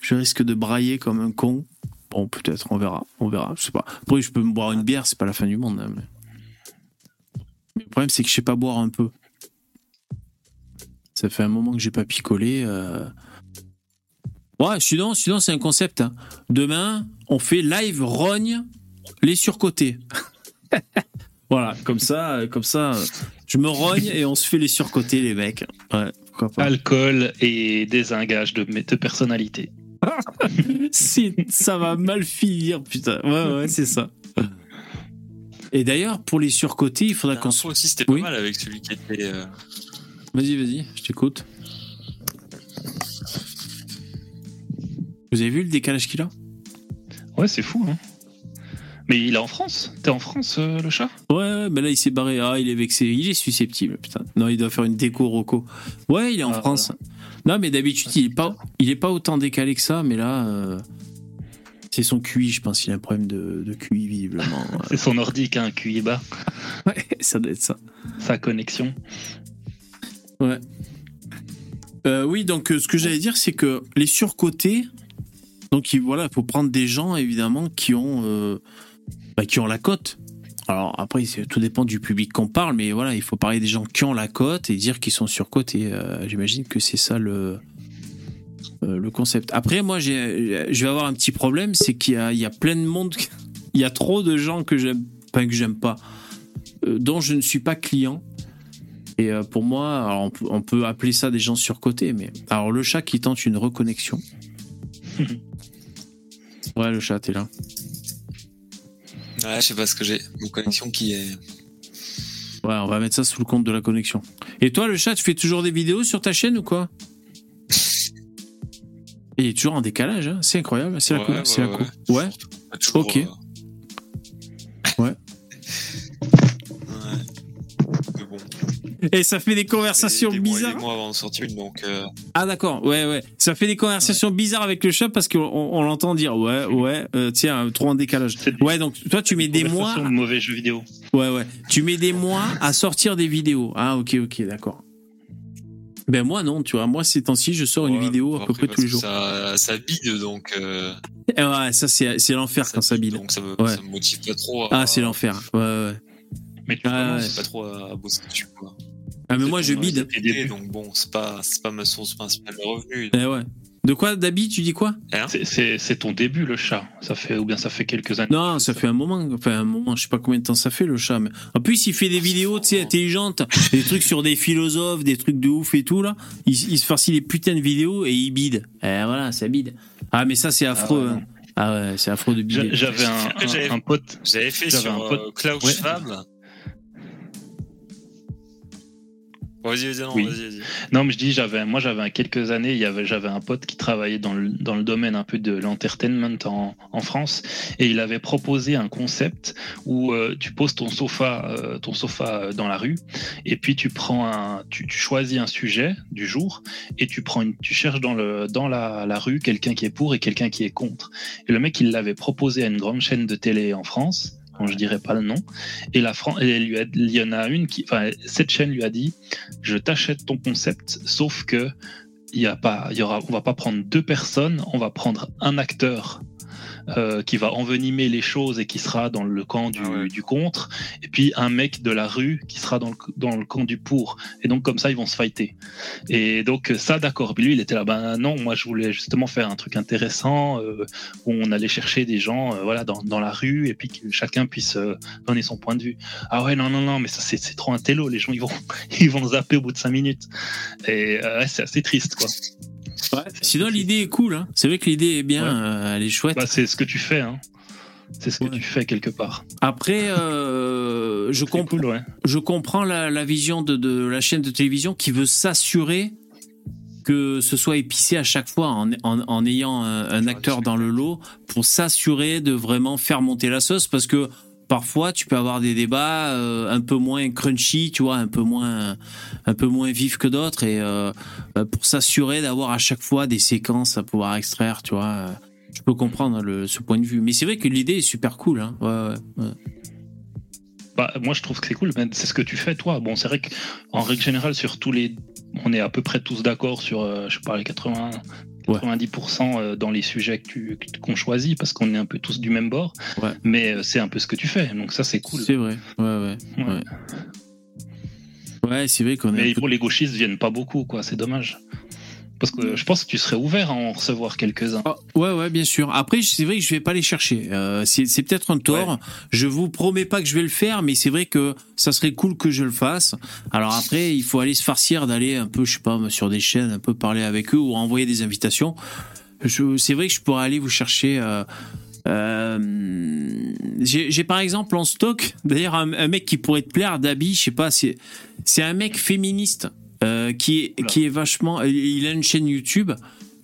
Je risque de brailler comme un con. Bon, peut-être, on verra. On verra. Je sais pas. Après, je peux me boire une bière, c'est pas la fin du monde. hein, mais... le problème, c'est que je sais pas boire un peu. Ça fait un moment que j'ai pas picolé. euh. Ouais, sinon, sinon c'est un concept. hein. Demain, on fait live rogne les surcotés. *laughs* Voilà, comme ça, euh, comme ça, euh, je me rogne et on se fait les surcotés, les mecs. Ouais, pourquoi pas. Alcool et désengage de, de personnalité. *laughs* Si, ça va mal finir, putain. Ouais, ouais, c'est ça. Et d'ailleurs, pour les surcotés, il faudra qu'on se. Aussi, c'était Oui. pas mal avec celui qui était. euh, Vas-y, vas-y, je t'écoute. Vous avez vu le décalage qu'il a? Ouais, c'est fou. Hein. Mais il est en France? T'es en France, euh, le chat? Ouais, mais là il s'est barré. Ah, il est vexé. Il est susceptible, putain. Non, il doit faire une déco roco. Ouais, il est en Ah, France. Non, mais d'habitude, il est pas, il est pas autant décalé que ça, mais là, euh, c'est son QI, je pense. Il a un problème de, de QI, visiblement. *laughs* C'est son ordi qui a un QI bas, *laughs* ouais, ça doit être ça. sa connexion. Ouais. Euh, oui, donc euh, ce que j'allais dire, c'est que les surcotés, donc il voilà, faut prendre des gens évidemment qui ont, euh, bah, qui ont la cote. Alors après, tout dépend du public qu'on parle, mais voilà, il faut parler des gens qui ont la cote et dire qu'ils sont surcotés. Euh, J'imagine que c'est ça le euh, le concept. Après, moi, je vais avoir un petit problème, c'est qu'il y a, il plein de monde, il y a trop de gens que j'aime, enfin que j'aime pas, dont je ne suis pas client. Et pour moi, on, on peut appeler ça des gens surcotés, mais alors le chat qui tente une reconnexion. *laughs* ouais, le chat, t'es là. Ouais, je sais pas ce que j'ai. Une connexion qui est. Ouais, on va mettre ça sous le compte de la connexion. Et toi, le chat, tu fais toujours des vidéos sur ta chaîne ou quoi? *laughs* Il est toujours en décalage, hein c'est incroyable, c'est la Ouais, cool. ouais, c'est la ouais. toujours, Ok. euh, *laughs* Et ça fait des conversations des mois et bizarres. des mois avant de sortir donc. euh, Ah d'accord, ouais, ouais. Ça fait des conversations bizarres avec le chat parce qu'on on, on l'entend dire ouais, ouais, euh, tiens, trop en décalage. Ouais, donc toi tu mets des mois, de mauvais jeux vidéo. ouais, ouais, tu mets des mois à sortir des vidéos. Ah ok, ok, d'accord. Ben moi non, tu vois, moi ces temps-ci je sors une vidéo à peu près tous les jours. Ça, ça bide, donc. euh, Eh ouais, ça c'est c'est l'enfer quand ça bide. Donc ça me, Ouais. ça me motive pas trop. à- Ah c'est l'enfer. Ouais, ouais. Mais tu Ah, ouais. pas trop à, à bosser dessus, quoi. Ah mais moi je bide. Donc bon, c'est pas, c'est pas ma source principale de revenus. Eh ouais. De quoi, Dabi, tu dis quoi Hein C'est- ton début, le chat. Ça fait, ou bien ça fait quelques années. Non, ça fait un moment, enfin un moment, je sais pas combien de temps ça fait le chat. Mais... En plus, il fait des vidéos, tu sais, intelligentes, des trucs sur des philosophes, des trucs de ouf et tout là. Il, il se farcit les putains de vidéos et il bide. Eh voilà, ça bide. Ah mais ça c'est affreux. Ah ouais, hein. Ah ouais, c'est affreux de bider. J'a- J'avais un, un- J'avais- un pote. J'avais fait sur un pote- euh, Klaus Ouais. Schwab. Vas-y, vas-y, non, Oui. vas-y, vas-y. Non, mais je dis, j'avais, moi, j'avais quelques années, il y avait, j'avais un pote qui travaillait dans le, dans le domaine un peu de l'entertainment en, en France, et il avait proposé un concept où euh, tu poses ton sofa, euh, ton sofa euh, dans la rue, et puis tu prends un, tu, tu choisis un sujet du jour, et tu prends une, tu cherches dans le, dans la, la rue quelqu'un qui est pour et quelqu'un qui est contre. Et le mec, il l'avait proposé à une grande chaîne de télé en France. Dont je dirais pas le nom. Et la Fran- et elle lui a- il y en a une qui, enfin, cette chaîne lui a dit, je t'achète ton concept, sauf que il y a pas, il y aura, on va pas prendre deux personnes, on va prendre un acteur euh, qui va envenimer les choses et qui sera dans le camp du, Ah ouais. du contre, et puis un mec de la rue qui sera dans le, dans le camp du pour. Et donc comme ça, ils vont se fighter. Et donc ça, d'accord. Puis lui, il était là, ben non, moi je voulais justement faire un truc intéressant euh, où on allait chercher des gens, euh, voilà, dans, dans la rue, et puis que chacun puisse donner son point de vue. Ah ouais, non, non, non, mais ça c'est trop un télo. Les gens, ils vont, *laughs* ils vont zapper au bout de cinq minutes. Et ouais, c'est assez triste, quoi. Sinon l'idée est cool. Hein. C'est vrai que l'idée est bien, Ouais. euh, elle est chouette. Bah, c'est ce que tu fais, hein. C'est ce que Ouais. tu fais quelque part. Après, euh, *laughs* je comprends. cool, ouais. je comprends la, la vision de, de la chaîne de télévision qui veut s'assurer que ce soit épicé à chaque fois en, en, en ayant un, un acteur dans le lot pour s'assurer de vraiment faire monter la sauce parce que parfois tu peux avoir des débats euh, un peu moins crunchy tu vois un peu moins un peu moins vifs que d'autres et euh, euh, pour s'assurer d'avoir à chaque fois des séquences à pouvoir extraire tu vois je peux comprendre le, ce point de vue mais c'est vrai que l'idée est super cool hein. Bah, moi, je trouve que c'est cool, c'est ce que tu fais, toi. Bon, c'est vrai qu'en règle générale, sur tous les. On est à peu près tous d'accord sur, je sais pas, les 80. Ouais. 90% euh, dans les sujets que tu- que- qu'on choisit parce qu'on est un peu tous du même bord, Ouais. mais euh, c'est un peu ce que tu fais, donc ça c'est cool. c'est vrai ouais ouais Ouais. c'est vrai qu'on est Mais peu pour les gauchistes viennent pas beaucoup, quoi, c'est dommage. Parce que je pense que tu serais ouvert à en recevoir quelques-uns. Ah, ouais, ouais, bien sûr. Après, c'est vrai que je vais pas les chercher. Euh, c'est peut-être un tort. Je vous promets pas que je vais le faire, mais c'est vrai que ça serait cool que je le fasse. Alors après, il faut aller se farcir d'aller un peu, je sais pas, sur des chaînes, un peu parler avec eux ou envoyer des invitations. C'est vrai que je pourrais aller vous chercher. euh, euh, j'ai par exemple en stock, d'ailleurs, un, un mec qui pourrait te plaire, Dabi, je sais pas, c'est un mec féministe euh, qui est qui est vachement. Il a une chaîne YouTube,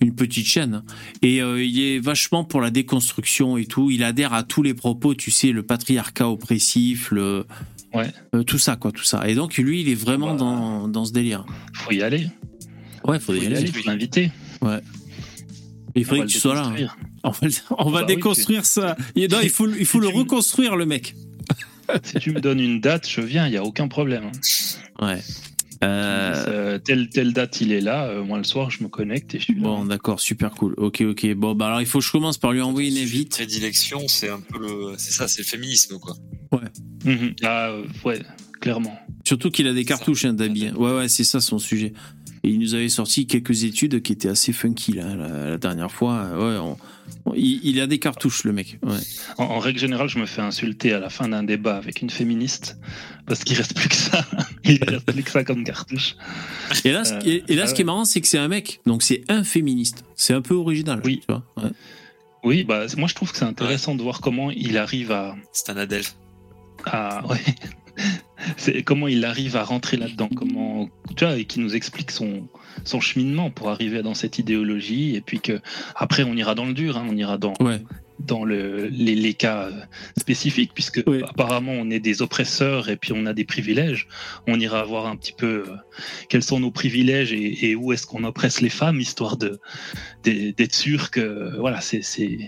une petite chaîne, hein, et euh, il est vachement pour la déconstruction et tout. Il adhère à tous les propos, tu sais, le patriarcat oppressif, le Ouais. euh, tout ça quoi, tout ça. Et donc lui, il est vraiment dans dans ce délire. Faut y aller. Ouais, faudrait Faut y y aller. aller, faut l'inviter. Ouais. Il faudrait que tu sois là. hein. On va, le- on va Bah oui, déconstruire ça. Non, il faut, il faut le reconstruire, le mec. Si tu me donnes une date, je viens, il n'y a aucun problème. hein. Ouais. Euh, Euh, telle, telle date, il est là. euh, moi, le soir, je me connecte et je suis là. Bon, d'accord, super cool. Ok, ok. Bon, bah alors il faut que je commence par lui envoyer une invite. prédilection, c'est un peu le. C'est ça, c'est le féminisme, quoi. Mhm. Ah, ouais, clairement. Surtout qu'il a des cartouches, hein, Dabi. hein. Ouais, ouais, c'est ça son sujet. Et il nous avait sorti quelques études qui étaient assez funky, là, la, la dernière fois. Ouais, on- on- il, il a des cartouches, le mec. Ouais. En, en règle générale, je me fais insulter à la fin d'un débat avec une féministe parce qu'il reste plus que ça. *laughs* Il reste plus que ça comme cartouche. Et là, ce, Euh, et, et là, ah ce qui est marrant, c'est que c'est un mec. Donc c'est un féministe. C'est un peu original. Oui. Tu vois ouais. Oui, bah, moi, je trouve que c'est intéressant de voir comment il arrive à. C'est un Adèle. à ouais. C'est comment il arrive à rentrer là-dedans, comment tu vois, et qui nous explique son son cheminement pour arriver dans cette idéologie, et puis que après on ira dans le dur, hein, on ira dans Ouais. dans le, les, les cas spécifiques, puisque Oui. apparemment on est des oppresseurs et puis on a des privilèges. On ira voir un petit peu euh, quels sont nos privilèges et, et où est-ce qu'on oppresse les femmes, histoire de d'être sûr que voilà, c'est c'est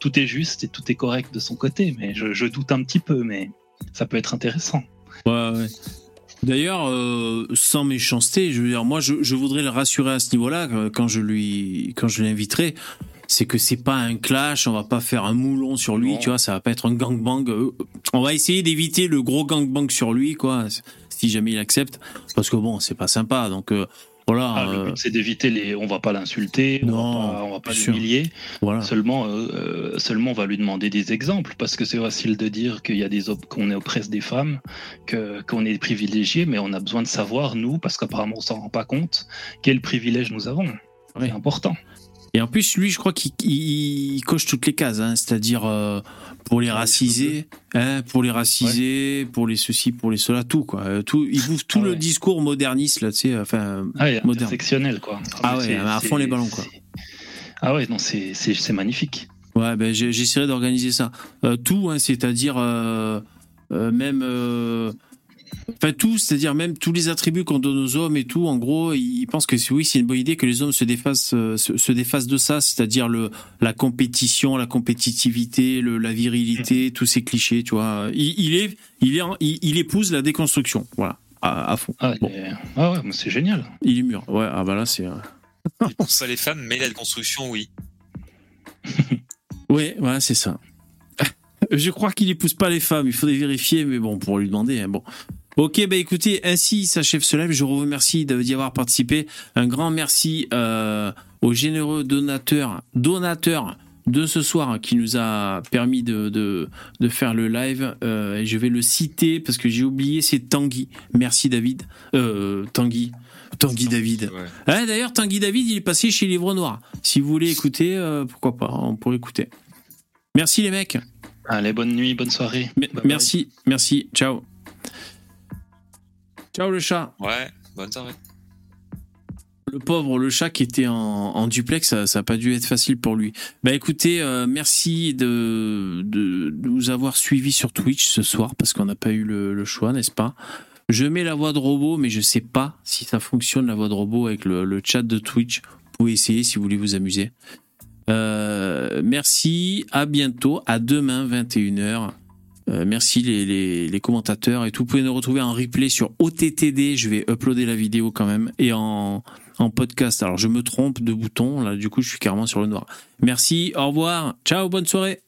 tout est juste et tout est correct de son côté. Mais je, je doute un petit peu, mais ça peut être intéressant. Ouais, ouais. D'ailleurs, euh, sans méchanceté, je veux dire, moi, je, je voudrais le rassurer à ce niveau-là euh, quand je lui, quand je l'inviterai. C'est que c'est pas un clash, on va pas faire un moulon sur lui, Non. tu vois, ça va pas être un gangbang. euh, On va essayer d'éviter le gros gangbang sur lui, quoi, si jamais il accepte, parce que bon, c'est pas sympa. Donc euh, voilà, Ah, le euh, but c'est d'éviter les. On va pas l'insulter, on Non, va pas, on va pas l'humilier. voilà. Seulement, euh, euh, seulement, on va lui demander des exemples parce que c'est facile de dire qu'il y a des qu'on est oppresse des femmes, que qu'on est privilégié, mais on a besoin de savoir nous, parce qu'apparemment on s'en rend pas compte, quel privilège nous avons. Oui. C'est important. Et en plus, lui, je crois qu'il il- il coche toutes les cases, hein, c'est-à-dire euh, pour les raciser, hein, pour les raciser, pour les ceci, pour les cela, tout quoi. Euh, Tout, il bouffe tout Ah le discours moderniste là, tu sais, enfin. Ah, Moderne. quoi. Ah ouais, à fond les ballons, quoi. Ah ouais, non, c'est magnifique. Ouais, ben j'essaierai d'organiser ça. Euh, tout, hein, c'est-à-dire euh, même, enfin tout, c'est-à-dire même tous les attributs qu'on donne aux hommes et tout. En gros, ils pensent que c'est- oui, c'est une bonne idée que les hommes se défassent, euh, se, se défassent de ça, c'est-à-dire le la compétition, la compétitivité, le, la virilité, tous ces clichés, tu vois. Il, il est, il est, en- il, il épouse la déconstruction, voilà, à, à fond. Ah, Bon. et- ah ouais, c'est génial. Il est mûr. Ouais, ah bah là c'est. euh, *laughs* Il pousse pas les femmes, mais la construction, oui. *laughs* Ouais, voilà, c'est ça. *laughs* Je crois qu'il épouse pas les femmes, il faudrait vérifier, mais bon, pour lui demander, hein, bon. Ok, bah écoutez, ainsi s'achève ce live. Je vous remercie d'y avoir participé. Un grand merci euh, aux généreux donateurs, donateurs de ce soir qui nous a permis de, de, de faire le live. Euh, et je vais le citer parce que j'ai oublié, c'est Tanguy. Merci David. Euh, Tanguy. Tanguy David. Ouais. Ah, D'ailleurs, Tanguy David, il est passé chez Livre Noir. Si vous voulez écouter, euh, pourquoi pas, on pourrait écouter. Merci les mecs. Allez, bonne nuit, bonne soirée. Me- Bye bye. merci, merci. Ciao. Ciao le chat. Ouais, bonne soirée. Le pauvre, le chat qui était en, en duplex, ça n'a pas dû être facile pour lui. Bah écoutez, euh, merci de, de, de nous avoir suivis sur Twitch ce soir parce qu'on n'a pas eu le, le choix, n'est-ce pas? Je mets la voix de robot, mais je sais pas si ça fonctionne la voix de robot avec le, le chat de Twitch. Vous pouvez essayer si vous voulez vous amuser. Euh, merci, à bientôt, à demain 21h. Euh, merci les, commentateurs et tout. Vous pouvez nous retrouver en replay sur OTTD. Je vais uploader la vidéo quand même et en, en podcast. Alors je me trompe de bouton. Là, du coup, je suis carrément sur le noir. Merci. Au revoir. Ciao. Bonne soirée.